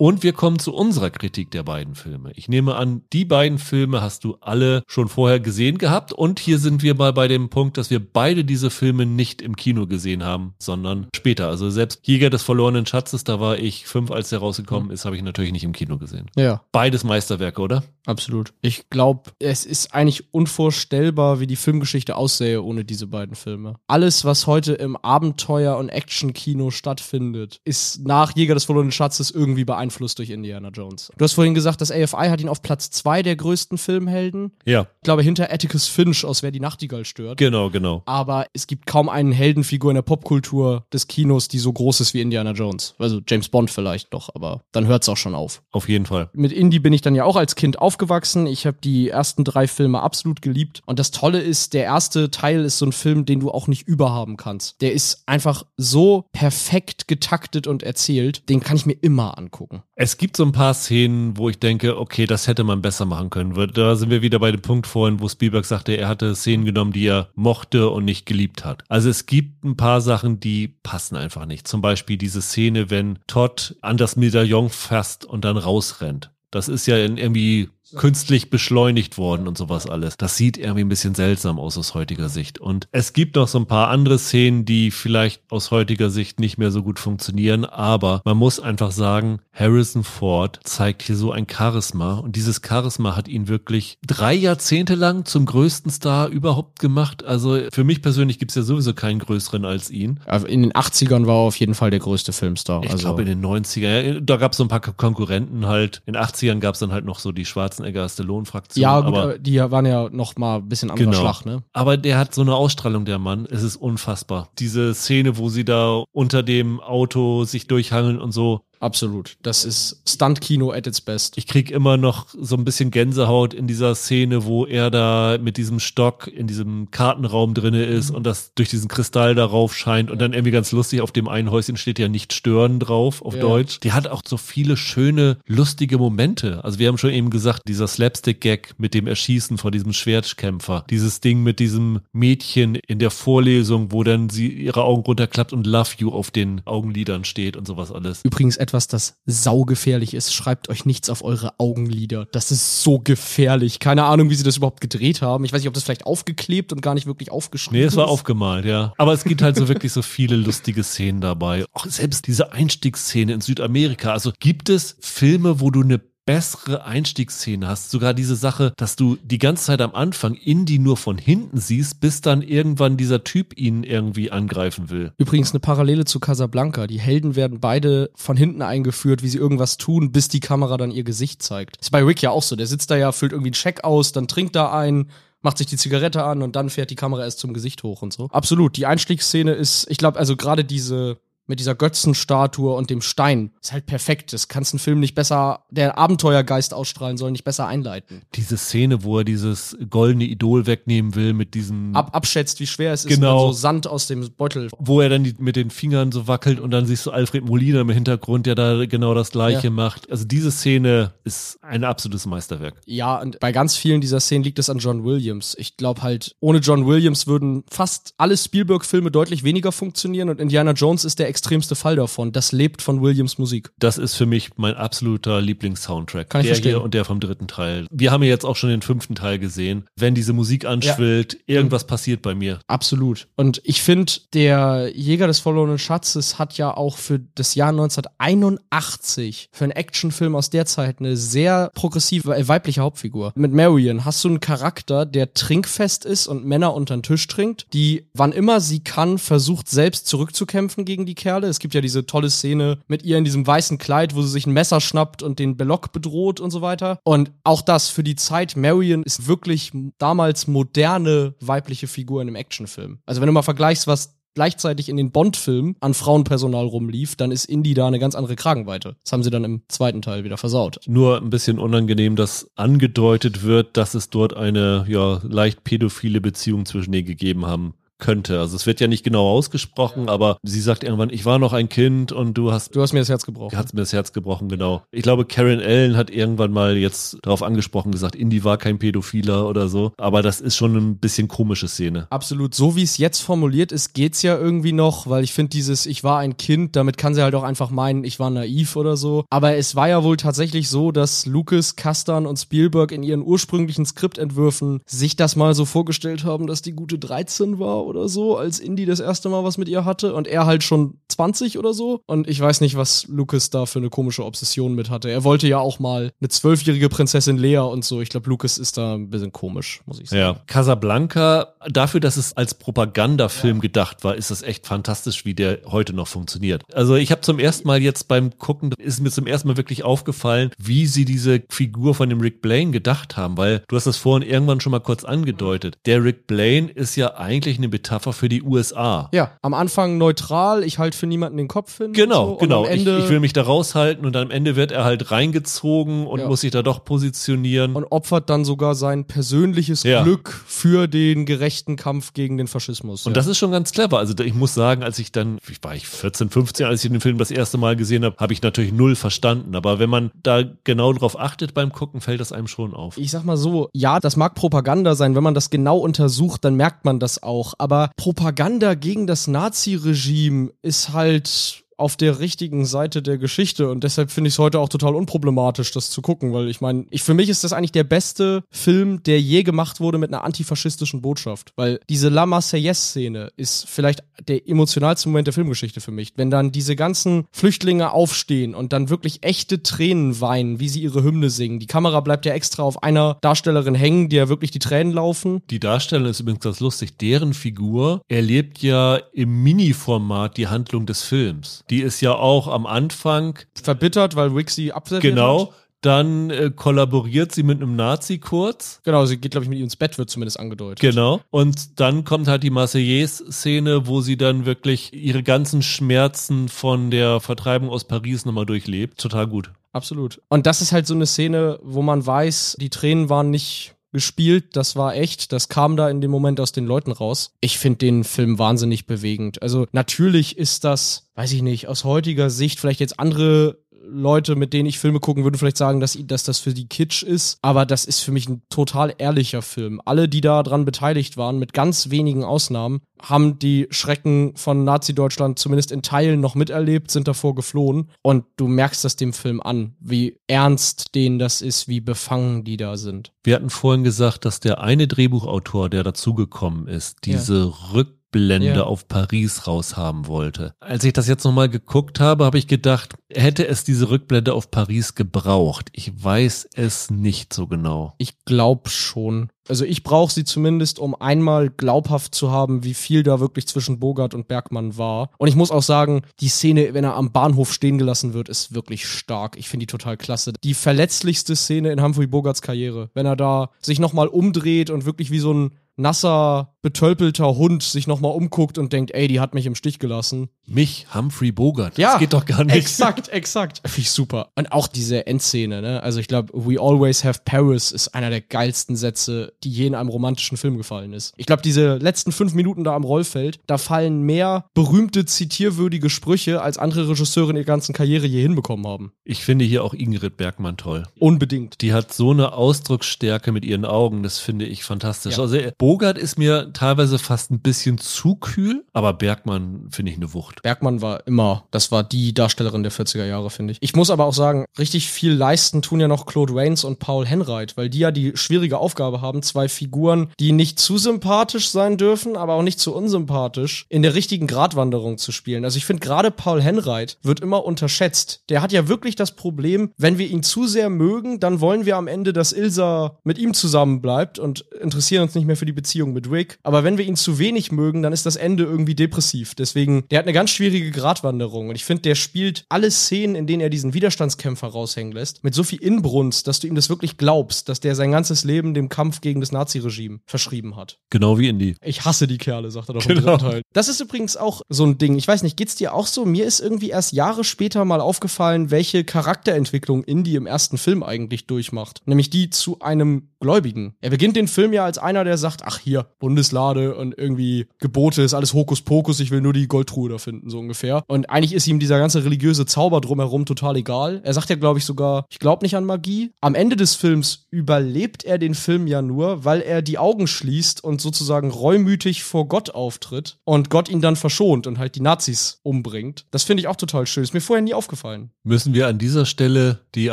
Und wir kommen zu unserer Kritik der beiden Filme. Ich nehme an, die beiden Filme hast du alle schon vorher gesehen gehabt. Und hier sind wir mal bei dem Punkt, dass wir beide diese Filme nicht im Kino gesehen haben, sondern später. Also selbst Jäger des verlorenen Schatzes, da war ich fünf, als der rausgekommen ist, habe ich natürlich nicht im Kino gesehen. Ja, Beides Meisterwerke, oder? absolut. Ich glaube, es ist eigentlich unvorstellbar, wie die Filmgeschichte aussähe ohne diese beiden Filme. Alles, was heute im Abenteuer- und Action-Kino stattfindet, ist nach Jäger des verlorenen Schatzes irgendwie beeinflusst durch Indiana Jones. Du hast vorhin gesagt, das AFI hat ihn auf Platz zwei der größten Filmhelden. Ja, Ich glaube, hinter Atticus Finch aus Wer die Nachtigall stört. genau, genau. aber es gibt kaum einen Heldenfigur in der Popkultur des Kinos, die so groß ist wie Indiana Jones. Also James Bond vielleicht noch, aber dann hört's auch schon auf. Auf jeden Fall. Mit Indie bin ich dann ja auch als Kind aufgewachsen. Ich habe die ersten drei Filme absolut geliebt. Und das Tolle ist, der erste Teil ist so ein Film, den du auch nicht überhaben kannst. Der ist einfach so perfekt getaktet und erzählt, den kann ich mir immer angucken. Es gibt so ein paar Szenen, wo ich denke, okay, das hätte man besser machen können. Da sind wir wieder bei dem Punkt vorhin, wo Spielberg sagte, er hatte Szenen genommen, die er mochte und nicht geliebt hat. Also es gibt ein paar Sachen, die passen einfach nicht. Zum Beispiel diese Szene, wenn Todd an das Medaillon fasst und dann rausrennt. Das ist ja irgendwie künstlich beschleunigt worden und sowas alles. Das sieht irgendwie ein bisschen seltsam aus aus heutiger Sicht. Und es gibt noch so ein paar andere Szenen, die vielleicht aus heutiger Sicht nicht mehr so gut funktionieren, aber man muss einfach sagen, Harrison Ford zeigt hier so ein Charisma und dieses Charisma hat ihn wirklich drei Jahrzehnte lang zum größten Star überhaupt gemacht. Also für mich persönlich gibt's ja sowieso keinen größeren als ihn. Also In den 80ern war er auf jeden Fall der größte Filmstar. Ich also, glaube in den 90er, ja, da gab's so ein paar Konkurrenten halt. In den 80ern gab's dann halt noch so die Schwarzenegger Stallone-Fraktion. ja, gut, aber aber die waren ja noch mal ein bisschen anderer Genau. Schlag, ne? Aber der hat so eine Ausstrahlung, der Mann. Es ist unfassbar. Diese Szene, wo sie da unter dem Auto sich durchhangeln und so. Absolut. Das ist Stunt-Kino at its best. Ich krieg immer noch so ein bisschen Gänsehaut in dieser Szene, wo er da mit diesem Stock in diesem Kartenraum drinne ist und das durch diesen Kristall darauf scheint und dann irgendwie ganz lustig auf dem einen Häuschen steht ja nicht stören drauf auf Ja. Deutsch. Die hat auch so viele schöne, lustige Momente. Also wir haben schon eben gesagt, dieser Slapstick-Gag mit dem Erschießen vor diesem Schwertkämpfer. Dieses Ding mit diesem Mädchen in der Vorlesung, wo dann sie ihre Augen runterklappt und Love You auf den Augenlidern steht und sowas alles. Übrigens etwas, etwas, das saugefährlich ist. Schreibt euch nichts auf eure Augenlider. Das ist so gefährlich. Keine Ahnung, wie sie das überhaupt gedreht haben. Ich weiß nicht, ob das vielleicht aufgeklebt und gar nicht wirklich aufgeschrieben Nee, es war ist. aufgemalt, ja. Aber es gibt halt so wirklich so viele lustige Szenen dabei. Auch selbst diese Einstiegsszene in Südamerika. Also gibt es Filme, wo du eine bessere Einstiegsszene hast. Sogar diese Sache, dass du die ganze Zeit am Anfang Indy nur von hinten siehst, bis dann irgendwann dieser Typ ihn irgendwie angreifen will. Übrigens eine Parallele zu Casablanca. Die Helden werden beide von hinten eingeführt, wie sie irgendwas tun, bis die Kamera dann ihr Gesicht zeigt. Ist bei Rick ja auch so. Der sitzt da ja, füllt irgendwie einen Scheck aus, dann trinkt da ein, macht sich die Zigarette an und dann fährt die Kamera erst zum Gesicht hoch und so. Absolut. Die Einstiegsszene ist, ich glaube, also gerade diese mit dieser Götzenstatue und dem Stein ist halt perfekt. Das kannst einen Film nicht besser, der Abenteuergeist ausstrahlen soll, nicht besser einleiten. Diese Szene, wo er dieses goldene Idol wegnehmen will mit diesem Ab, abschätzt, wie schwer es ist, Genau. und dann so Sand aus dem Beutel. wo er dann die, mit den Fingern so wackelt und dann siehst du Alfred Molina im Hintergrund, der da genau das gleiche Ja. macht. Also diese Szene ist ein absolutes Meisterwerk. Ja, und bei ganz vielen dieser Szenen liegt es an John Williams. Ich glaube halt, ohne John Williams würden fast alle Spielberg-Filme deutlich weniger funktionieren und Indiana Jones ist der extremste Fall davon. Das lebt von Williams Musik. Das ist für mich mein absoluter Lieblingssoundtrack. Kann ich der verstehen. hier und der vom dritten Teil. Wir haben ja jetzt auch schon den fünften Teil gesehen. Wenn diese Musik anschwillt, irgendwas passiert bei mir. Absolut. Und ich finde, der Jäger des verlorenen Schatzes hat ja auch für das Jahr 1981, für einen Actionfilm aus der Zeit, eine sehr progressive äh, weibliche Hauptfigur. Mit Marion hast du einen Charakter, der trinkfest ist und Männer unter den Tisch trinkt, die, wann immer sie kann, versucht selbst zurückzukämpfen gegen die Kerle. Es gibt ja diese tolle Szene mit ihr in diesem weißen Kleid, wo sie sich ein Messer schnappt und den Belloc bedroht und so weiter. Und auch das für die Zeit, Marion ist wirklich damals moderne weibliche Figur in einem Actionfilm. Also wenn du mal vergleichst, was gleichzeitig in den Bond-Filmen an Frauenpersonal rumlief, dann ist Indy da eine ganz andere Kragenweite. Das haben sie dann im zweiten Teil wieder versaut. Nur ein bisschen unangenehm, dass angedeutet wird, dass es dort eine ja leicht pädophile Beziehung zwischen denen gegeben haben könnte. Also es wird ja nicht genau ausgesprochen, aber sie sagt irgendwann, ich war noch ein Kind und du hast Du hast mir das Herz gebrochen. hat's mir das Herz gebrochen, genau. Ich glaube, Karen Allen hat irgendwann mal jetzt darauf angesprochen, gesagt, Indy war kein Pädophiler oder so. Aber das ist schon ein bisschen komische Szene. Absolut. So wie es jetzt formuliert ist, geht's ja irgendwie noch, weil ich finde dieses Ich war ein Kind, damit kann sie halt auch einfach meinen, ich war naiv oder so. Aber es war ja wohl tatsächlich so, dass Lucas, Kastan und Spielberg in ihren ursprünglichen Skriptentwürfen sich das mal so vorgestellt haben, dass die gute 13 war oder so, als Indy das erste Mal was mit ihr hatte und er halt schon 20 oder so. Und ich weiß nicht, was Lucas da für eine komische Obsession mit hatte. Er wollte ja auch mal eine zwölfjährige Prinzessin Lea und so. Ich glaube, Lucas ist da ein bisschen komisch, muss ich sagen. Ja, Casablanca, dafür, dass es als Propagandafilm gedacht war, ist das echt fantastisch, wie der heute noch funktioniert. Also ich habe zum ersten Mal jetzt beim Gucken, ist mir zum ersten Mal wirklich aufgefallen, wie sie diese Figur von dem Rick Blaine gedacht haben, weil du hast das vorhin irgendwann schon mal kurz angedeutet. Der Rick Blaine ist ja eigentlich eine Metapher für die USA. Ja, am Anfang neutral, ich halt für niemanden den Kopf hin. Genau, so, genau. Ich, ich will mich da raushalten und am Ende wird er halt reingezogen und Ja. muss sich da doch positionieren. und opfert dann sogar sein persönliches Ja. Glück für den gerechten Kampf gegen den Faschismus. Und das ist schon ganz clever. Also ich muss sagen, als ich dann, ich war ich 14, 15, als ich den Film das erste Mal gesehen habe, habe ich natürlich null verstanden. Aber wenn man da genau drauf achtet beim Gucken, fällt das einem schon auf. ich sag mal so, ja, das mag Propaganda sein. Wenn man das genau untersucht, dann merkt man das auch. Aber Propaganda gegen das Nazi-Regime ist halt auf der richtigen Seite der Geschichte und deshalb finde ich es heute auch total unproblematisch, das zu gucken, weil ich meine, ich für mich ist das eigentlich der beste Film, der je gemacht wurde mit einer antifaschistischen Botschaft, weil diese La Marseillaise-Szene ist vielleicht der emotionalste Moment der Filmgeschichte für mich, wenn dann diese ganzen Flüchtlinge aufstehen und dann wirklich echte Tränen weinen, wie sie ihre Hymne singen. Die Kamera bleibt ja extra auf einer Darstellerin hängen, die ja wirklich die Tränen laufen. Die Darstellung ist übrigens ganz lustig. Deren Figur erlebt ja im Mini-Format die Handlung des Films. Die ist ja auch am Anfang, Verbittert, weil Rick sie abserviert genau, hat. dann äh, kollaboriert sie mit einem Nazi kurz. Genau, sie geht, glaube ich, mit ihm ins Bett, wird zumindest angedeutet. Genau. Und dann kommt halt die Marseillaise-Szene, wo sie dann wirklich ihre ganzen Schmerzen von der Vertreibung aus Paris nochmal durchlebt. Total gut. Absolut. Und das ist halt so eine Szene, wo man weiß, die Tränen waren nicht gespielt, das war echt, das kam da in dem Moment aus den Leuten raus. Ich finde den Film wahnsinnig bewegend. Also natürlich ist das, weiß ich nicht, aus heutiger Sicht vielleicht jetzt andere Leute, mit denen ich Filme gucken, würden vielleicht sagen, dass, dass das für die Kitsch ist, aber das ist für mich ein total ehrlicher Film. Alle, die da dran beteiligt waren, mit ganz wenigen Ausnahmen, haben die Schrecken von Nazi-Deutschland zumindest in Teilen noch miterlebt, sind davor geflohen. Und du merkst das dem Film an, wie ernst denen das ist, wie befangen die da sind. Wir hatten vorhin gesagt, dass der eine Drehbuchautor, der dazugekommen ist, diese ja. Rück Blende ja. auf Paris raushaben wollte. Als ich das jetzt nochmal geguckt habe, habe ich gedacht, hätte es diese Rückblende auf Paris gebraucht? Ich weiß es nicht so genau. Ich glaube schon. Also ich brauche sie zumindest, um einmal glaubhaft zu haben, wie viel da wirklich zwischen Bogart und Bergmann war. Und ich muss auch sagen, die Szene, wenn er am Bahnhof stehen gelassen wird, ist wirklich stark. Ich finde die total klasse. Die verletzlichste Szene in Humphrey Bogarts Karriere. Wenn er da sich nochmal umdreht und wirklich wie so ein nasser, betölpelter Hund sich nochmal umguckt und denkt, ey, die hat mich im Stich gelassen. Mich, Humphrey Bogart. Ja, das geht doch gar nicht. Exakt, exakt. Finde ich super. Und auch diese Endszene, ne? Also ich glaube, We Always Have Paris ist einer der geilsten Sätze, die je in einem romantischen Film gefallen ist. Ich glaube, diese letzten fünf Minuten da am Rollfeld, da fallen mehr berühmte, zitierwürdige Sprüche, als andere Regisseure in ihrer ganzen Karriere je hinbekommen haben. Ich finde hier auch Ingrid Bergmann toll. Unbedingt. Die hat so eine Ausdrucksstärke mit ihren Augen, das finde ich fantastisch. Ja. Also Bogart ist mir teilweise fast ein bisschen zu kühl, aber Bergmann finde ich eine Wucht. Bergmann war immer, das war die Darstellerin der 40er Jahre, finde ich. Ich muss aber auch sagen, richtig viel leisten tun ja noch Claude Rains und Paul Henreit, weil die ja die schwierige Aufgabe haben, zwei Figuren, die nicht zu sympathisch sein dürfen, aber auch nicht zu unsympathisch, in der richtigen Gratwanderung zu spielen. Also ich finde gerade Paul Henreit wird immer unterschätzt. Der hat ja wirklich das Problem, wenn wir ihn zu sehr mögen, dann wollen wir am Ende, dass Ilsa mit ihm zusammen bleibt und interessieren uns nicht mehr für die die Beziehung mit Rick. Aber wenn wir ihn zu wenig mögen, dann ist das Ende irgendwie depressiv. Deswegen, der hat eine ganz schwierige Gratwanderung. Und ich finde, der spielt alle Szenen, in denen er diesen Widerstandskämpfer raushängen lässt, mit so viel Inbrunst, dass du ihm das wirklich glaubst, dass der sein ganzes Leben dem Kampf gegen das Naziregime verschrieben hat. Genau wie Indy. Ich hasse die Kerle, sagt er doch genau. im dritten Teil. Das ist übrigens auch so ein Ding. Ich weiß nicht, geht's dir auch so? Mir ist irgendwie erst Jahre später mal aufgefallen, welche Charakterentwicklung Indy im ersten Film eigentlich durchmacht. Nämlich die zu einem Gläubigen. Er beginnt den Film ja als einer, der sagt, ach hier, Bundeslade und irgendwie Gebote ist alles Hokuspokus, ich will nur die Goldtruhe da finden, so ungefähr. Und eigentlich ist ihm dieser ganze religiöse Zauber drumherum total egal. Er sagt ja, glaube ich, sogar, ich glaube nicht an Magie. Am Ende des Films überlebt er den Film ja nur, weil er die Augen schließt und sozusagen reumütig vor Gott auftritt und Gott ihn dann verschont und halt die Nazis umbringt. Das finde ich auch total schön. Ist mir vorher nie aufgefallen. Müssen wir an dieser Stelle die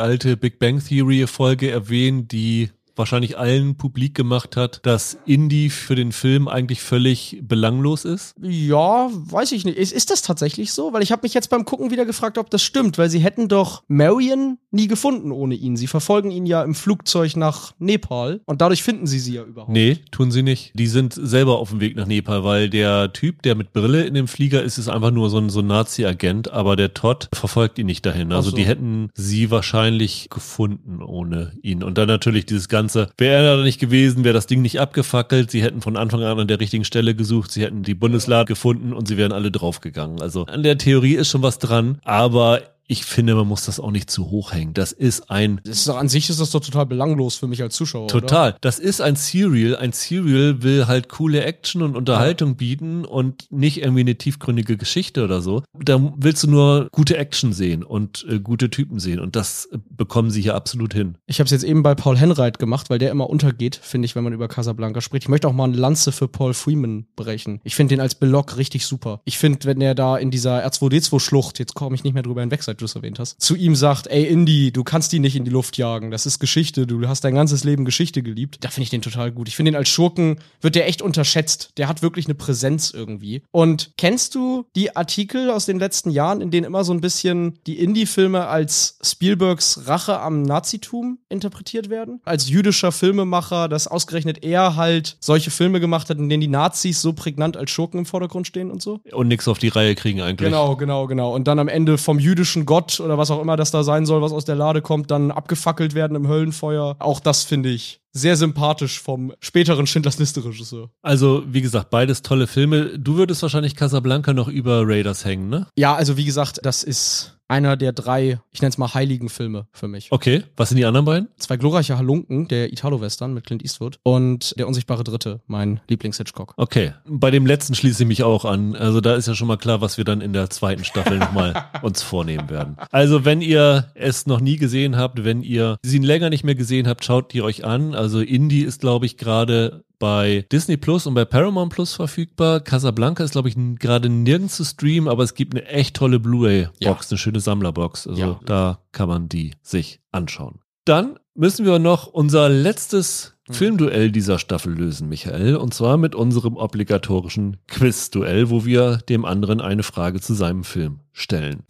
alte Big Bang Theory Folge erwähnen, die wahrscheinlich allen publik gemacht hat, dass Indie für den Film eigentlich völlig belanglos ist? Ja, weiß ich nicht. Ist, ist das tatsächlich so? Weil ich habe mich jetzt beim Gucken wieder gefragt, ob das stimmt, weil sie hätten doch Marion nie gefunden ohne ihn. Sie verfolgen ihn ja im Flugzeug nach Nepal und dadurch finden sie sie ja überhaupt. Nee, tun sie nicht. Die sind selber auf dem Weg nach Nepal, weil der Typ, der mit Brille in dem Flieger ist, ist einfach nur so ein, so ein Nazi-Agent, aber der Todd verfolgt ihn nicht dahin. Also so. die hätten sie wahrscheinlich gefunden ohne ihn. Und dann natürlich dieses ganze Ganze. Wäre er da nicht gewesen, wäre das Ding nicht abgefackelt. Sie hätten von Anfang an an der richtigen Stelle gesucht. Sie hätten die Bundeslade gefunden und sie wären alle draufgegangen. Also an der Theorie ist schon was dran, aber ich finde, man muss das auch nicht zu hoch hängen. Das ist ein. Das ist doch, an sich ist das doch total belanglos für mich als Zuschauer. Total. Oder? Das ist ein Serial. Ein Serial will halt coole Action und Unterhaltung ja. bieten und nicht irgendwie eine tiefgründige Geschichte oder so. Da willst du nur gute Action sehen und äh, gute Typen sehen. Und das äh, bekommen sie hier absolut hin. Ich habe es jetzt eben bei Paul Henreit gemacht, weil der immer untergeht, finde ich, wenn man über Casablanca spricht. Ich möchte auch mal eine Lanze für Paul Freeman brechen. Ich finde den als Belloc richtig super. Ich finde, wenn er da in dieser R2D2-Schlucht, jetzt komme ich nicht mehr drüber hinweg seit du es erwähnt hast, zu ihm sagt, ey Indy, du kannst die nicht in die Luft jagen, das ist Geschichte, du hast dein ganzes Leben Geschichte geliebt. Da finde ich den total gut. Ich finde ihn als Schurken, wird der echt unterschätzt. Der hat wirklich eine Präsenz irgendwie. Und kennst du die Artikel aus den letzten Jahren, in denen immer so ein bisschen die Indie-Filme als Spielbergs Rache am Nazitum interpretiert werden? Als jüdischer Filmemacher, dass ausgerechnet er halt solche Filme gemacht hat, in denen die Nazis so prägnant als Schurken im Vordergrund stehen und so? Und nichts auf die Reihe kriegen eigentlich. Genau, genau, genau. Und dann am Ende vom jüdischen Gott oder was auch immer das da sein soll, was aus der Lade kommt, dann abgefackelt werden im Höllenfeuer. Auch das finde ich sehr sympathisch vom späteren Schindlers Liste Regisseur. Also, wie gesagt, beides tolle Filme. Du würdest wahrscheinlich Casablanca noch über Raiders hängen, ne? Ja, also wie gesagt, das ist einer der drei, ich nenne es mal heiligen Filme für mich. Okay, was sind die anderen beiden? Zwei glorreiche Halunken, der Italo-Western mit Clint Eastwood und der unsichtbare Dritte, mein Lieblings-Hitchcock. Okay, bei dem letzten schließe ich mich auch an. Also da ist ja schon mal klar, was wir dann in der zweiten Staffel nochmal uns vornehmen werden. Also wenn ihr es noch nie gesehen habt, wenn ihr sie länger nicht mehr gesehen habt, schaut die euch an. Also Indie ist, glaube ich, gerade bei Disney Plus und bei Paramount Plus verfügbar. Casablanca ist, glaube ich, gerade nirgends zu streamen, aber es gibt eine echt tolle Blu-ray-Box, Ja. eine schöne Sammlerbox. Also Ja. da kann man die sich anschauen. Dann müssen wir noch unser letztes Mhm. Filmduell dieser Staffel lösen, Michael. Und zwar mit unserem obligatorischen Quiz-Duell, wo wir dem anderen eine Frage zu seinem Film stellen.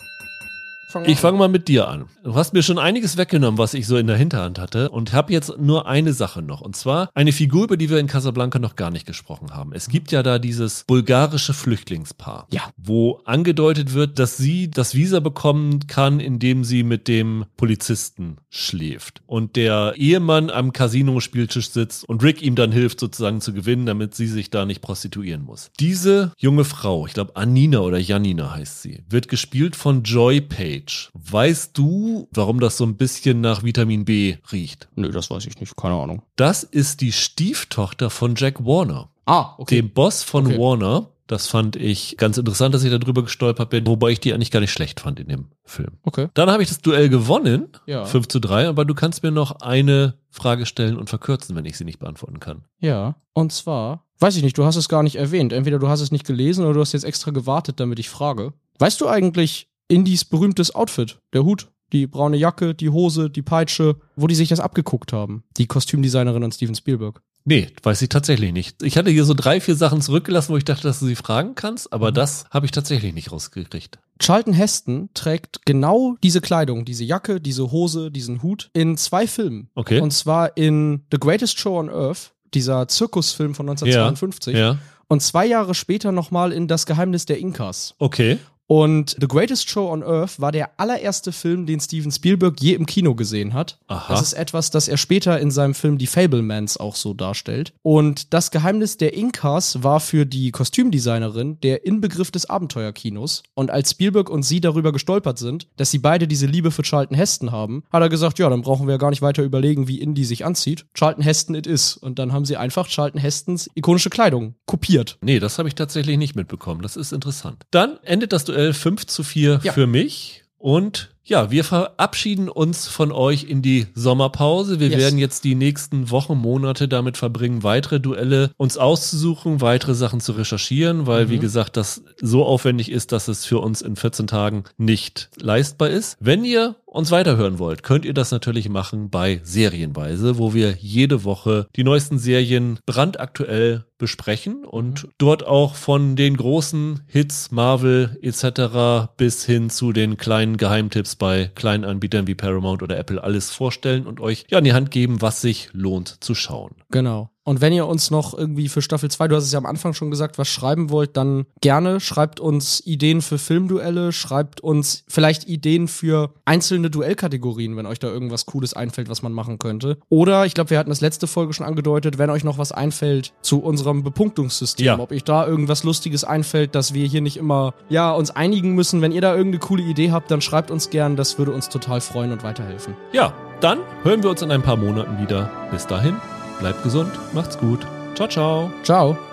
Ich fange mal mit dir an. Du hast mir schon einiges weggenommen, was ich so in der Hinterhand hatte und habe jetzt nur eine Sache noch. Und zwar eine Figur, über die wir in Casablanca noch gar nicht gesprochen haben. Es gibt ja da dieses bulgarische Flüchtlingspaar, Ja. wo angedeutet wird, dass sie das Visa bekommen kann, indem sie mit dem Polizisten schläft. Und der Ehemann am Casino-Spieltisch sitzt und Rick ihm dann hilft, sozusagen zu gewinnen, damit sie sich da nicht prostituieren muss. Diese junge Frau, ich glaube Anina oder Janina heißt sie, wird gespielt von Joy Page. Weißt du, warum das so ein bisschen nach Vitamin B riecht? Nö, das weiß ich nicht, keine Ahnung. Das ist die Stieftochter von Jack Warner, Ah, okay. dem Boss von Okay. Warner. Das fand ich ganz interessant, dass ich darüber gestolpert bin, wobei ich die eigentlich gar nicht schlecht fand in dem Film. Okay. Dann habe ich das Duell gewonnen, Ja. 5 zu 3, aber du kannst mir noch eine Frage stellen und verkürzen, wenn ich sie nicht beantworten kann. Ja. Und zwar, weiß ich nicht, du hast es gar nicht erwähnt. Entweder du hast es nicht gelesen oder du hast jetzt extra gewartet, damit ich frage. Weißt du eigentlich Indies berühmtes Outfit? Der Hut, die braune Jacke, die Hose, die Peitsche, wo die sich das abgeguckt haben? Die Kostümdesignerin und Steven Spielberg. Nee, weiß ich tatsächlich nicht. Ich hatte hier so drei, vier Sachen zurückgelassen, wo ich dachte, dass du sie fragen kannst, aber Mhm. das habe ich tatsächlich nicht rausgekriegt. Charlton Heston trägt genau diese Kleidung, diese Jacke, diese Hose, diesen Hut in zwei Filmen. Okay. Und zwar in The Greatest Show on Earth, dieser Zirkusfilm von 1952. Ja, Und zwei Jahre später nochmal in Das Geheimnis der Inkas. okay. Und The Greatest Show on Earth war der allererste Film, den Steven Spielberg je im Kino gesehen hat. Aha. Das ist etwas, das er später in seinem Film Die Fablemans auch so darstellt. Und das Geheimnis der Inkas war für die Kostümdesignerin der Inbegriff des Abenteuerkinos. Und als Spielberg und sie darüber gestolpert sind, dass sie beide diese Liebe für Charlton Heston haben, hat er gesagt, ja, dann brauchen wir ja gar nicht weiter überlegen, wie Indy sich anzieht. Charlton Heston it is. Und dann haben sie einfach Charlton Hestons ikonische Kleidung kopiert. Nee, das habe ich tatsächlich nicht mitbekommen. Das ist interessant. Dann endet das Duell 5 zu 4 Ja. für mich. Und ja, wir verabschieden uns von euch in die Sommerpause. Wir Yes. werden jetzt die nächsten Wochen, Monate damit verbringen, weitere Duelle uns auszusuchen, weitere Sachen zu recherchieren, weil, Mhm. wie gesagt, das so aufwendig ist, dass es für uns in 14 Tagen nicht leistbar ist. Wenn ihr uns weiterhören wollt, könnt ihr das natürlich machen bei Serienweise, wo wir jede Woche die neuesten Serien brandaktuell besprechen und dort auch von den großen Hits Marvel etc. bis hin zu den kleinen Geheimtipps bei kleinen Anbietern wie Paramount oder Apple alles vorstellen und euch ja in die Hand geben, was sich lohnt zu schauen. Genau. Und wenn ihr uns noch irgendwie für Staffel 2, du hast es ja am Anfang schon gesagt, was schreiben wollt, dann gerne schreibt uns Ideen für Filmduelle, schreibt uns vielleicht Ideen für einzelne Duellkategorien, wenn euch da irgendwas Cooles einfällt, was man machen könnte. Oder, ich glaube, wir hatten das letzte Folge schon angedeutet, wenn euch noch was einfällt zu unserem Bepunktungssystem, Ja. ob euch da irgendwas Lustiges einfällt, dass wir hier nicht immer, ja, uns einigen müssen. Wenn ihr da irgendeine coole Idee habt, dann schreibt uns gern, das würde uns total freuen und weiterhelfen. Ja, dann hören wir uns in ein paar Monaten wieder. Bis dahin, bleibt gesund, macht's gut. Ciao, ciao. Ciao.